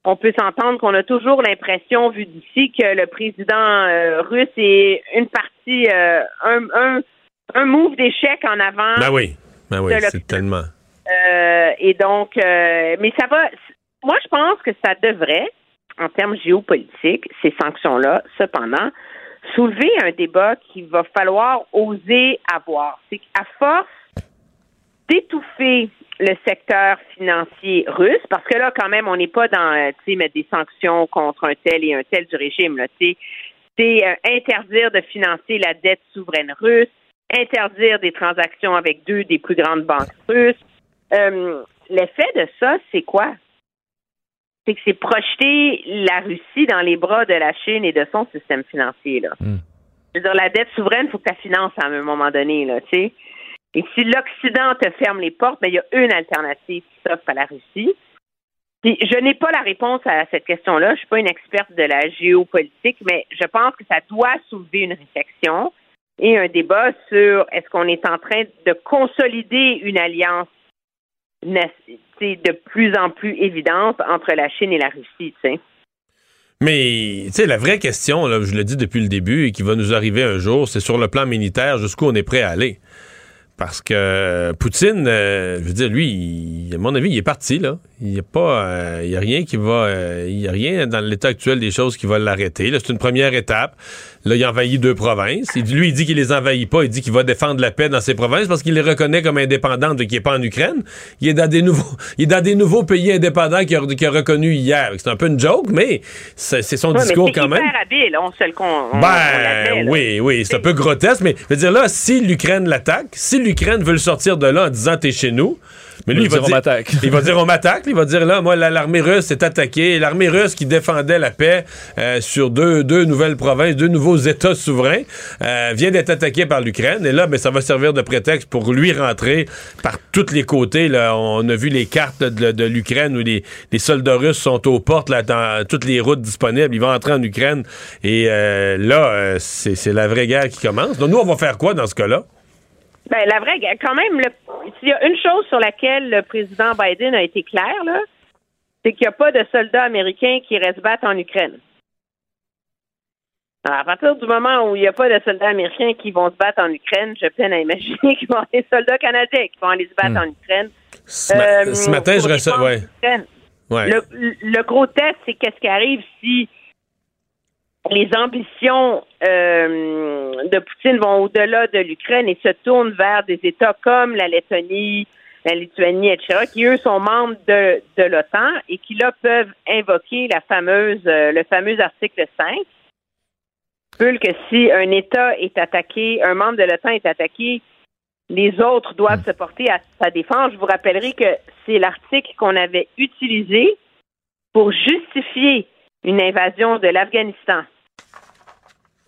on peut s'entendre qu'on a toujours l'impression, vu d'ici, que le président euh, russe est une partie, euh, un, un, un move d'échec en avant. Ben oui, ben oui, c'est tellement. Euh, et donc, euh, mais ça va. Moi, je pense que ça devrait, en termes géopolitiques, ces sanctions-là, cependant, soulever un débat qu'il va falloir oser avoir. C'est qu'à force d'étouffer le secteur financier russe, parce que là, quand même, on n'est pas dans, euh, tu sais, mettre des sanctions contre un tel et un tel du régime, là, tu sais. C'est euh, interdire de financer la dette souveraine russe, interdire des transactions avec deux des plus grandes banques russes. Euh, L'effet de ça, c'est quoi? c'est que c'est projeter la Russie dans les bras de la Chine et de son système financier. Là. Hmm. Je veux dire, la dette souveraine, il faut que tu finances à un moment donné, là, tu sais. Et si l'Occident te ferme les portes, ben, il y a une alternative qui s'offre à la Russie. Je n'ai pas la réponse à cette question-là. Je ne suis pas une experte de la géopolitique, mais je pense que ça doit soulever une réflexion et un débat sur est-ce qu'on est en train de consolider une alliance de plus en plus évidente entre la Chine et la Russie. Mais, tu sais, la vraie question, je le dis depuis le début et qui va nous arriver un jour, c'est sur le plan militaire, jusqu'où on est prêt à aller. Parce que Poutine, euh, je veux dire, lui, à mon avis, il est parti, là. Il n'y a pas, euh, il y a rien qui va, euh, il y a rien dans l'état actuel des choses qui va l'arrêter. Là, c'est une première étape. Là, il envahit deux provinces. Il, lui, il dit qu'il les envahit pas. Il dit qu'il va défendre la paix dans ces provinces parce qu'il les reconnaît comme indépendantes et qu'il n'est pas en Ukraine. Il est dans des nouveaux, il est dans des nouveaux pays indépendants qu'il a, qu'il a reconnus hier. C'est un peu une joke, mais c'est son Ouais, mais discours c'est quand même. hyper habile, on se le con. on- on Ben oui, oui, c'est un peu grotesque, mais je veux dire là, si l'Ukraine l'attaque, si l'Ukraine veut le sortir de là en disant t'es chez nous, mais lui, Il il va va dire, on m'attaque. il va dire on m'attaque, il va dire là, moi la- l'armée russe est attaquée, l'armée russe qui défendait la paix euh, sur deux, deux nouvelles provinces, deux nouveaux États souverains, euh, vient d'être attaquée par l'Ukraine, et là, ben ça va servir de prétexte pour lui rentrer par tous les côtés. Là, on a vu les cartes de, de l'Ukraine où les, les soldats russes sont aux portes là, dans toutes les routes disponibles. Ils vont entrer en Ukraine, et euh, là, c'est c'est la vraie guerre qui commence. Donc nous, on va faire quoi dans ce cas-là? Ben, la vraie, quand même, s'il y a une chose sur laquelle le président Biden a été clair, là, c'est qu'il n'y a pas de soldats américains qui restent battre en Ukraine. Alors, à partir du moment où il n'y a pas de soldats américains qui vont se battre en Ukraine, je peine à imaginer qu'il va y avoir des soldats canadiens qui vont aller se battre en Ukraine. Ce, ma- Euh, ce matin, je reçois. Ouais. l'Ukraine. Ouais. Le, le gros test, c'est qu'est-ce qui arrive si les ambitions euh, de Poutine vont au-delà de l'Ukraine et se tournent vers des États comme la Lettonie, la Lituanie, etc., qui eux sont membres de, de l'OTAN et qui là peuvent invoquer la fameuse, euh, le fameux article 5. Peut que si un État est attaqué, un membre de l'OTAN est attaqué, les autres doivent se porter à sa défense. Je vous rappellerai que c'est l'article qu'on avait utilisé pour justifier une invasion de l'Afghanistan.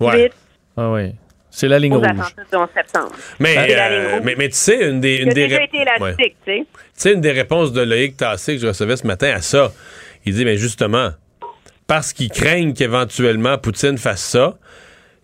Ouais. Ah oui. C'est la ligne rouge. attentats du 11 septembre. Mais, euh, mais, mais tu sais, une des, une des déjà ré- été élastique, Ouais. tu sais. Tu sais, une des réponses de Loïc Tassé que je recevais ce matin à ça, il dit, mais justement, parce qu'ils craignent qu'éventuellement Poutine fasse ça,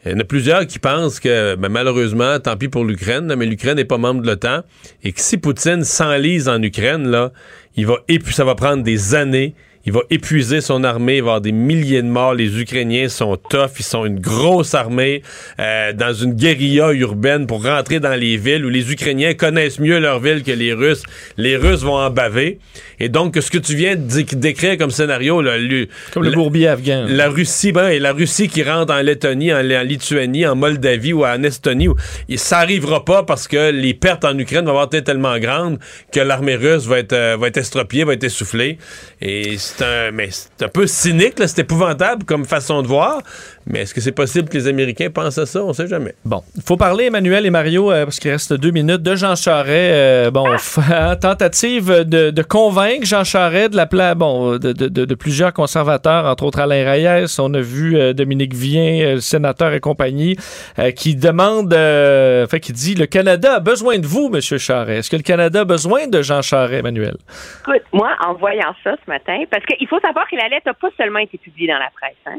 il y en a plusieurs qui pensent que, ben, malheureusement, tant pis pour l'Ukraine, mais l'Ukraine n'est pas membre de l'OTAN, et que si Poutine s'enlise en Ukraine, là, il va épu- ça va prendre des années. Il va épuiser son armée, il va y avoir des milliers de morts. Les Ukrainiens sont tough, ils sont une grosse armée euh, dans une guérilla urbaine pour rentrer dans les villes où les Ukrainiens connaissent mieux leur ville que les Russes. Les Russes vont en baver. Et donc, ce que tu viens de dé- décrire comme scénario, là, lu- Comme le la- bourbier afghan. la Russie, ben, et la Russie qui rentre en Lettonie, en, en Lituanie, en Moldavie ou en Estonie, où- et ça arrivera pas parce que les pertes en Ukraine vont avoir été tellement grandes que l'armée russe va être, euh, va être estropiée, va être essoufflée. Et c'est un, peu cynique, c'est épouvantable comme façon de voir. Mais est-ce que c'est possible que les Américains pensent à ça? On sait jamais. Bon, il faut parler, Emmanuel et Mario, euh, parce qu'il reste deux minutes, de Jean Charest. euh, bon, f- tentative de, de convaincre Jean Charest de la pla- bon, de, de- de- de plusieurs conservateurs, entre autres Alain Reyes. On a vu euh, Dominique Vien, euh, le sénateur et compagnie, euh, qui demande, euh, fait, qui dit le Canada a besoin de vous, Monsieur Charest. Est-ce que le Canada a besoin de Jean Charest, Emmanuel? Écoute, moi, en voyant ça ce matin, parce qu'il faut savoir que la lettre n'a pas seulement été publiée dans la presse. Hein.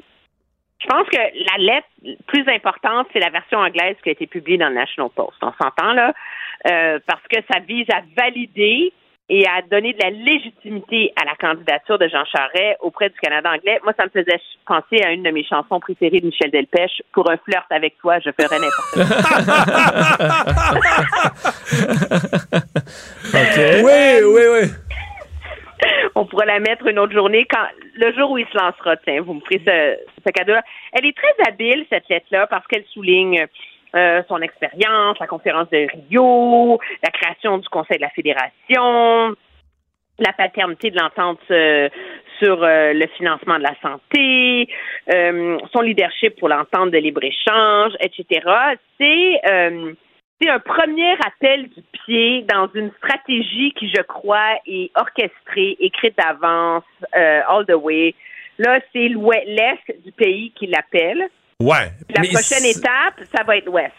Je pense que la lettre plus importante, c'est la version anglaise qui a été publiée dans le National Post. On s'entend là, euh, parce que ça vise à valider et à donner de la légitimité à la candidature de Jean Charest auprès du Canada anglais. Moi, ça me faisait penser à une de mes chansons préférées de Michel Delpech. Pour un flirt avec toi, je ferais n'importe quoi. Oui, oui, oui. On pourra la mettre une autre journée quand le jour où il se lancera. Tiens, vous me ferez ce, ce cadeau-là. Elle est très habile cette lettre-là parce qu'elle souligne euh, son expérience, la conférence de Rio, la création du Conseil de la Fédération, la paternité de l'entente euh, sur euh, le financement de la santé, son leadership pour l'entente de libre-échange, etc. C'est c'est un premier appel du pied dans une stratégie qui, je crois, est orchestrée, écrite d'avance, euh, all the way. Là, c'est l'est du pays qui l'appelle. Ouais. La mais prochaine étape, ça va être l'ouest.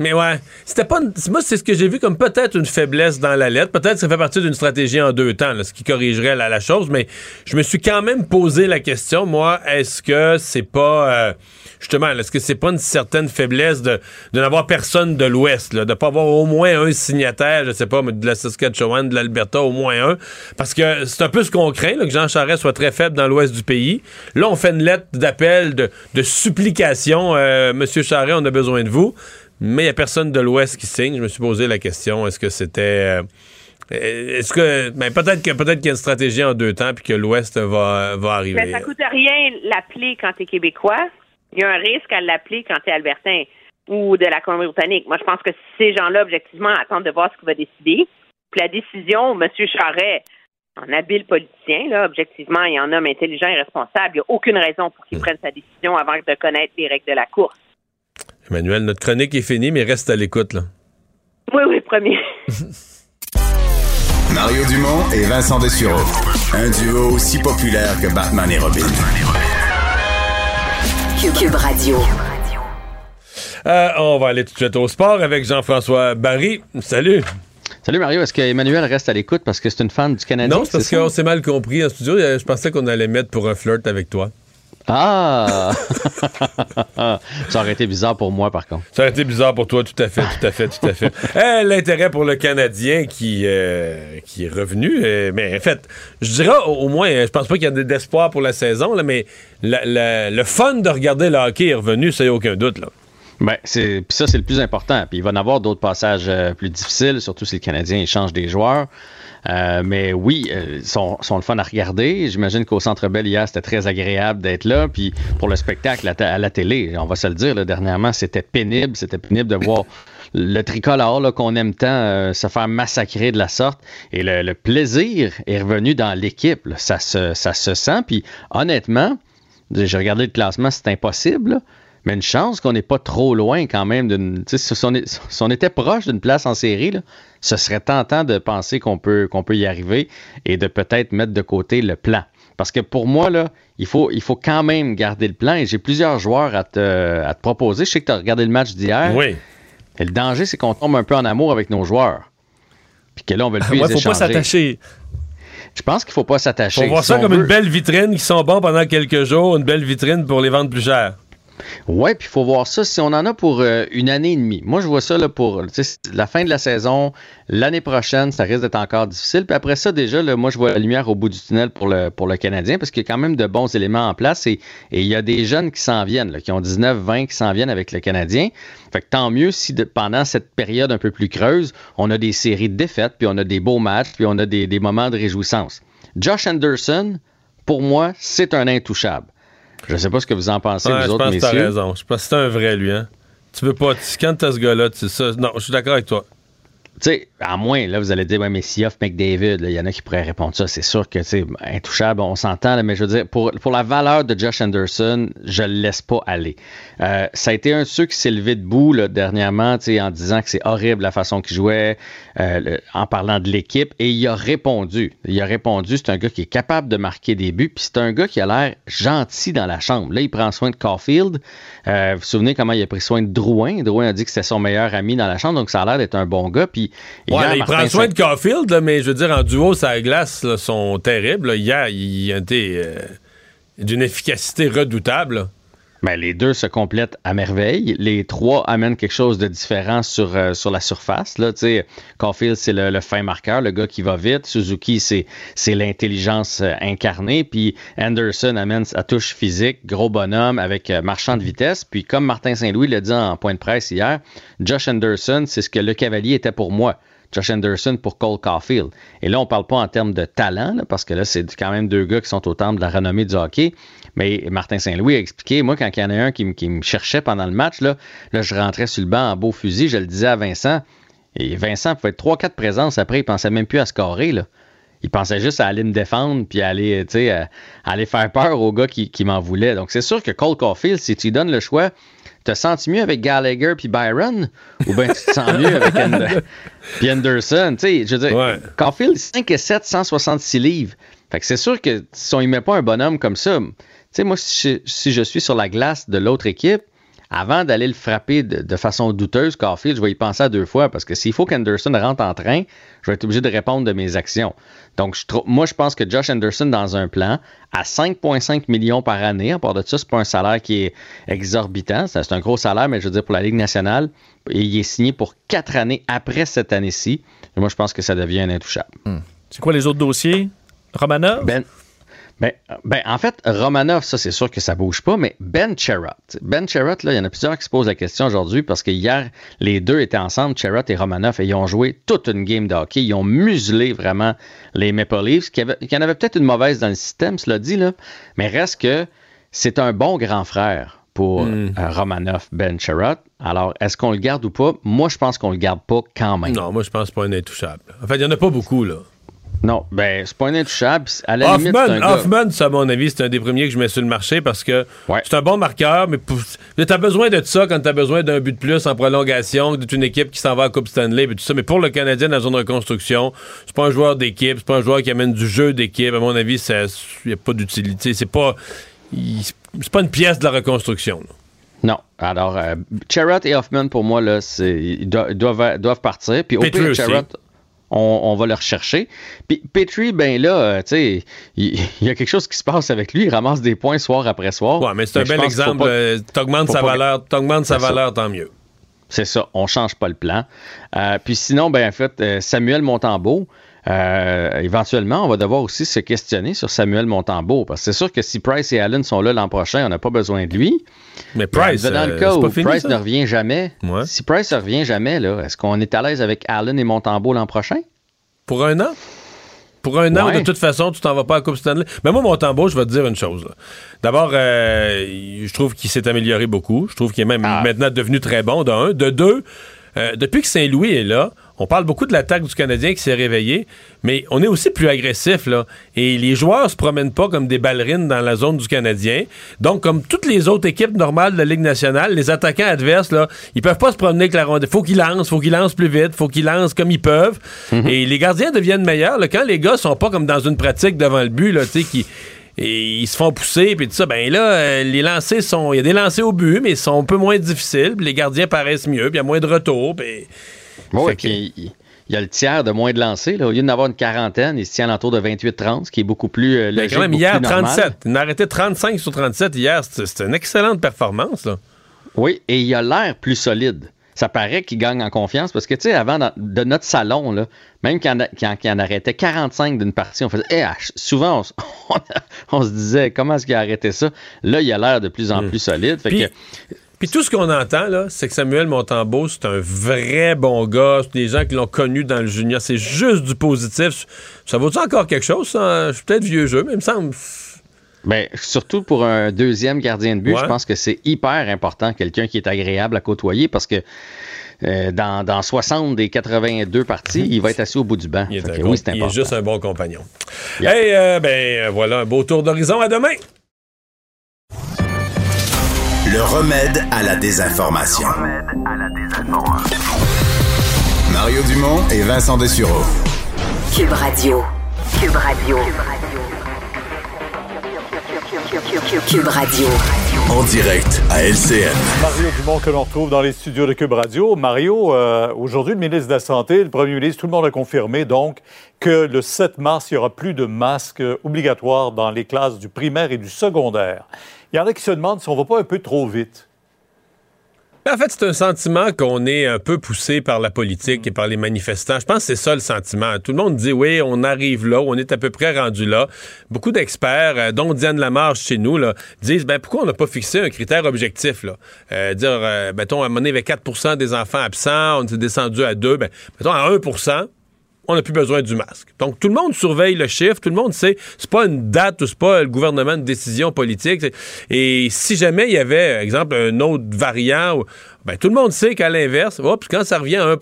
Mais ouais, c'était pas. une- Moi, c'est ce que j'ai vu comme peut-être une faiblesse dans la lettre. Peut-être que ça fait partie d'une stratégie en deux temps, là, ce qui corrigerait la, chose. Mais je me suis quand même posé la question, moi, est-ce que c'est pas. euh, justement, est-ce que c'est pas une certaine faiblesse de, de n'avoir personne de l'Ouest, de pas avoir au moins un signataire, je sais pas, mais de la Saskatchewan, de l'Alberta, au moins un? Parce que c'est un peu ce qu'on craint, là, que Jean Charest soit très faible dans l'Ouest du pays. Là, on fait une lettre d'appel, de, de supplication. Euh, Monsieur Charest, on a besoin de vous. Mais il n'y a personne de l'Ouest qui signe. Je me suis posé la question, est-ce que c'était... euh, est-ce que... Ben, peut-être que peut-être qu'il y a une stratégie en deux temps puis que l'Ouest va, va arriver. Mais ça coûte rien l'appeler quand tu es québécois. Il y a un risque à l'appeler quand tu es albertain ou de la Colombie-Britannique. Moi, je pense que ces gens-là, objectivement, attendent de voir ce qu'il va décider. Puis la décision, M. Charret, un habile politicien, là, objectivement, il y en a homme intelligent et responsable. Il n'y a aucune raison pour qu'il prenne sa décision avant de connaître les règles de la course. Emmanuel, notre chronique est finie, mais reste à l'écoute. là. Oui, oui, premier. Mario Dumont et Vincent Dessureau. Un duo aussi populaire que Batman et Robin. Cube Radio. Euh, on va aller tout de suite au sport avec Jean-François Barry. Salut. Salut Mario, est-ce qu'Emmanuel reste à l'écoute parce que c'est une fan du Canadien? Non, c'est parce qu'on s'est mal compris en studio. Euh, Je pensais qu'on allait mettre pour un flirt avec toi. Ah! ça aurait été bizarre pour moi, par contre. Ça aurait été bizarre pour toi, tout à fait, tout à fait, tout à fait. Euh, L'intérêt pour le Canadien qui, euh, qui est revenu, euh, mais en fait, je dirais au, moins, euh, je pense pas qu'il y a d'espoir pour la saison, là, mais la- la- le fun de regarder le hockey est revenu, ça y a aucun doute. Là. Ben, c'est, ça, c'est le plus important. Puis il va y en avoir d'autres passages euh, plus difficiles, surtout si le Canadien il change des joueurs. Euh, mais oui, euh, ils sont, sont le fun à regarder. J'imagine qu'au Centre Bell hier, c'était très agréable d'être là. Puis pour le spectacle à, la télé, on va se le dire, là, dernièrement, c'était pénible. C'était pénible de voir le tricolore qu'on aime tant euh, se faire massacrer de la sorte. Et le, plaisir est revenu dans l'équipe. Ça se, ça se sent. Puis honnêtement, j'ai regardé le classement, c'est impossible. Mais une chance qu'on n'est pas trop loin quand même d'une. Si on, est- si on était proche d'une place en série, là, ce serait tentant de penser qu'on peut, qu'on peut y arriver et de peut-être mettre de côté le plan. Parce que pour moi, là, il faut, il faut quand même garder le plan et j'ai plusieurs joueurs à te, à te proposer. Je sais que tu as regardé le match d'hier. Oui. Et le danger, c'est qu'on tombe un peu en amour avec nos joueurs. Puis que là, on veut le plus Ouais, les faut pas échanger. s'attacher. Je pense qu'il faut pas s'attacher. Voir Si ça on comme veut- une belle vitrine qui sont bons pendant quelques jours, une belle vitrine pour les vendre plus cher. Ouais, puis il faut voir ça si on en a pour euh, une année et demie. Moi, je vois ça là, pour la fin de la saison, l'année prochaine, ça risque d'être encore difficile. Puis après ça, déjà, là, moi, je vois la lumière au bout du tunnel pour le, pour le Canadien parce qu'il y a quand même de bons éléments en place et il y a des jeunes qui s'en viennent, qui ont 19, 20, qui s'en viennent avec le Canadien. Fait que tant mieux si pendant cette période un peu plus creuse, on a des séries de défaites, puis on a des beaux matchs, puis on a des, des moments de réjouissance. Josh Anderson, pour moi, c'est un intouchable. Je ne sais pas ce que vous en pensez, Ouais, vous je autres pense que t'as messieurs. raison. Je pense que c'est un vrai, lui. Hein? Tu veux pas. tu- quand t'as ce gars-là, tu ça. Non, je suis d'accord avec toi. Tu sais, à moins, là, vous allez dire, ouais, mais si off McDavid, il y en a qui pourraient répondre ça. C'est sûr que, tu intouchable, on s'entend, là, mais je veux dire, pour, pour la valeur de Josh Anderson, je le laisse pas aller. Euh, ça a été un de ceux qui s'est levé debout, là, dernièrement, tu en disant que c'est horrible la façon qu'il jouait, euh, en parlant de l'équipe, et il a répondu. Il a répondu, c'est un gars qui est capable de marquer des buts, puis c'est un gars qui a l'air gentil dans la chambre. Là, il prend soin de Caulfield. Euh, vous vous souvenez comment il a pris soin de Drouin? Drouin a dit que c'était son meilleur ami dans la chambre, donc ça a l'air d'être un bon gars. Puis Ouais, hier, là, il Martin prend soin de Caulfield, là, mais je veux dire, en duo, sa glace là, sont terribles. Hier, il a été euh, d'une efficacité redoutable. Là. Ben, les deux se complètent à merveille. Les trois amènent quelque chose de différent sur, euh, sur la surface. Là, Caulfield, c'est le, le fin marqueur, le gars qui va vite. Suzuki, c'est, c'est l'intelligence euh, incarnée. Puis Anderson amène sa touche physique, gros bonhomme avec euh, marchand de vitesse. Puis comme Martin Saint-Louis l'a dit en point de presse hier, Josh Anderson, c'est ce que le cavalier était pour moi. Josh Anderson pour Cole Caulfield. Et là, on parle pas en termes de talent, parce que là, c'est quand même deux gars qui sont au temple de la renommée du hockey. Mais Martin Saint-Louis a expliqué, moi, quand il y en a un qui, me- cherchait pendant le match, là, je rentrais sur le banc en beau fusil, je le disais à Vincent. Et Vincent pouvait être 3-4 présences après, il pensait même plus à scorer. Il pensait juste à aller me défendre puis aller, faire peur aux gars qui, qui m'en voulaient. Donc, c'est sûr que Cole Caulfield, si tu lui donnes le choix, te sens-tu mieux avec Gallagher puis Byron? Ou bien tu te sens mieux avec puis Anderson? Tu sais, je veux dire, Caulfield, 5 et 7, 166 livres. Fait que c'est sûr que si on y met pas un bonhomme comme ça, tu sais, moi, si je, si je suis sur la glace de l'autre équipe, avant d'aller le frapper de, de façon douteuse, Caulfield, je vais y penser à deux fois parce que s'il faut qu'Anderson rentre en train, je vais être obligé de répondre de mes actions. Donc, je trou- moi, je pense que Josh Anderson, dans un plan, à 5,5 millions par année, à part de ça, c'est pas un salaire qui est exorbitant. C'est un gros salaire, mais je veux dire, pour la Ligue nationale, et il est signé pour quatre années après cette année-ci. Et moi, je pense que ça devient un intouchable. C'est quoi les autres dossiers? Romanov? Ben, ben, ben, en fait, Romanov, ça, c'est sûr que ça bouge pas, mais Ben Sherratt. Ben Sherratt, là, il y en a plusieurs qui se posent la question aujourd'hui parce que hier, les deux étaient ensemble, Sherratt et Romanov, et ils ont joué toute une game de hockey. Ils ont muselé vraiment les Maple Leafs, qui, qui en avait peut-être une mauvaise dans le système, cela dit, là, mais reste que c'est un bon grand frère pour euh, Romanov, Ben Sherratt. Alors, est-ce qu'on le garde ou pas? Moi, je pense qu'on le garde pas quand même. Non, moi, je pense pas un intouchable. En fait, il y en a pas beaucoup, là. Non, ben, c'est pas un intouchable. À la limite, Hoffman, c'est un gars- Hoffman, ça, à mon avis, c'est un des premiers que je mets sur le marché parce que c'est un bon marqueur, mais tu as besoin de ça quand tu as besoin d'un but de plus en prolongation, d'être une équipe qui s'en va à Coupe Stanley, et tout ça. Mais pour le Canadien dans la zone de reconstruction, c'est pas un joueur d'équipe, c'est pas un joueur qui amène du jeu d'équipe. À mon avis, il n'y a pas d'utilité. C'est pas, c'est pas une pièce de la reconstruction. là. Non. Alors, euh, Charrot et Hoffman, pour moi, là, ils doivent, doivent, doivent partir. Puis au pire, aussi. On, on va le rechercher. Puis Petrie, ben là, euh, tu sais, il, il y a quelque chose qui se passe avec lui. Il ramasse des points soir après soir. Ouais, mais c'est un bel exemple. euh, T'augmentes sa pas- valeur, sa valeur, tant mieux. C'est ça, on change pas le plan. Euh, puis sinon, ben en fait, Samuel Montembeau, euh, éventuellement, on va devoir aussi se questionner sur Samuel Montembeau. Parce que c'est sûr que si Price et Allen sont là l'an prochain, on n'a pas besoin de lui. Mais Price, dans le euh, cas où fini, Price ça? ne revient jamais, si Price ne revient jamais, là, est-ce qu'on est à l'aise avec Allen et Montembeau l'an prochain? Pour un an? Pour un an, Ouais. de toute façon, tu t'en vas pas à Coupe Stanley. Mais moi, mon tambour, je vais te dire une chose. D'abord, euh, je trouve qu'il s'est amélioré beaucoup. Je trouve qu'il est même Ah. maintenant devenu très bon, de un. De deux, euh, depuis que Saint-Louis est là, on parle beaucoup de l'attaque du Canadien qui s'est réveillée, mais on est aussi plus agressif, là. Et les joueurs se promènent pas comme des ballerines dans la zone du Canadien. Donc, comme toutes les autres équipes normales de la Ligue nationale, les attaquants adverses, là, ils peuvent pas se promener avec la rondelle. Faut qu'ils lancent, faut qu'ils lancent plus vite, faut qu'ils lancent comme ils peuvent. Et les gardiens deviennent meilleurs, là, quand les gars sont pas comme dans une pratique devant le but, là, tu sais, qui et ils se font pousser puis tout ça ben là euh, les lancers sont il y a des lancers au but mais ils sont un peu moins difficiles les gardiens paraissent mieux puis il y a moins de retours puis Il, il y a le tiers de moins de lancers. Là. Au lieu d'en avoir une quarantaine, il se tient alentour de 28-30, ce qui est beaucoup plus euh, Ben, logique, quand même, hier, plus normal. 37. Il a arrêté 35 sur 37 hier. C'était une excellente performance. Là. Oui, et il a l'air plus solide. Ça paraît qu'il gagne en confiance parce que, tu sais, avant, dans- de notre salon, là, même quand, quand, quand on arrêtait 45 d'une partie, on faisait, Eh, ah, souvent, on, s- on, on se disait, comment est-ce qu'il a arrêté ça? Là, il a l'air de plus en plus solide. Fait. Puis- que, Puis tout ce qu'on entend, là, c'est que Samuel Montembeau, c'est un vrai bon gars. C'est des gens qui l'ont connu dans le junior. C'est juste du positif. Ça vaut-tu encore quelque chose? ça? Je suis peut-être vieux jeu, mais il me semble. ben, surtout pour un deuxième gardien de but, Ouais. je pense que c'est hyper important, quelqu'un qui est agréable à côtoyer parce que euh, dans, dans 60 des 82 parties, il va être assis au bout du banc. Il est, que oui, c'est il est juste un bon compagnon. Hey, euh, ben euh, voilà, un beau tour d'horizon. À demain! Le remède à la désinformation. Mario Dumont et Vincent Dessureau. Cube Radio. Cube Radio. Cube Radio. En direct à LCN. Mario Dumont que l'on retrouve dans les studios de Cube Radio. Mario, euh, aujourd'hui, le ministre de la Santé, le premier ministre, tout le monde a confirmé donc que le 7 mars, il n'y aura plus de masques obligatoires dans les classes du primaire et du secondaire. Il y en a qui se demandent si on va pas un peu trop vite. En fait, c'est un sentiment qu'on est un peu poussé par la politique et par les manifestants. Je pense que c'est ça le sentiment. Tout le monde dit oui, on arrive là, on est à peu près rendu là. Beaucoup d'experts, euh, dont Diane Lamarche chez nous, disent ben pourquoi on n'a pas fixé un critère objectif Euh, Dire, euh, mettons, à un moment donné, il y avait 4% des enfants absents, on est descendu à 2, ben, mettons à 1 on n'a plus besoin du masque. Donc, tout le monde surveille le chiffre, tout le monde sait, c'est pas une date ou c'est pas le gouvernement de décision politique. Et si jamais il y avait, exemple, un autre variant, ben, tout le monde sait qu'à l'inverse, hop, quand ça revient à 1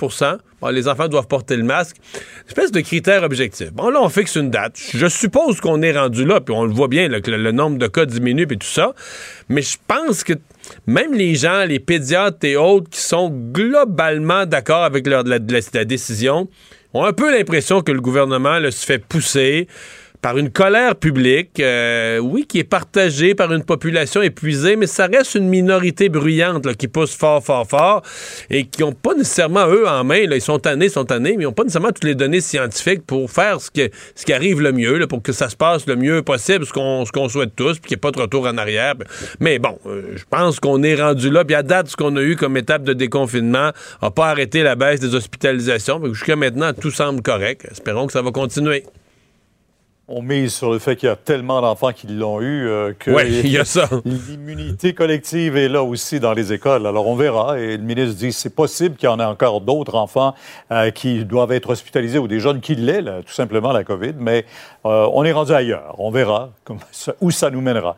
bon, les enfants doivent porter le masque. Une espèce de critère objectif. Bon, là, on fixe une date. Je suppose qu'on est rendu là, puis on le voit bien, que le, nombre de cas diminue, puis tout ça. Mais je pense que même les gens, les pédiatres et autres qui sont globalement d'accord avec leur, la décision, ont un peu l'impression que le gouvernement là, se fait pousser par une colère publique, euh, oui, qui est partagée par une population épuisée, mais ça reste une minorité bruyante qui pousse fort, fort, fort, et qui n'ont pas nécessairement, eux, en main, ils sont tannés, sont tannés, mais ils n'ont pas nécessairement toutes les données scientifiques pour faire ce, qui arrive le mieux, pour que ça se passe le mieux possible, ce qu'on souhaite tous, puis qu'il n'y ait pas de retour en arrière. Mais bon, euh, je pense qu'on est rendu là, puis à date, ce qu'on a eu comme étape de déconfinement n'a pas arrêté la baisse des hospitalisations, jusqu'à maintenant, tout semble correct. Espérons que ça va continuer. On mise sur le fait qu'il y a tellement d'enfants qui l'ont eu euh, que Ouais, il y a ça. l'immunité collective est là aussi dans les écoles. Alors on verra. Et le ministre dit c'est possible qu'il y en ait encore d'autres enfants euh, qui doivent être hospitalisés ou des jeunes qui l'aient, tout simplement la COVID. Mais euh, on est rendu ailleurs. On verra comme ça- où ça nous mènera.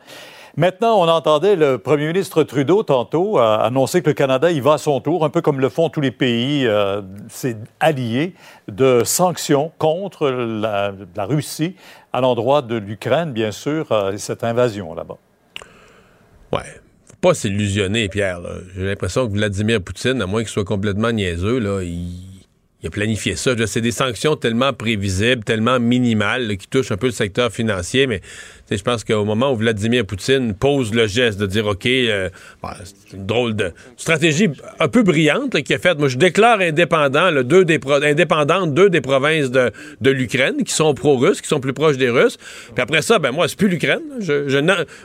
Maintenant, on entendait le premier ministre Trudeau tantôt euh, annoncer que le Canada y va à son tour, un peu comme le font tous les pays euh, ses alliés, de sanctions contre la, Russie à l'endroit de l'Ukraine, bien sûr, euh, et cette invasion là-bas. Ouais. Faut pas s'illusionner, Pierre. J'ai l'impression que Vladimir Poutine, à moins qu'il soit complètement niaiseux, là, il, a planifié ça. C'est des sanctions tellement prévisibles, tellement minimales, qui touchent un peu le secteur financier, mais je pense qu'au moment où Vladimir Poutine pose le geste de dire OK, euh, bah, c'est une drôle de stratégie un peu brillante qui est faite. Moi, je déclare indépendant, là, deux des indépendantes deux des provinces de, de l'Ukraine qui sont pro-russes, qui sont plus proches des Russes. Puis après ça, ben moi, c'est plus l'Ukraine. Je,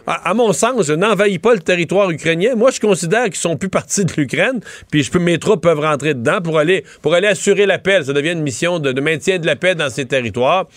à, mon sens, je n'envahis pas le territoire ukrainien. Moi, je considère qu'ils sont plus partis de l'Ukraine. Puis je peux, mes troupes peuvent rentrer dedans pour aller, pour aller assurer la paix. Ça devient une mission de, de maintien de la paix dans ces territoires.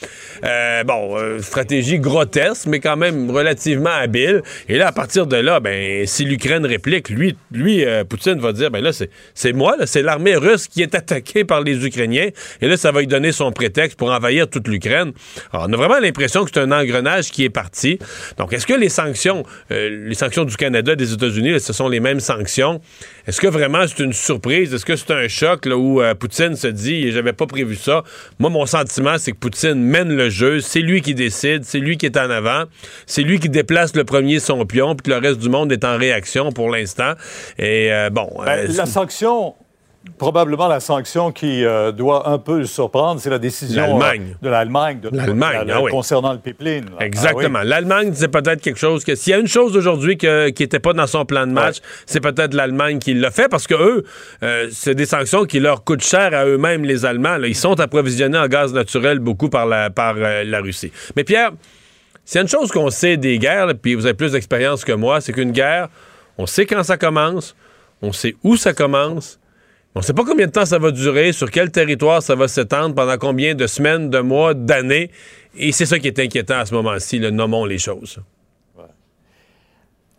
Euh, bon, euh, stratégie grotesque, mais quand même relativement habile. Et là, à partir de là, ben, si l'Ukraine réplique, lui, lui euh, Poutine va dire, ben là, c'est moi, c'est l'armée russe qui est attaquée par les Ukrainiens. Et là, ça va lui donner son prétexte pour envahir toute l'Ukraine. Alors, on a vraiment l'impression que c'est un engrenage qui est parti. Donc, est-ce que les sanctions, euh, les sanctions du Canada, des États-Unis, ce sont les mêmes sanctions? Est-ce que vraiment c'est une surprise? Est-ce que c'est un choc là, où euh, Poutine se dit, j'avais pas prévu ça? Moi, mon sentiment, c'est que Poutine mène le jeu. C'est lui qui décide. C'est lui qui est en avant. C'est lui qui déplace le premier son pion, puis que le reste du monde est en réaction pour l'instant. Et euh, bon. Ben, euh, la sanction, probablement la sanction qui euh, doit un peu le surprendre, c'est la décision L'Allemagne. euh, de l'Allemagne de- L'Allemagne, la- ah oui. concernant le pipeline. Exactement. Ah oui. L'Allemagne, c'est peut-être quelque chose que s'il y a une chose aujourd'hui qui n'était pas dans son plan de match, c'est peut-être l'Allemagne qui l'a fait parce que eux, euh, c'est des sanctions qui leur coûtent cher à eux-mêmes, les Allemands. là. Ils sont approvisionnés en gaz naturel beaucoup par la, par, la Russie. Mais Pierre, s'il y a une chose qu'on sait des guerres, puis vous avez plus d'expérience que moi, c'est qu'une guerre, on sait quand ça commence, on sait où ça commence. On ne sait pas combien de temps ça va durer, sur quel territoire ça va s'étendre, pendant combien de semaines, de mois, d'années. Et c'est ça qui est inquiétant à ce moment-ci, le nommons les choses.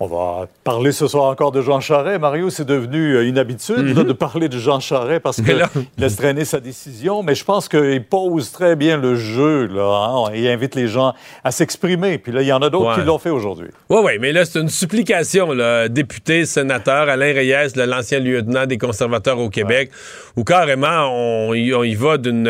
On va parler ce soir encore de Jean Charest. Mario, c'est devenu euh, une habitude là, de parler de Jean Charest parce Mhm. Qu'il là- laisse traîner sa décision, mais je pense qu'il pose très bien le jeu. Là, hein. Il invite les gens à s'exprimer. Puis là, il y en a d'autres Ouais. qui l'ont fait aujourd'hui. Oui, oui, mais là, c'est une supplication, là, député, sénateur, Alain Reyes, l'ancien lieutenant des conservateurs au Québec, où carrément, on, y- on y va d'une...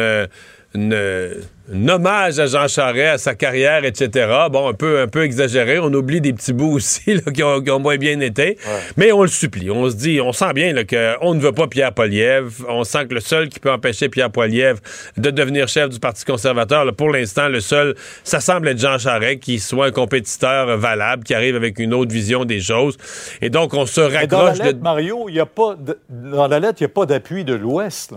une, euh, un hommage à Jean Charest, à sa carrière, etc. Bon, un peu, un peu exagéré. On oublie des petits bouts aussi là, qui, ont, qui ont moins bien été. Mais on le supplie. On se dit, on sent bien qu'on ne veut pas Pierre Poilievre. On sent que le seul qui peut empêcher Pierre Poilievre de devenir chef du Parti conservateur, là, pour l'instant, le seul, ça semble être Jean Charest, qui soit un compétiteur valable, qui arrive avec une autre vision des choses. Et donc, on se Mais dans la raccroche lettre, de... Mario, y a pas de- dans la lettre, il n'y a pas d'appui de l'Ouest.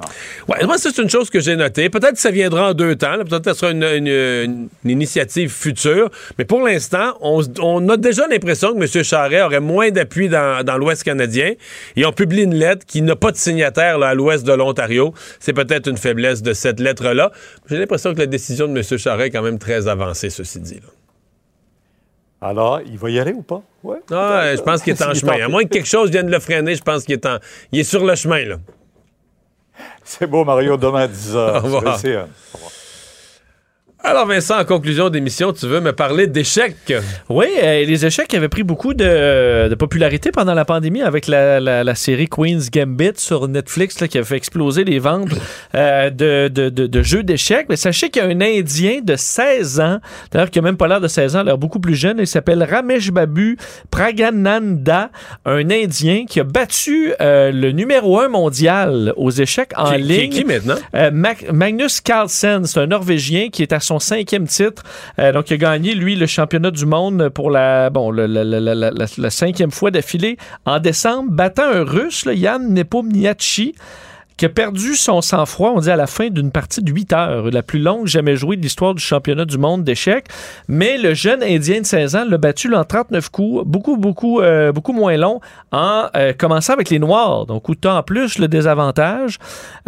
Ouais, moi, c'est une chose que j'ai notée. Peut-être que ça viendra en deux temps. là. Peut-être que ce sera une, une- une- une initiative future. Mais pour l'instant, on, a déjà l'impression que M. Charret aurait moins d'appui dans, dans l'Ouest canadien. Et on publie une lettre qui n'a pas de signataire là, à l'Ouest de l'Ontario. C'est peut-être une faiblesse de cette lettre-là. J'ai l'impression que la décision de M. Charret est quand même très avancée, ceci dit. là. Alors, il va y aller ou pas? Ouais. Ah, je pense qu'il est en chemin. À moins que quelque chose vienne le freiner, je pense qu'il est, en, il est sur le chemin. Là. C'est beau, Mario. Demain à 10 h. Au revoir. Alors Vincent, en conclusion d'émission, tu veux me parler d'échecs? Oui, euh, les échecs avaient pris beaucoup de, de popularité pendant la pandémie avec la, la- la série Queen's Gambit sur Netflix là, qui a fait exploser les ventes euh, de, de- de- de jeux d'échecs. Mais sachez qu'il y a un Indien de 16 ans, d'ailleurs qui a même pas l'air de 16 ans, a l'air beaucoup plus jeune, il s'appelle Ramesh Babu Pragananda, un Indien qui a battu euh, le numéro un mondial aux échecs en Qui- qui- ligne. qui maintenant? Magnus Carlsen, c'est un Norvégien qui est à son cinquième titre. Euh, donc, il a gagné, lui, le championnat du monde pour la, bon, la cinquième fois d'affilée en décembre, battant un Russe, là, Yann Nepomniachtchi qui a perdu son sang-froid, on dit, à la fin d'une partie de 8 heures, la plus longue jamais jouée de l'histoire du championnat du monde d'échecs. Mais le jeune Indien de 16 ans l'a battu en 39 coups, beaucoup, beaucoup, euh, beaucoup moins long, en euh, commençant avec les Noirs. Donc, autant en plus le désavantage.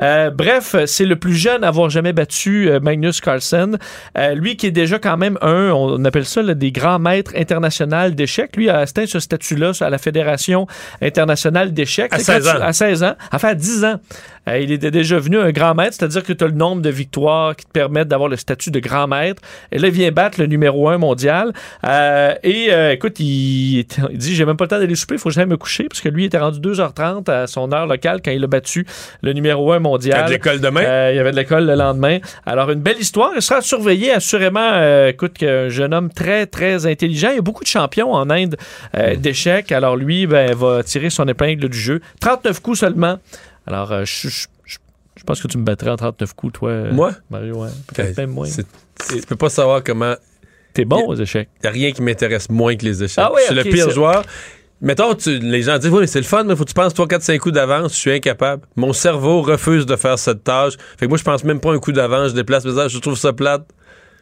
Euh, bref, c'est le plus jeune à avoir jamais battu euh, Magnus Carlsen. Euh, lui qui est déjà quand même un, on appelle ça là, des grands maîtres internationaux d'échecs. Lui a atteint ce statut-là à la Fédération internationale d'échecs. À Tu sais, quand 16 tu- ans. à 16 ans. Enfin, à 10 ans. Euh, il était déjà venu un grand maître, c'est-à-dire que tu as le nombre de victoires qui te permettent d'avoir le statut de grand maître. Et là, il vient battre le numéro un mondial. Euh, et euh, écoute, il, il dit J'ai même pas le temps d'aller souper, il faut que j'aille me coucher, parce que lui, il était rendu 2h30 à son heure locale quand il a battu le numéro un mondial. Il y a de l'école demain? Euh, il y avait de l'école le lendemain. Alors, une belle histoire. Il sera surveillé, assurément. euh, écoute, un jeune homme très, très intelligent. Il y a beaucoup de champions en Inde euh, d'échecs. Alors, lui, ben, va tirer son épingle du jeu. 39 coups seulement. Alors, euh, je, je- je- je pense que tu me battrais en 39 coups, toi, euh, Moi? Mario. Ouais. Peut-être même moins. Tu peux pas savoir comment. T'es bon aux échecs. Il n'y a rien qui m'intéresse moins que les échecs. Ah ouais, je suis le pire joueur. Mettons, tu- les gens disent, oui, mais c'est le fun, mais faut que tu penses 3, 4, 5 coups d'avance. Je suis incapable. Mon cerveau refuse de faire cette tâche. Fait que moi, je pense même pas un coup d'avance. Je déplace mes armes. Je trouve ça plate.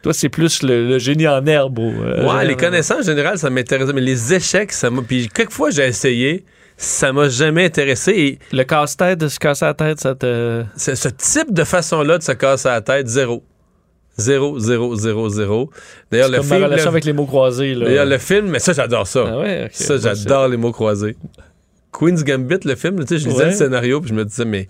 Toi, c'est plus le, le génie en herbe. euh, ouais, les connaissances en général, ça m'intéresse. Mais les échecs, ça m'a. Puis quelquefois, j'ai essayé. Ça m'a jamais intéressé. Et Le casse-tête de se casser la tête, ça te. ce, ce type de façon-là de se casser la tête, zéro. Zéro, zéro, zéro, zéro. D'ailleurs, le comme ma film. relation le- avec les mots croisés. D'ailleurs, le film, mais ça, j'adore ça. Ah ouais, ça, j'adore les mots croisés. Queen's Gambit, le film, tu sais, je lisais Ouais. le scénario, puis je me disais, mais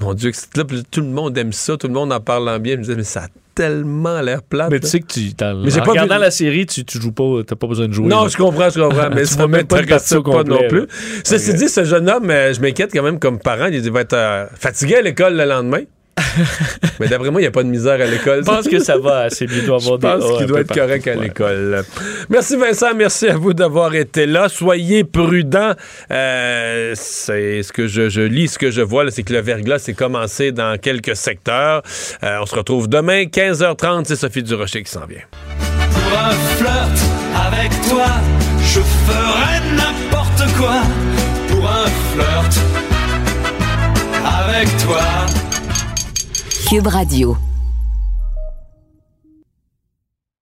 mon Dieu, là, tout le monde aime ça, tout le monde en parle en bien. Je me disais, mais ça a tellement l'air plate. Mais là. tu sais que tu. Mais j'ai en pas regardant vu- la série, tu, tu joues pas, t'as pas besoin de jouer. Non, là. je comprends, je comprends, mais ça même pas pas non plus. Ceci dit, ce jeune homme, euh, je m'inquiète quand même comme parent. Il va être euh, fatigué à l'école le lendemain. mais d'après moi, il n'y a pas de misère à l'école. Je pense que ça va assez bien. Doit avoir Je pense qu'il doit être partout, correct à ouais. l'école. Merci Vincent, merci à vous d'avoir été là. Soyez prudents. Euh, c'est ce que je, je lis, ce que je vois, là, c'est que le verglas s'est commencé dans quelques secteurs. Euh, on se retrouve demain, 15h30. C'est Sophie Durocher qui s'en vient. Pour un flirt avec toi, je ferais n'importe quoi. Pour un flirt avec toi. Cube Radio.